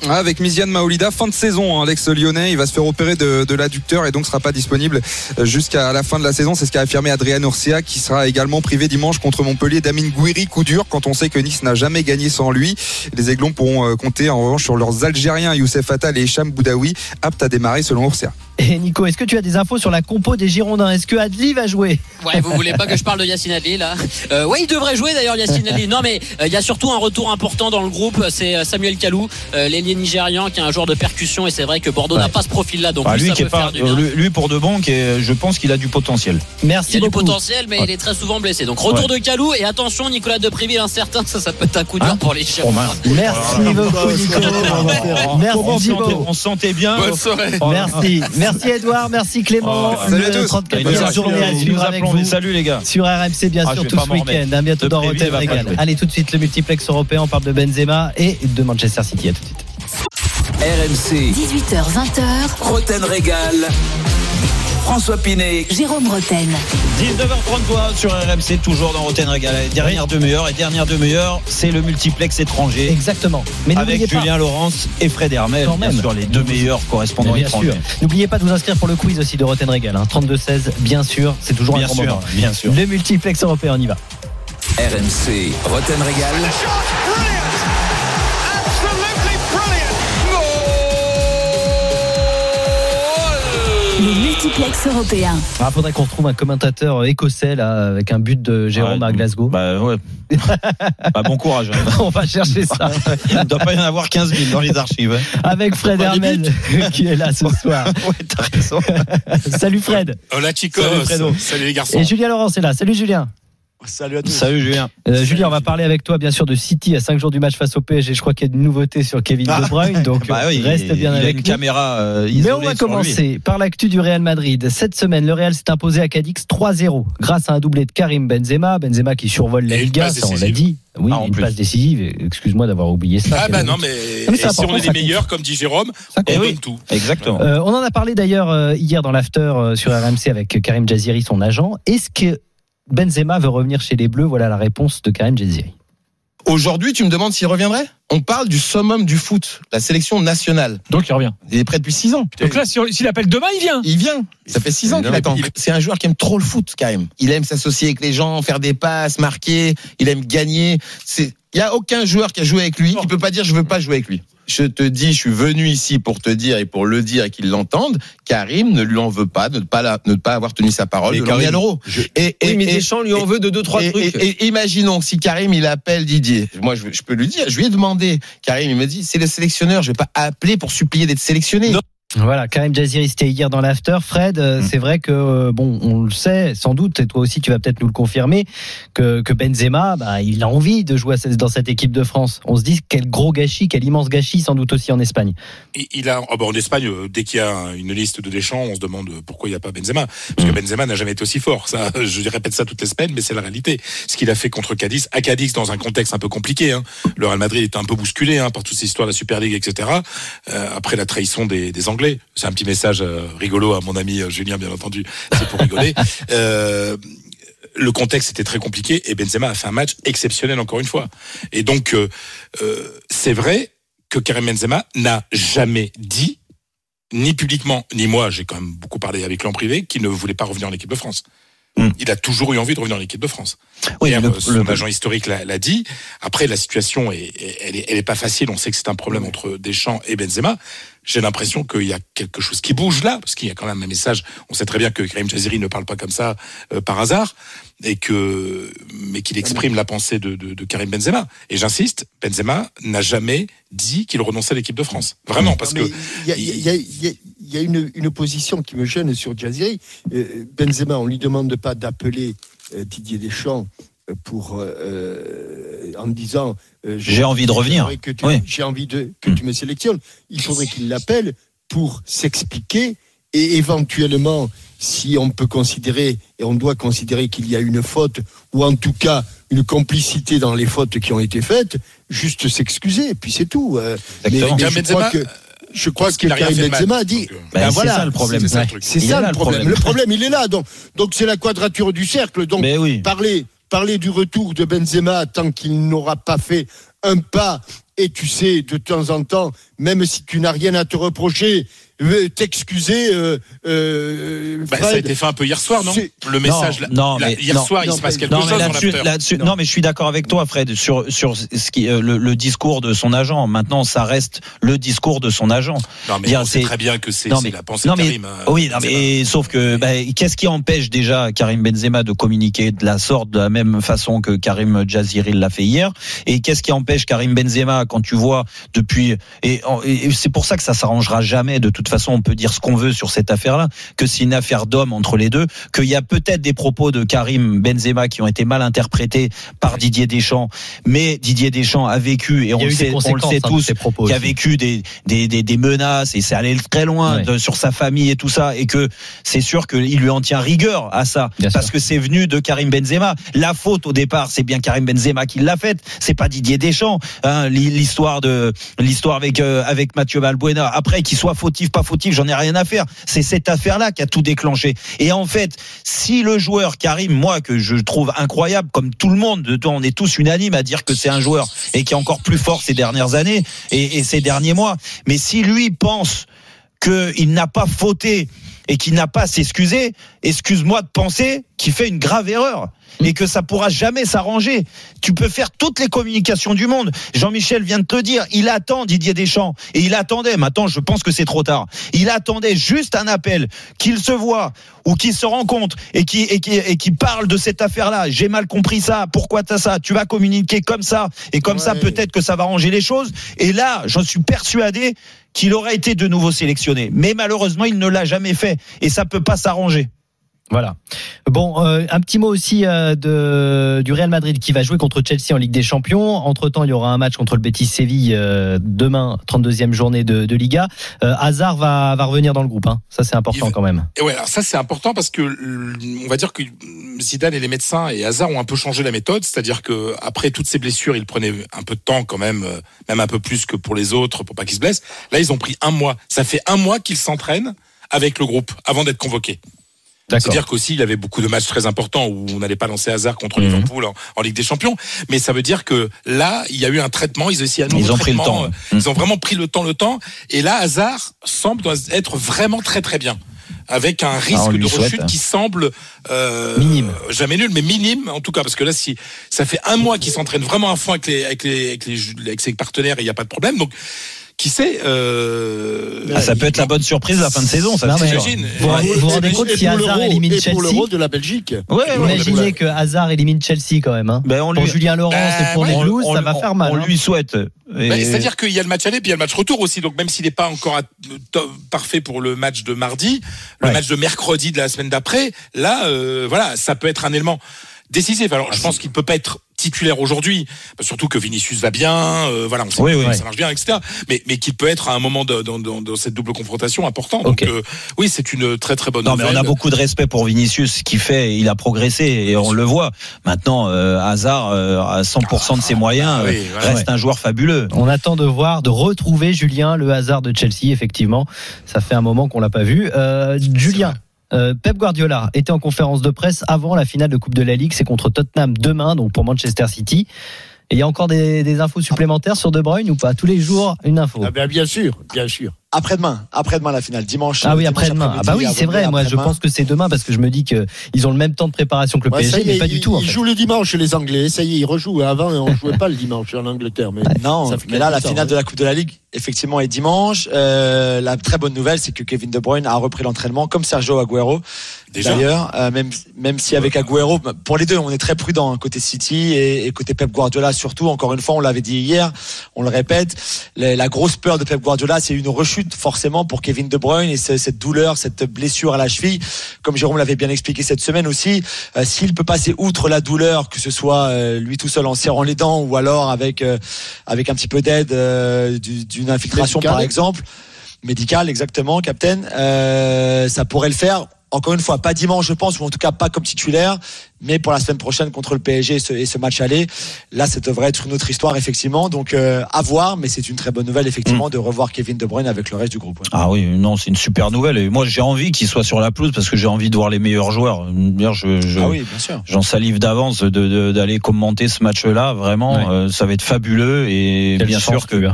Ah, Avec Miziane Maolida, fin de saison, hein, l'ex lyonnais, il va se faire opérer de, de l'adducteur et donc sera pas disponible euh, jusqu'à la fin de la saison. C'est ce qu'a affirmé Adrien Urcia, qui sera également privé dimanche contre Montpellier d'Amin Gouiri, coup dur, quand on sait que Nice n'a jamais gagné sans lui. Les Aiglons pourront euh, compter en revanche sur leurs Algériens Youssef Attal et Hicham Boudaoui, aptes à démarrer selon Urcia. Et Nico, est-ce que tu as des infos sur la compo des Girondins? Est-ce que Adli va jouer? Ouais, vous voulez pas que je parle de Yacine Adli là? Euh, Ouais, il devrait jouer d'ailleurs Yacine Adli. Non, mais euh, il y a surtout un retour important dans le groupe. C'est euh, Samuel Kalou, euh, l'ailier nigérian, qui est un joueur de percussion. Et c'est vrai que Bordeaux n'a pas ce profil-là, donc Bah, lui, lui, ça qui est peut pas, faire du bien. lui, pour de bon, qui est- je pense qu'il a du potentiel. Merci Il a du potentiel, mais il est très souvent blessé. Donc retour de Kalou et attention, Nicolas Depréville incertain, ça, ça peut être un coup dur Hein pour les Oh, Girondins. mince. Merci beaucoup Nico. Merci on on se sentait bien. Bonne soirée. Merci, merci Edouard, merci Clément. Oh, salut à Le tous. 34e Merci, journée à suivre avec vous. saluts les gars. Sur RMC, bien Ah, sûr, tout ce week-end. À bientôt De dans Rotten Régal. Allez, tout de suite, le multiplex européen. On parle de Benzema et de Manchester City. À tout de suite. RMC, 18h20h, Roten Régal. François Pinet. Jérôme Roten. 19h33 sur RMC, toujours dans Roten Régal. Dernière demi-heure et dernière demi-heure, c'est le multiplex étranger. Exactement. Mais avec n'oubliez pas. Julien Laurence et Fred Hermel, bien même. sûr, les deux meilleurs correspondants Bien étrangers. sûr. N'oubliez pas de vous inscrire pour le quiz aussi de Roten Régal. Hein. 32-16, bien sûr. C'est toujours Bien un grand sûr, moment. bien sûr. Le multiplex européen, on y va. RMC Roten Régal. Multiplex européen. Ah, faudrait qu'on retrouve un commentateur écossais là, avec un but de Jérôme Ouais, à Glasgow. Bah ouais. Bah, bon courage. hein. On va chercher ça. Il ne doit pas y en avoir 15 000 dans les archives. hein. Avec Fred Hermel qui est là ce soir. Ouais, t'as raison. Salut Fred. Hola chicos. Salut, Fredo. Salut les garçons. Et Julien Laurence est là. Salut Julien. Salut à tous. Salut Julien. Euh, Julien, on va parler avec toi bien sûr de City à 5 jours du match face au PSG. Je crois qu'il y a une nouveauté sur Kevin De Bruyne, donc Bah oui, reste il- bien il a avec une nous. caméra euh, Mais on va lui. commencer par l'actu du Real Madrid. Cette semaine, le Real s'est imposé à Cadix 3-0 grâce à un doublé de Karim Benzema. Benzema qui survole la Liga, ça on l'a dit. Oui, Ah, en une plus. passe décisive. Excuse-moi d'avoir oublié ça. Ah bah non mais, Ah, mais et c'est si on est les meilleurs comme dit Jérôme, on donne tout. Exactement. Euh, on en a parlé d'ailleurs hier dans l'after sur RMC avec Karim Jaziri, son agent. Est-ce que Benzema veut revenir chez les Bleus Voilà la réponse de Karim Jaziri. Aujourd'hui, tu me demandes s'il reviendrait? On parle du summum du foot, la sélection nationale. Donc il revient. Il est prêt depuis 6 ans. Donc là, s'il appelle demain, il vient. Il vient. Ça fait 6 ans qu'il attend. C'est un joueur qui aime trop le foot, quand même. Il aime s'associer avec les gens, faire des passes, marquer. Il aime gagner. C'est, il y a aucun joueur qui a joué avec lui qui peut pas dire je veux pas jouer avec lui. Je te dis, je suis venu ici pour te dire et pour le dire et qu'ils l'entendent. Karim ne lui en veut pas de ne pas, la- ne pas avoir tenu sa parole, Mais de Karim, l'euro. je- Et, Oui, mais Deschamps lui en veut de deux, trois et- trucs. Et, et imaginons si Karim il appelle Didier, moi je, je peux lui dire, je lui ai demandé, Karim il me dit c'est le sélectionneur, je vais pas appeler pour supplier d'être sélectionné. Voilà, Karim Jaziri, c'était hier dans l'after. Fred, euh, Mm. c'est vrai que, euh, bon, on le sait, sans doute, et toi aussi, tu vas peut-être nous le confirmer, que, que Benzema, bah, il a envie de jouer dans cette équipe de France. On se dit quel gros gâchis, quel immense gâchis, sans doute aussi en Espagne. Il il a, oh bah, en Espagne, euh, dès qu'il y a une liste de Deschamps, on se demande pourquoi il n'y a pas Benzema. Parce que Benzema n'a jamais été aussi fort. Ça, je répète ça toutes les semaines, mais c'est la réalité. Ce qu'il a fait contre Cadiz, à Cadiz, dans un contexte un peu compliqué. Hein. Le Real Madrid était un peu bousculé hein, par toutes ces histoires de la Super League, etc. Euh, après la trahison des, des Anglais. C'est un petit message euh, rigolo à mon ami euh, Julien, bien entendu. C'est pour rigoler. Euh, le contexte était très compliqué et Benzema a fait un match exceptionnel encore une fois. Et donc, euh, euh, c'est vrai que Karim Benzema n'a jamais dit, ni publiquement, ni moi, j'ai quand même beaucoup parlé avec lui en privé, qu'il ne voulait pas revenir en équipe de France. Il a toujours eu envie de revenir en équipe de France. Oui, Hier, le- son le- agent historique l'a dit. Après, la situation est- elle est, elle est pas facile. On sait que c'est un problème entre Deschamps et Benzema. J'ai l'impression qu'il y a quelque chose qui bouge là, parce qu'il y a quand même un message. On sait très bien que Karim Jaziri ne parle pas comme ça euh, par hasard, et que mais qu'il exprime la pensée de, de, de Karim Benzema. Et j'insiste, Benzema n'a jamais dit qu'il renonçait à l'équipe de France. Vraiment, parce que Il y a, y y y une, une position qui me gêne sur Jaziri. Euh, Benzema, on ne lui demande pas d'appeler euh, Didier Deschamps pour, euh, euh, en disant euh, J'ai envie de revenir. j'aimerais que tu- Oui. J'ai envie de, que tu me sélectionnes. Il faudrait qu'il l'appelle pour s'expliquer et éventuellement, si on peut considérer, et on doit considérer qu'il y a une faute, ou en tout cas une complicité dans les fautes qui ont été faites, juste s'excuser, et puis c'est tout. Euh, mais, je crois que, je crois que Karim Benzema a dit, ben Ben, c'est voilà, ça le problème. c'est ça, Ouais. c'est Il est ça là, le problème. problème. Le problème, il est là. Donc, donc c'est la quadrature du cercle. Donc, oui. parler, parler du retour de Benzema tant qu'il n'aura pas fait un pas. Et tu sais, de temps en temps, même si tu n'as rien à te reprocher, t'excuser. Euh, euh, bah, ça a été fait un peu hier soir, non Le message, non, là, mais hier non, soir, il non, se passe mais- quelque non, chose mais dans là-dessus, non. mais je suis d'accord avec toi, Fred, sur sur ce qui euh, le, le discours de son agent. Maintenant, ça reste le discours de son agent. Non, mais Dire, on sait c'est- très bien que c'est Non, c'est mais- la pensée non, de mais- Karim. euh, oui, non, Benzema. mais sauf que bah, qu'est-ce qui empêche déjà Karim Benzema de communiquer de la sorte, de la même façon que Karim Jaziri l'a fait hier? Et qu'est-ce qui empêche Karim Benzema quand tu vois depuis et, et c'est pour ça que ça s'arrangera jamais. De toute façon, on peut dire ce qu'on veut sur cette affaire-là, que c'est une affaire d'homme entre les deux, qu'il y a peut-être des propos de Karim Benzema qui ont été mal interprétés par Didier Deschamps, mais Didier Deschamps a vécu et on le sait, on le conséquences, sait hein, tous, qui a vécu des, des, des, des menaces et c'est allé très loin Ouais. de- sur sa famille et tout ça et que c'est sûr qu'il lui en tient rigueur à ça Bien parce sûr. que c'est venu de Karim Benzema. La faute au départ, c'est bien Karim Benzema qui l'a faite, c'est pas Didier Deschamps. Hein, l'histoire de l'histoire avec euh, avec Mathieu Valbuena. Après qu'il soit fautif pas fautif, j'en ai rien à faire. C'est cette affaire-là qui a tout déclenché. Et en fait, si le joueur Karim, moi que je trouve incroyable, comme tout le monde, de- on est tous unanimes à dire que c'est un joueur et qui est encore plus fort ces dernières années et ces derniers mois. Mais si lui pense qu'il n'a pas fauté et qui n'a pas à s'excuser, excuse-moi de penser qu'il fait une grave erreur et que ça pourra jamais s'arranger. Tu peux faire toutes les communications du monde. Jean-Michel vient de te le dire, il attend Didier Deschamps et il attendait. Maintenant, je pense que c'est trop tard. Il attendait juste un appel, qu'il se voit ou qu'il se rencontre et qui et qui et qui parle de cette affaire-là. J'ai mal compris ça. Pourquoi t'as ça? Tu vas communiquer comme ça et comme ça peut-être que ça va arranger les choses. Et là, j'en suis persuadé qu'il aurait été de nouveau sélectionné. Mais malheureusement, il ne l'a jamais fait et ça peut pas s'arranger. Voilà. Bon, euh, un petit mot aussi euh, de, du Real Madrid qui va jouer contre Chelsea en Ligue des Champions. Entre temps, il y aura un match contre le Betis Séville euh, demain, 32e journée de, de Liga. Hazard va, va revenir dans le groupe. Hein. Ça, c'est important quand même. Et ouais, alors ça c'est important parce que on va dire que Zidane et les médecins et Hazard ont un peu changé la méthode, c'est-à-dire que après toutes ces blessures, il prenait un peu de temps quand même, même un peu plus que pour les autres, pour pas qu'ils se blessent. Là, ils ont pris un mois. Ça fait un mois qu'ils s'entraînent avec le groupe avant d'être convoqués. C'est-à-dire qu'aussi, il avait beaucoup de matchs très importants où on n'allait pas lancer hasard contre Mhm. Liverpool en, en Ligue des Champions. Mais ça veut dire que là, il y a eu un traitement. Ils, aussi Ils ont pris le temps. euh, Ils ont vraiment pris le temps, le temps. Et là, Hazard semble être vraiment très très bien. Avec un Ah, risque de souhaite. rechute qui semble euh, minime, jamais nul, mais minime en tout cas, parce que là, si ça fait un mois qu'il s'entraîne vraiment à fond avec les avec les avec, les, avec ses partenaires, et il n'y a pas de problème. Donc, qui sait euh, Ah, ça peut être la bonne surprise de la fin de saison, ça. J'imagine. Vous vous rendez compte si Hazard élimine Chelsea de la Belgique. Imaginez que Hazard élimine Chelsea quand même. Hein. Ben, on pour lui- Julien Laurence Ben, et pour ouais. les Blues, On- ça va faire mal. On hein. lui souhaite. Et- Bah, C'est-à-dire qu'il y a le match aller puis il y a le match retour aussi. Donc même s'il n'est pas encore à- parfait pour le match de mardi, le match de mercredi de la semaine d'après, là, euh, voilà, ça peut être un élément décisif. Alors je pense qu'il peut pas être titulaire aujourd'hui, surtout que Vinicius va bien, euh, voilà, on sait Oui, que oui. ça marche bien, etc. Mais, mais qu'il peut être à un moment de- dans, dans- dans cette double confrontation important. Donc euh, oui, c'est une très très bonne Non, mais on a beaucoup de respect pour Vinicius, ce qu'il fait, il a progressé et on le voit. Maintenant, euh, Hazard, euh, à 100% de ses moyens, Ah oui, euh, voilà. reste un joueur fabuleux. On attend de voir, de retrouver Julien, le hasard de Chelsea, effectivement. Ça fait un moment qu'on l'a pas vu. Euh, Julien. Euh, Pep Guardiola était en conférence de presse avant la finale de Coupe de la Ligue. C'est contre Tottenham demain, donc pour Manchester City. Et il y a encore des, des infos supplémentaires sur De Bruyne ou pas? Tous les jours, une info. Ah ben, bien sûr, bien sûr. Après-demain, après-demain la finale, dimanche. Ah oui, après-demain. Ah bah oui, c'est vrai. Moi, je pense que c'est demain parce que je me dis que ils ont le même temps de préparation que le Ouais, PSG, est, mais pas ils, du tout. En ils fait. jouent le dimanche, les Anglais. Ça y est, ils rejouent. Avant, on jouait pas le dimanche en Angleterre. Mais Non, ça fait mais là, la temps, finale hein. de la Coupe de la Ligue, effectivement, est dimanche. Euh, la très bonne nouvelle, c'est que Kevin De Bruyne a repris l'entraînement, comme Sergio Agüero. Déjà D'ailleurs, euh, même même si avec Agüero, pour les deux, on est très prudent hein, côté City et, et côté Pep Guardiola surtout. Encore une fois, on l'avait dit hier, on le répète, la, la grosse peur de Pep Guardiola, c'est une rechute forcément pour Kevin De Bruyne et ce- cette douleur, cette blessure à la cheville, comme Jérôme l'avait bien expliqué cette semaine aussi. euh, S'il peut passer outre la douleur, que ce soit euh, lui tout seul en serrant les dents ou alors avec euh, avec un petit peu d'aide du- d'une infiltration Médicale. par exemple médical exactement, Captain. Ça pourrait le faire. Encore une fois, pas dimanche, je pense, ou en tout cas pas comme titulaire, mais pour la semaine prochaine contre le PSG et ce, et ce match aller. Là, ça devrait être une autre histoire, effectivement. Donc, euh, à voir, mais c'est une très bonne nouvelle, effectivement, de revoir Kevin De Bruyne avec le reste du groupe. ouais. Ah oui, non, c'est une super nouvelle. Et moi, j'ai envie qu'il soit sur la pelouse parce que j'ai envie de voir les meilleurs joueurs. D'ailleurs, je, je- Ah oui, bien sûr. J'en salive d'avance de- de- d'aller commenter ce match-là. Vraiment, Ouais. euh, ça va être fabuleux et Quelle bien sûr que.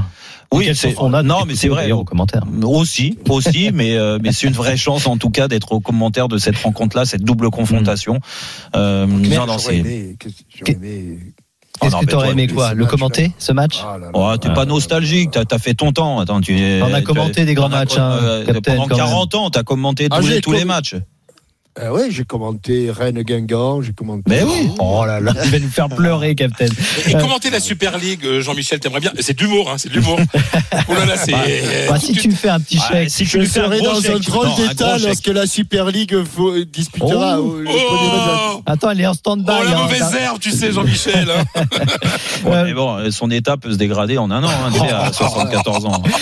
Oui, on a non, mais c'est vrai. d'ailleurs, aux commentaires. Aussi, aussi, mais euh, mais c'est une vraie chance en tout cas d'être au commentaire de cette rencontre-là, cette double confrontation. Euh, non, non, c'est- Qu'est-ce non, que t'aurais aimé quoi Le commenter, ce match Oh, t'es pas nostalgique, t'as as fait ton temps. Attends, tu es- On a commenté des grands matchs, hein, euh, Captain, pendant quand même. 40 ans, t'as commenté Ah, tous, les, matchs. Ah ouais, j'ai commenté Rennes Guingamp, j'ai commenté. Mais oui. Oh là là, il va nous faire pleurer, Captain. Et Euh, commenter la Super League, euh, Jean-Michel, t'aimerais bien C'est de l'humour, hein, c'est de l'humour. oh là là, c'est. bah, si tu me fais un petit Ouais, chèque, si tu Je un serai gros dans un chèque. drôle un d'état gros chèque. lorsque la Super League faut- disputera. Oh. match. Attends, elle est en stand-by. Oh, la hein, mauvaise herbe, tu sais, Jean-Michel. hein. Ouais, mais bon, euh, son état peut se dégrader en un an, hein, tu sais, à 74 ans.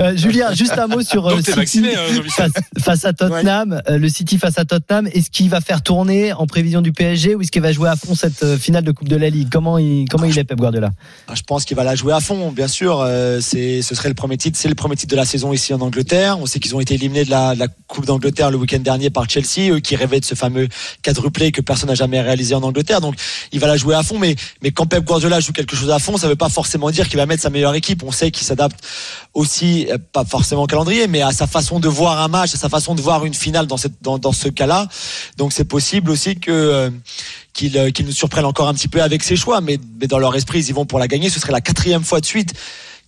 Euh, Julien, juste un mot sur euh, Donc t'es City vacciné, hein, Jean-Michel. face, face à Tottenham. Tottenham, euh, le City face à Tottenham. Est-ce qu'il va faire tourner en prévision du PSG ou est-ce qu'il va jouer à fond cette euh, finale de Coupe de la Ligue? Comment il, comment il est Pep Guardiola? Ah, Je pense qu'il va la jouer à fond, bien sûr. Euh, c'est, ce serait le premier titre. C'est le premier titre de la saison ici en Angleterre. On sait qu'ils ont été éliminés de la, de la Coupe d'Angleterre le week-end dernier par Chelsea, eux qui rêvaient de ce fameux quadruplé que personne n'a jamais réalisé en Angleterre. Donc, il va la jouer à fond. Mais, mais quand Pep Guardiola joue quelque chose à fond, ça veut pas forcément dire qu'il va mettre sa meilleure équipe. On sait qu'il s'adapte aussi, pas forcément au calendrier, mais à sa façon de voir un match, à sa façon de voir une finale dans cette, dans, dans ce cas-là. Donc, c'est possible aussi que, euh, qu'ils euh, nous surprennent encore un petit peu avec ses choix, mais, mais dans leur esprit, ils y vont pour la gagner. Ce serait la quatrième fois de suite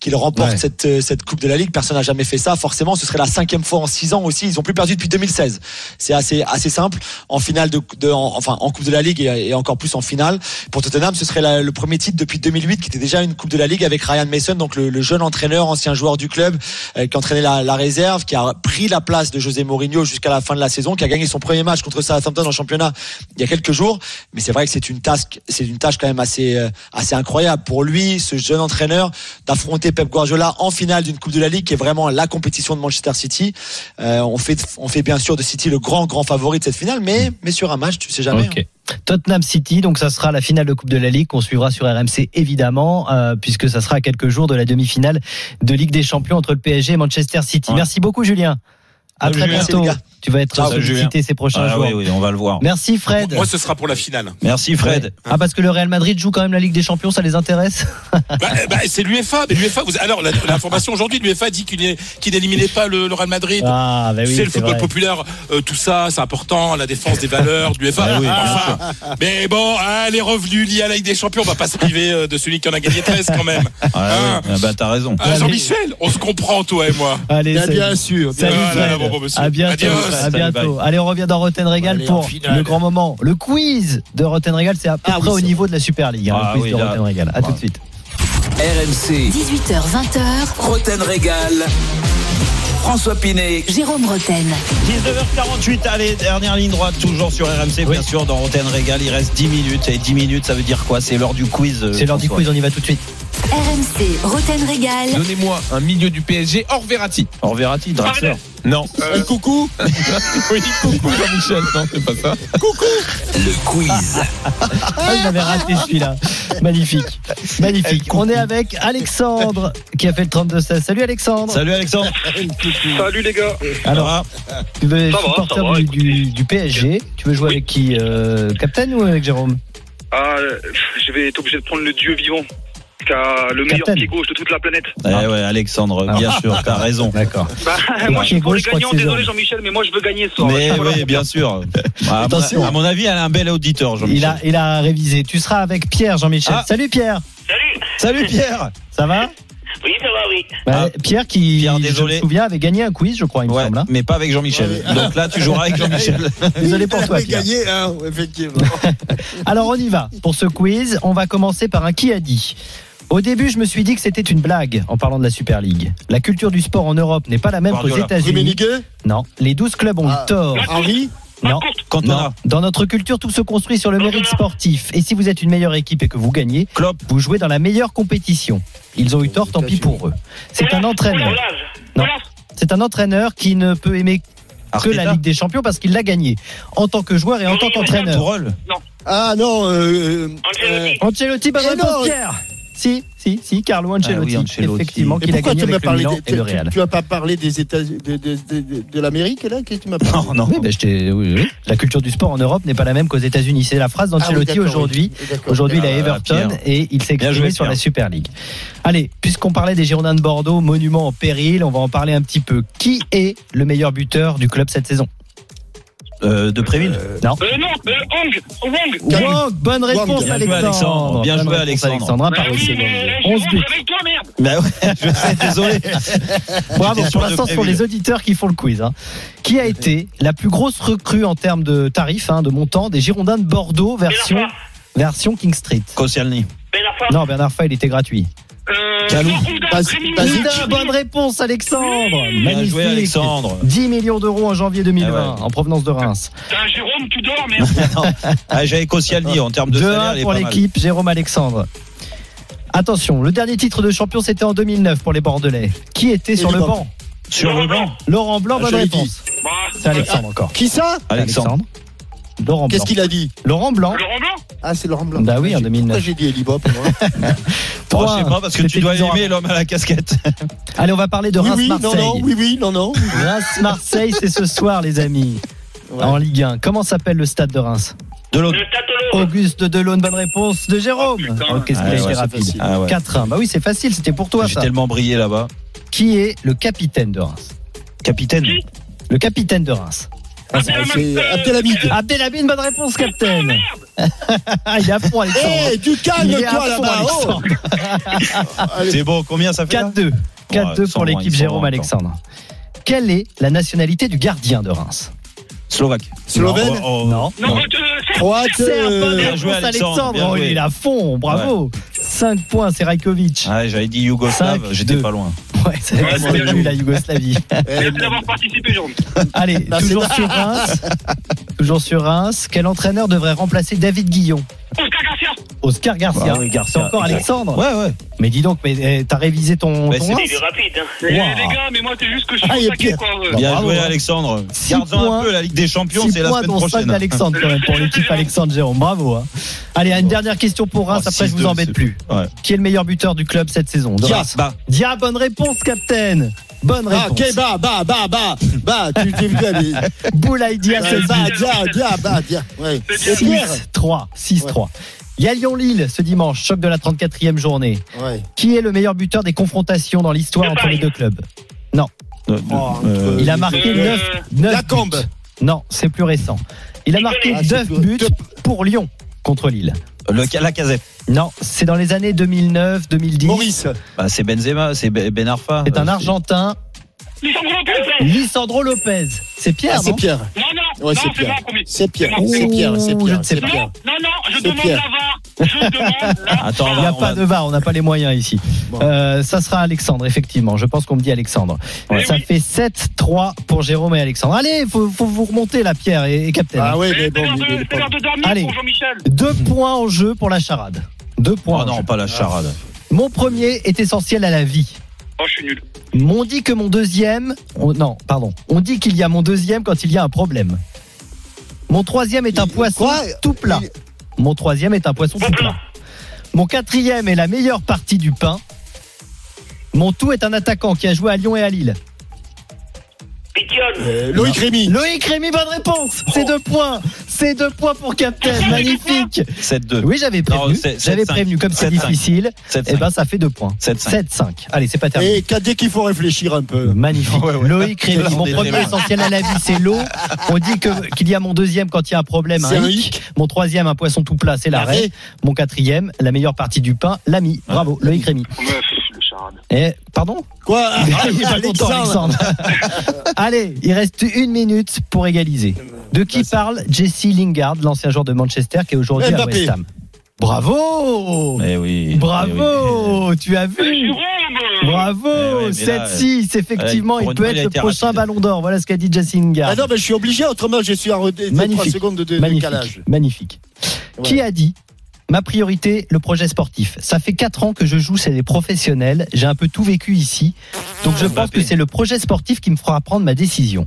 qu'ils remportent Ouais. cette, euh, cette Coupe de la Ligue. Personne n'a jamais fait ça. Forcément, ce serait la cinquième fois en six ans aussi. Ils ont plus perdu depuis 2016. C'est assez, assez simple. En finale de, de en- enfin, en Coupe de la Ligue et, et encore plus en finale. Pour Tottenham, ce serait la- le premier titre depuis 2008 qui était déjà une Coupe de la Ligue avec Ryan Mason, donc le, le jeune entraîneur, ancien joueur du club, euh, qui entraînait la, la réserve, qui a pris la place de José Mourinho jusqu'à la fin de la saison, qui a gagné son premier match contre Southampton en championnat il y a quelques jours. Mais c'est vrai que c'est une tâche, c'est une tâche quand même assez, euh, assez incroyable pour lui, ce jeune entraîneur, d'affronter Pep Guardiola en finale d'une Coupe de la Ligue, qui est vraiment la compétition de Manchester City. Euh, on fait, on fait bien sûr de City le grand, grand favori de cette finale, mais, mais sur un match, tu sais jamais. Ok. Tottenham City, donc ça sera la finale de Coupe de la Ligue qu'on suivra sur RMC évidemment, euh, puisque ça sera à quelques jours de la demi-finale de Ligue des Champions entre le PSG et Manchester City. Merci beaucoup Julien. À très bientôt. Tu vas être sollicité ces prochains Ah jours. oui, oui, on va le voir. Merci Fred. Moi, ce sera pour la finale. Merci Fred. Ah parce que le Real Madrid joue quand même la Ligue des Champions, ça les intéresse Bah, bah, c'est l'UEFA. Vous... alors l'information aujourd'hui, l'UEFA dit qu'il qu'il n'éliminait pas le, le Real Madrid. Ah, bah oui, c'est le football vrai. populaire, euh, tout ça, c'est important, la défense des valeurs de l'UEFA. Ah oui, enfin, mais bon, hein, les revenus liés à la Ligue des Champions, on va pas se priver euh, de celui qui en a gagné 13 quand même. Ah, Hein oui. Ah bah t'as raison. Ah, Jean-Michel, on se comprend toi et moi. Allez, Bien, sûr. bien Salut Fred. Bon, monsieur. à bientôt. Adios. À bientôt. Allez, on revient dans Roten Régal Allez, pour le grand moment. Le quiz de Roten Régal, c'est à peu Ah près oui, au niveau de la Super League. hein, Ah le quiz oui, de là. Roten Régal. À tout de suite. RMC, 18h20h, Roten Régal. François Pinet, Jérôme Roten. 19h48, allez, dernière ligne droite, toujours sur RMC, bien sûr, dans Roten Régal. Il reste 10 minutes. Et 10 minutes, ça veut dire quoi? C'est l'heure du quiz. euh, C'est l'heure du quiz, on y va tout de suite. RMC, Roten Régal. Donnez-moi un milieu du PSG hors Verratti. Revoir, Verratti, Draxler. Non. Un coucou Oui, coucou Jean-Michel. Non, c'est pas ça. le quiz. Ah, il m'avait raté celui-là. Magnifique. Magnifique. On est avec Alexandre qui a fait le 32-16. Salut Alexandre. Salut Alexandre. Salut les gars. Alors, tu veux Ça va, supporter va, du, du, du PSG. Tu veux jouer avec qui euh, Captain ou avec Jérôme? Ah, euh, je vais être obligé de prendre le dieu vivant, qui a le meilleur Captain. pied gauche de toute la planète. Eh ouais, Alexandre, bien sûr, t'as raison. D'accord. Bah, moi, je suis pour les je gagnants. Désolé. Jean-Michel, mais moi je veux gagner ce soir. Mais Voilà. oui, bien sûr. À, Attention. mon, à mon avis, elle a un bel auditeur, Il Jean-Michel. a, il a révisé. Tu seras avec Pierre, Jean-Michel. Ah. Salut Pierre. Salut. Salut Pierre. Ça va Oui, ça va, oui. Bah, Pierre qui, Pierre, je désolé. me souviens, avait gagné un quiz, je crois, il me Ouais, semble. hein. mais pas avec Jean-Michel. Donc là, tu joueras avec Jean-Michel. Désolé pour toi, Pierre. gagné, hein, effectivement. Alors on y va. Pour ce quiz, on va commencer par un qui a dit. Au début, je me suis dit que c'était une blague en parlant de la Super League. La culture du sport en Europe n'est pas la même qu'aux. États-Unis. Non, les 12 clubs ont Ah. eu tort. Henri Non. Non. Dans notre culture, tout se construit sur le mérite sportif. Et si vous êtes une meilleure équipe et que vous gagnez, Klopp. vous jouez dans la meilleure compétition. Ils ont eu tort, tant pis pour eux. C'est un entraîneur. Non. C'est un entraîneur qui ne peut aimer que la. Ligue des Champions parce qu'il l'a gagnée en tant que joueur et en tant qu'entraîneur. Ah non, euh, euh, Ancelotti. Si, si, si, Carlo Ancelotti. Ah oui, Ancelotti. Effectivement, Et qu'il a gagné tu m'as avec le parlé Milan des- et le tu- Real. Tu as pas parlé des États de, de, de, l'Amérique là? Qu'est-ce que tu m'as parlé? Non, non. Oui, ben, je t'ai- oui, oui. La culture du sport en Europe n'est pas la même qu'aux États-Unis. C'est la phrase Ah d'Ancelotti d'accord, aujourd'hui. Aujourd'hui, il est à Ah, Everton Pierre. et il s'est exprimé joué, sur la. Super League. Allez, puisqu'on parlait des Girondins de Bordeaux, monument en péril, on va en parler un petit peu. Qui est le meilleur buteur du club cette saison? Euh, de Préville. Non. Euh, non, euh, Hong, Wong. Wong, bonne réponse, Bien joué, Alexandre. Alexandre. Bien joué, Alexandre. Bah par mais 11 Jérôme, buts. Bah ouais, je sais, désolé. Bravo, pour l'instant, ce sont les auditeurs qui font le quiz. hein. Qui a été la plus grosse recrue en termes de tarifs, hein, de montant, des Girondins de Bordeaux, version, version King Street? Koscielny. Fin. Non, Bernard Fay, il était gratuit. Calou. Bonne réponse, Alexandre Magnifique joué, Alexandre. 10 millions d'euros en janvier 2020, Ah ouais. en provenance de Reims. Putain, Jérôme, tu dors, merde. Ah, J'avais Koscielny en termes de salaire. 2-1 il est pour l'équipe, Jérôme Alexandre. Attention, le dernier titre de champion, c'était en 2009 pour les Bordelais. Qui était sur le banc? Sur le banc. Laurent Blanc, Ah, bonne réponse. Bah, C'est Alexandre encore. Qui ça? Alexandre. Laurent Qu'est-ce Blanc. qu'il a dit Laurent Blanc. Laurent Blanc Ah, c'est Laurent Blanc. Bah oui, en Pourquoi 2009. j'ai dit Elibop moi Oh, Trois. je sais pas, parce que tu dois aimer l'homme à la casquette. Allez, on va parler de Oui, oui, non, Reims-Marseille. non, oui, oui, non, non. Reims-Marseille, c'est ce soir, les amis. En Ligue 1. Comment s'appelle le stade de Reims De l'autre. Le Tatolo. Auguste Delaune, bonne réponse de Jérôme. Oh. Oh, Qu'est-ce qu'il Ah a été rapide. Ah ouais. 4-1. Bah oui, c'est facile, c'était pour toi J'ai tellement brillé là-bas. Qui est le capitaine de Reims Capitaine. Le capitaine de Reims. Ah, C'est Abdelhamid. Abdelhamid, bonne réponse, capitaine. Il est à fond, Alexandre. Eh, tu Il est à calmes-toi fond, là-bas. Oh. Alexandre. C'est bon, combien ça fait là 4-2. 4-2 ils sont pour l'équipe Jérôme Alexandre. Quelle est la nationalité du gardien de Reims? Slovaque. Slovène Non, oh, oh. Non. Non, euh, c'est- Croate. C'est bonne bien joué, Alexandre, Alexandre. bien Oh, joué. il est à fond, bravo. 5 points, c'est Rajkovic. Ah, j'avais dit Yougoslave, Cinq, j'étais pas loin. Ouais, c'est Ouais, lui, la Yougoslavie. Merci d'avoir participé, Jérôme. Allez, Bah, toujours sur Reims. toujours sur Reims. Quel entraîneur devrait remplacer David Guillon? Oscar Garcia. Oscar Garcia. Bah oui, Garcia. C'est encore Alexandre Ouais, ouais. Mais dis donc, mais eh, t'as révisé ton, Mais ton c'est- Reims Il est rapide. Hein. Wow. Eh, Les gars, mais moi, c'est juste que je suis Ah, pire. quoi. euh. Bien joué, hein. Alexandre. Garde un points. peu la Ligue des Champions, 6 c'est la semaine dont 5 prochaine. d'Alexandre quand même pour l'équipe Alexandre Jérôme. Bravo. hein. Allez, une dernière question pour Reims, Oh, après je vous 6-2, embête c'est- plus. Ouais. Qui est le meilleur buteur du club cette saison? Dia, bah. Dia, bonne réponse, capitaine. Bonne Ah, réponse. ok, bah, bah, bah, bah, bah, tu t'es vu aller. Boulaye Dia, Ouais, 16 Bah, buts. dia, dia, bah, dia. Ouais. Et Pierre 6-3. 6-3. Il y a Lyon-Lille ce dimanche, choc de la 34e journée. Ouais. Qui est le meilleur buteur des confrontations dans l'histoire entre les deux clubs? Non. Euh, Oh, euh, Il a marqué Euh, 9, 9 Lacombe. buts. Non, c'est plus récent. Il a marqué Ah, c'est 9 plus- buts pour Lyon contre Lille. le, la casette. Non, c'est dans les années 2009, 2010. Maurice. Bah, c'est Benzema, c'est Ben Ben Arfa. C'est un Euh, Argentin, Lisandro Lopez. Lisandro Lopez. C'est Pierre, Ah, c'est Pierre. Non, non, Ouais, non, c'est Pierre. C'est Pierre. C'est Pierre. C'est Pierre. Non, non, je demande Pierre. la VAR. Je demande la Attends, Il n'y a va- pas de VAR, on n'a pas les moyens ici. Bon. Euh, ça sera Alexandre, effectivement. Je pense qu'on me dit Alexandre. Ouais. ça Oui. fait 7-3 pour Jérôme et Alexandre. Allez, faut, faut vous remonter là, Pierre et, et Captain. Ah ouais, mais bon, c'est pas- l'heure de dormir Allez. pour Jean-Michel. Deux points en jeu pour la charade. Deux points. En non, pas la charade. Mon premier est essentiel à la vie. Oh, je suis nul. On dit que mon deuxième. on- non, pardon. On dit qu'il y a mon deuxième quand il y a un problème. Mon troisième est un poisson Quoi tout plat. Mon troisième est un poisson tout plat. Mon quatrième est la meilleure partie du pain. Mon tout est un attaquant qui a joué à Lyon et à Lille. Euh, Loïc Rémy. Loïc Rémy, bonne réponse. C'est deux points. C'est deux points pour Captain. Magnifique. 7-2. Oui, j'avais prévenu. c'est- J'avais 7-5. prévenu. Comme c'est 7-5. difficile, 7-5. eh ben, ça fait deux points. 7-5. 7-5. Allez, c'est pas terminé. Et qu'à- dès qu'il faut réfléchir un peu. Magnifique. Ouais, ouais. Loïc Rémy, On mon premier essentiel à la vie, c'est l'eau. On dit que qu'il y a mon deuxième quand il y a un problème, un hic. Mon troisième, un poisson tout plat, c'est l'arrêt. L'arrêt. Mon quatrième, la meilleure partie du pain, l'ami. Bravo, Loïc Rémy. Et pardon Quoi Il est pas content, Alexandre. Allez, il reste une minute pour égaliser. De qui parle Jesse Lingard, l'ancien joueur de Manchester qui est aujourd'hui à. West Ham Bravo Eh oui. Bravo Tu as vu Bravo Eh ouais, mais là, 7-6, effectivement, pour il peut être le prochain rapide. ballon d'or. Voilà ce qu'a dit Jesse Lingard. Ah non, mais je suis obligé, autrement je suis Magnifique. 3 secondes de, de magnifique, décalage. magnifique. Qui a dit Ma priorité, le projet sportif. Ça fait 4 ans que je joue, c'est des professionnels. J'ai un peu tout vécu ici. Donc je pense que c'est le projet sportif qui me fera prendre ma décision.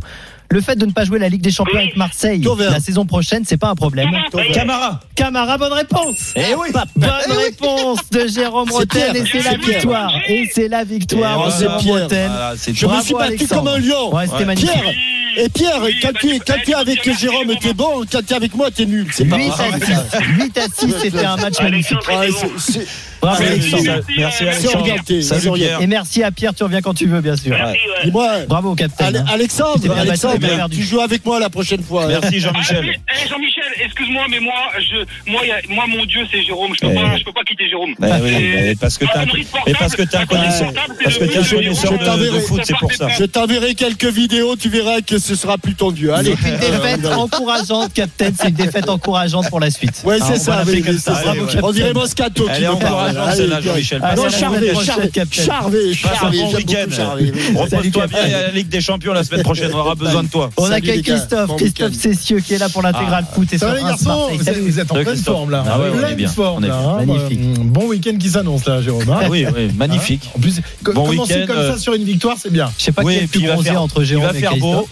Le fait de ne pas jouer la Ligue des Champions avec Marseille la saison prochaine, c'est pas un problème. Camara. Camara, bonne réponse Eh oui. Bonne réponse de Jérôme Roten et c'est la victoire. Et c'est la victoire Et de. Jérôme. Roten. Voilà, Je me suis battu Alexandre. comme un lion. Ouais, c'était Ouais. magnifique. Pierre, et Pierre, quand tu, es, quand tu es avec Jérôme, t'es bon, quand tu es avec moi, t'es nul. C'est pas 8 grave. à 6. 8 à 6, c'était un match magnifique. Bravo Alexandre. Merci Alexandre. Et merci à Pierre, tu reviens quand tu veux, bien sûr. Dis-moi, Bravo, Tu t'es Alexandre, Alexandre, tu joues avec moi la prochaine fois. hein. Merci Ah, Jean-Michel. eh, Jean-Michel, excuse-moi, mais moi, je, moi, moi, mon Dieu, c'est Jérôme. Je peux Eh. pas, je peux pas quitter Jérôme. Eh oui, mais parce que t'as un- parce que un connaisseur, parce que un de connaisseur foot, c'est pour ça. Je t'enverrai quelques vidéos, tu verras que ce sera plus tendu. Allez. C'est une défaite encourageante, Captain. C'est une défaite encourageante pour la suite. Ouais, Hein, c'est on va ça, l'appeler oui, c'est ça. Bravo, On dirait Moscato qui est me parle. Allez, celle-là. Jean-Michel. Allez, Non, à Charvet, Charvet. Charvet, Passe un Charvet. Repose-toi bien, a la Ligue des Champions la semaine prochaine, on aura besoin de toi. On accueille. Christophe, Bon Christophe week-end. Cessieux qui est là pour l'intégral foot et Ça les garçons vous êtes, en pleine forme là. Ah ouais, on est pleine bien. forme On est là. hein. Magnifique. Bon week-end qui s'annonce là, Jérôme. hein. Ah oui, oui, magnifique. En plus, commencer week-end, comme euh, ça sur une victoire, c'est bien. Je sais pas Oui, qui est plus bronzé faire- entre Jérôme et Christophe.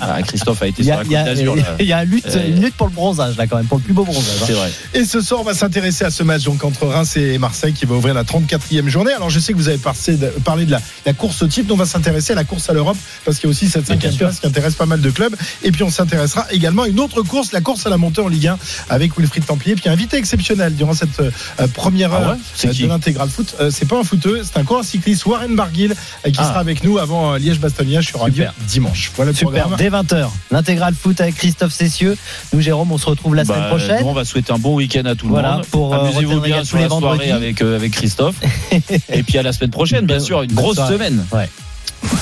Ah, Christophe a été Il y sur a, la Côte d'Azur. il y a une lutte, pour le bronzage là quand même, pour le plus beau bronzage. hein. C'est vrai. Et ce soir, on va s'intéresser à ce match donc entre Reims et Marseille qui va ouvrir la 34e journée. Alors, je sais que vous avez parlé de, parlé de la, la course au titre, mais on va s'intéresser à la course à l'Europe parce qu'il y a aussi cette cinquième place qui intéresse pas mal de clubs. Et puis, on s'intéressera également à une autre course, la course à la montée en Ligue 1 avec Wilfried Templier, puis un invité exceptionnel durant cette euh, première Ah heure ouais C'est euh, qui de l'intégral foot. Euh, c'est pas un footeux, c'est un coureur cycliste, Warren Barguil, euh, qui Ah. sera avec nous avant euh, Liège-Bastogne sur Radio dimanche. Voilà le Super, programme. dès 20h. L'intégral foot avec Christophe Cessieux. Nous, Jérôme, on se retrouve la semaine Bah, prochaine. nous, on va souhaiter un bon week-end à tout le Voilà, monde. pour, euh, Amusez-vous bien sur tous la les soirée vendredis. Avec, euh, avec Christophe. Et puis à la semaine prochaine, bien sûr, une grosse semaine. Ouais.